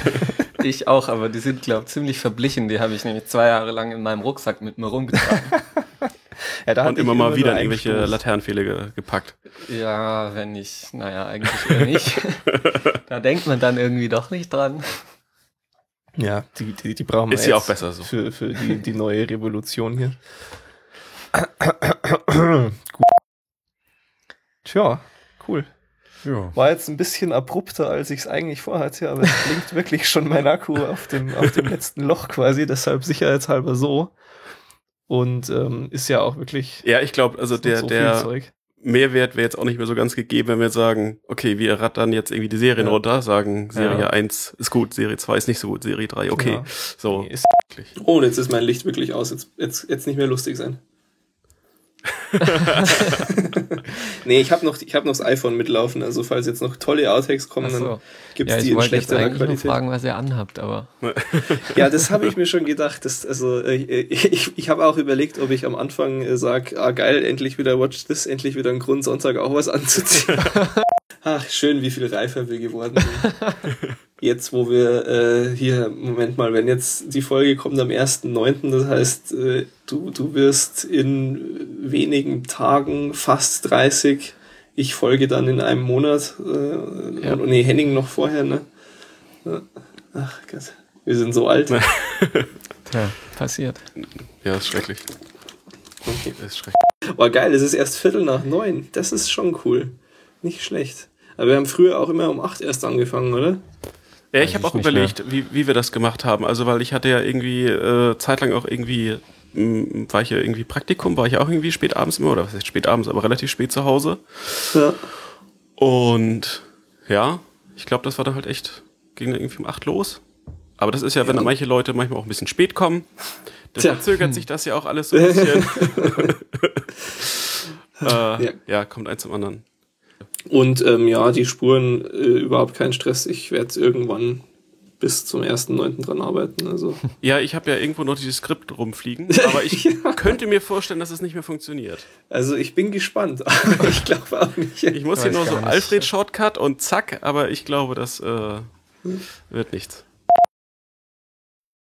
Ich auch, aber die sind, glaube ich, ziemlich verblichen. Die habe ich nämlich zwei Jahre lang in meinem Rucksack mit mir rumgetragen. Ja, da Und immer mal nur wieder irgendwelche Stoß. Laternenpfähle ge gepackt. ja, wenn ich, naja, eigentlich eher nicht. da denkt man dann irgendwie doch nicht dran. Ja, die, die, die brauchen wir Ist ja auch besser so. Für, für die, die neue Revolution hier. Gut. Tja, cool. Ja. War jetzt ein bisschen abrupter, als ich es eigentlich vorhatte, aber es blinkt wirklich schon mein Akku auf dem, auf dem letzten Loch quasi, deshalb sicherheitshalber so. Und ähm, ist ja auch wirklich Ja, ich glaube, also der, so der. Mehrwert wäre jetzt auch nicht mehr so ganz gegeben, wenn wir sagen, okay, wir rattern jetzt irgendwie die Serien Ja. runter, sagen, Serie Ja. 1 ist gut, Serie 2 ist nicht so gut, Serie 3, okay. Ja. So, Nee, ist oh, und jetzt ist mein Licht wirklich aus. Jetzt, jetzt, jetzt nicht mehr lustig sein. nee, ich habe noch, ich hab noch das iPhone mitlaufen. Also falls jetzt noch tolle Outtakes kommen, so. dann gibt's Ja, die ich in wollte schlechterer eigentlich nur Qualität. fragen, was ihr anhabt, aber Ja, das habe ich mir schon gedacht. Das, also äh, ich, ich, ich habe auch überlegt, ob ich am Anfang äh, sag, ah geil, endlich wieder Watch This, endlich wieder ein Grund, Sonntag auch was anzuziehen. Ach, schön, wie viel reifer wir geworden sind. Jetzt, wo wir äh, hier, Moment mal, wenn jetzt die Folge kommt am 1.9., das heißt, äh, du, du wirst in wenigen Tagen fast 30. Ich folge dann in einem Monat. Äh, Ja. und, nee, Henning noch vorher, ne? Ach Gott, wir sind so alt. ja, passiert. ja, ist schrecklich. Okay. Ist schrecklich. Oh geil, es ist erst Viertel nach neun. Das ist schon cool. Nicht schlecht. Aber wir haben früher auch immer um acht erst angefangen, oder? Ja, ich habe auch überlegt, wie, wie wir das gemacht haben. Also, weil ich hatte ja irgendwie äh, zeitlang auch irgendwie, mh, war ich ja irgendwie Praktikum, war ich auch irgendwie spät abends immer, oder was heißt spät abends, aber relativ spät zu Hause. Ja. Und ja, ich glaube, das war dann halt echt, ging dann irgendwie um acht los. Aber das ist ja, wenn Ja. manche Leute manchmal auch ein bisschen spät kommen, Da verzögert sich das ja auch alles so ein bisschen. äh, ja. ja, kommt eins zum anderen. Und ähm, ja, die Spuren, äh, überhaupt kein Stress. Ich werde es irgendwann bis zum 1.9. dran arbeiten. Also. Ja, ich habe ja irgendwo noch dieses Skript rumfliegen, aber ich ja. könnte mir vorstellen, dass es nicht mehr funktioniert. Also ich bin gespannt, aber ich glaube auch nicht. Ich muss hier nur so Alfred-Shortcut und zack, aber ich glaube, das äh, wird nichts.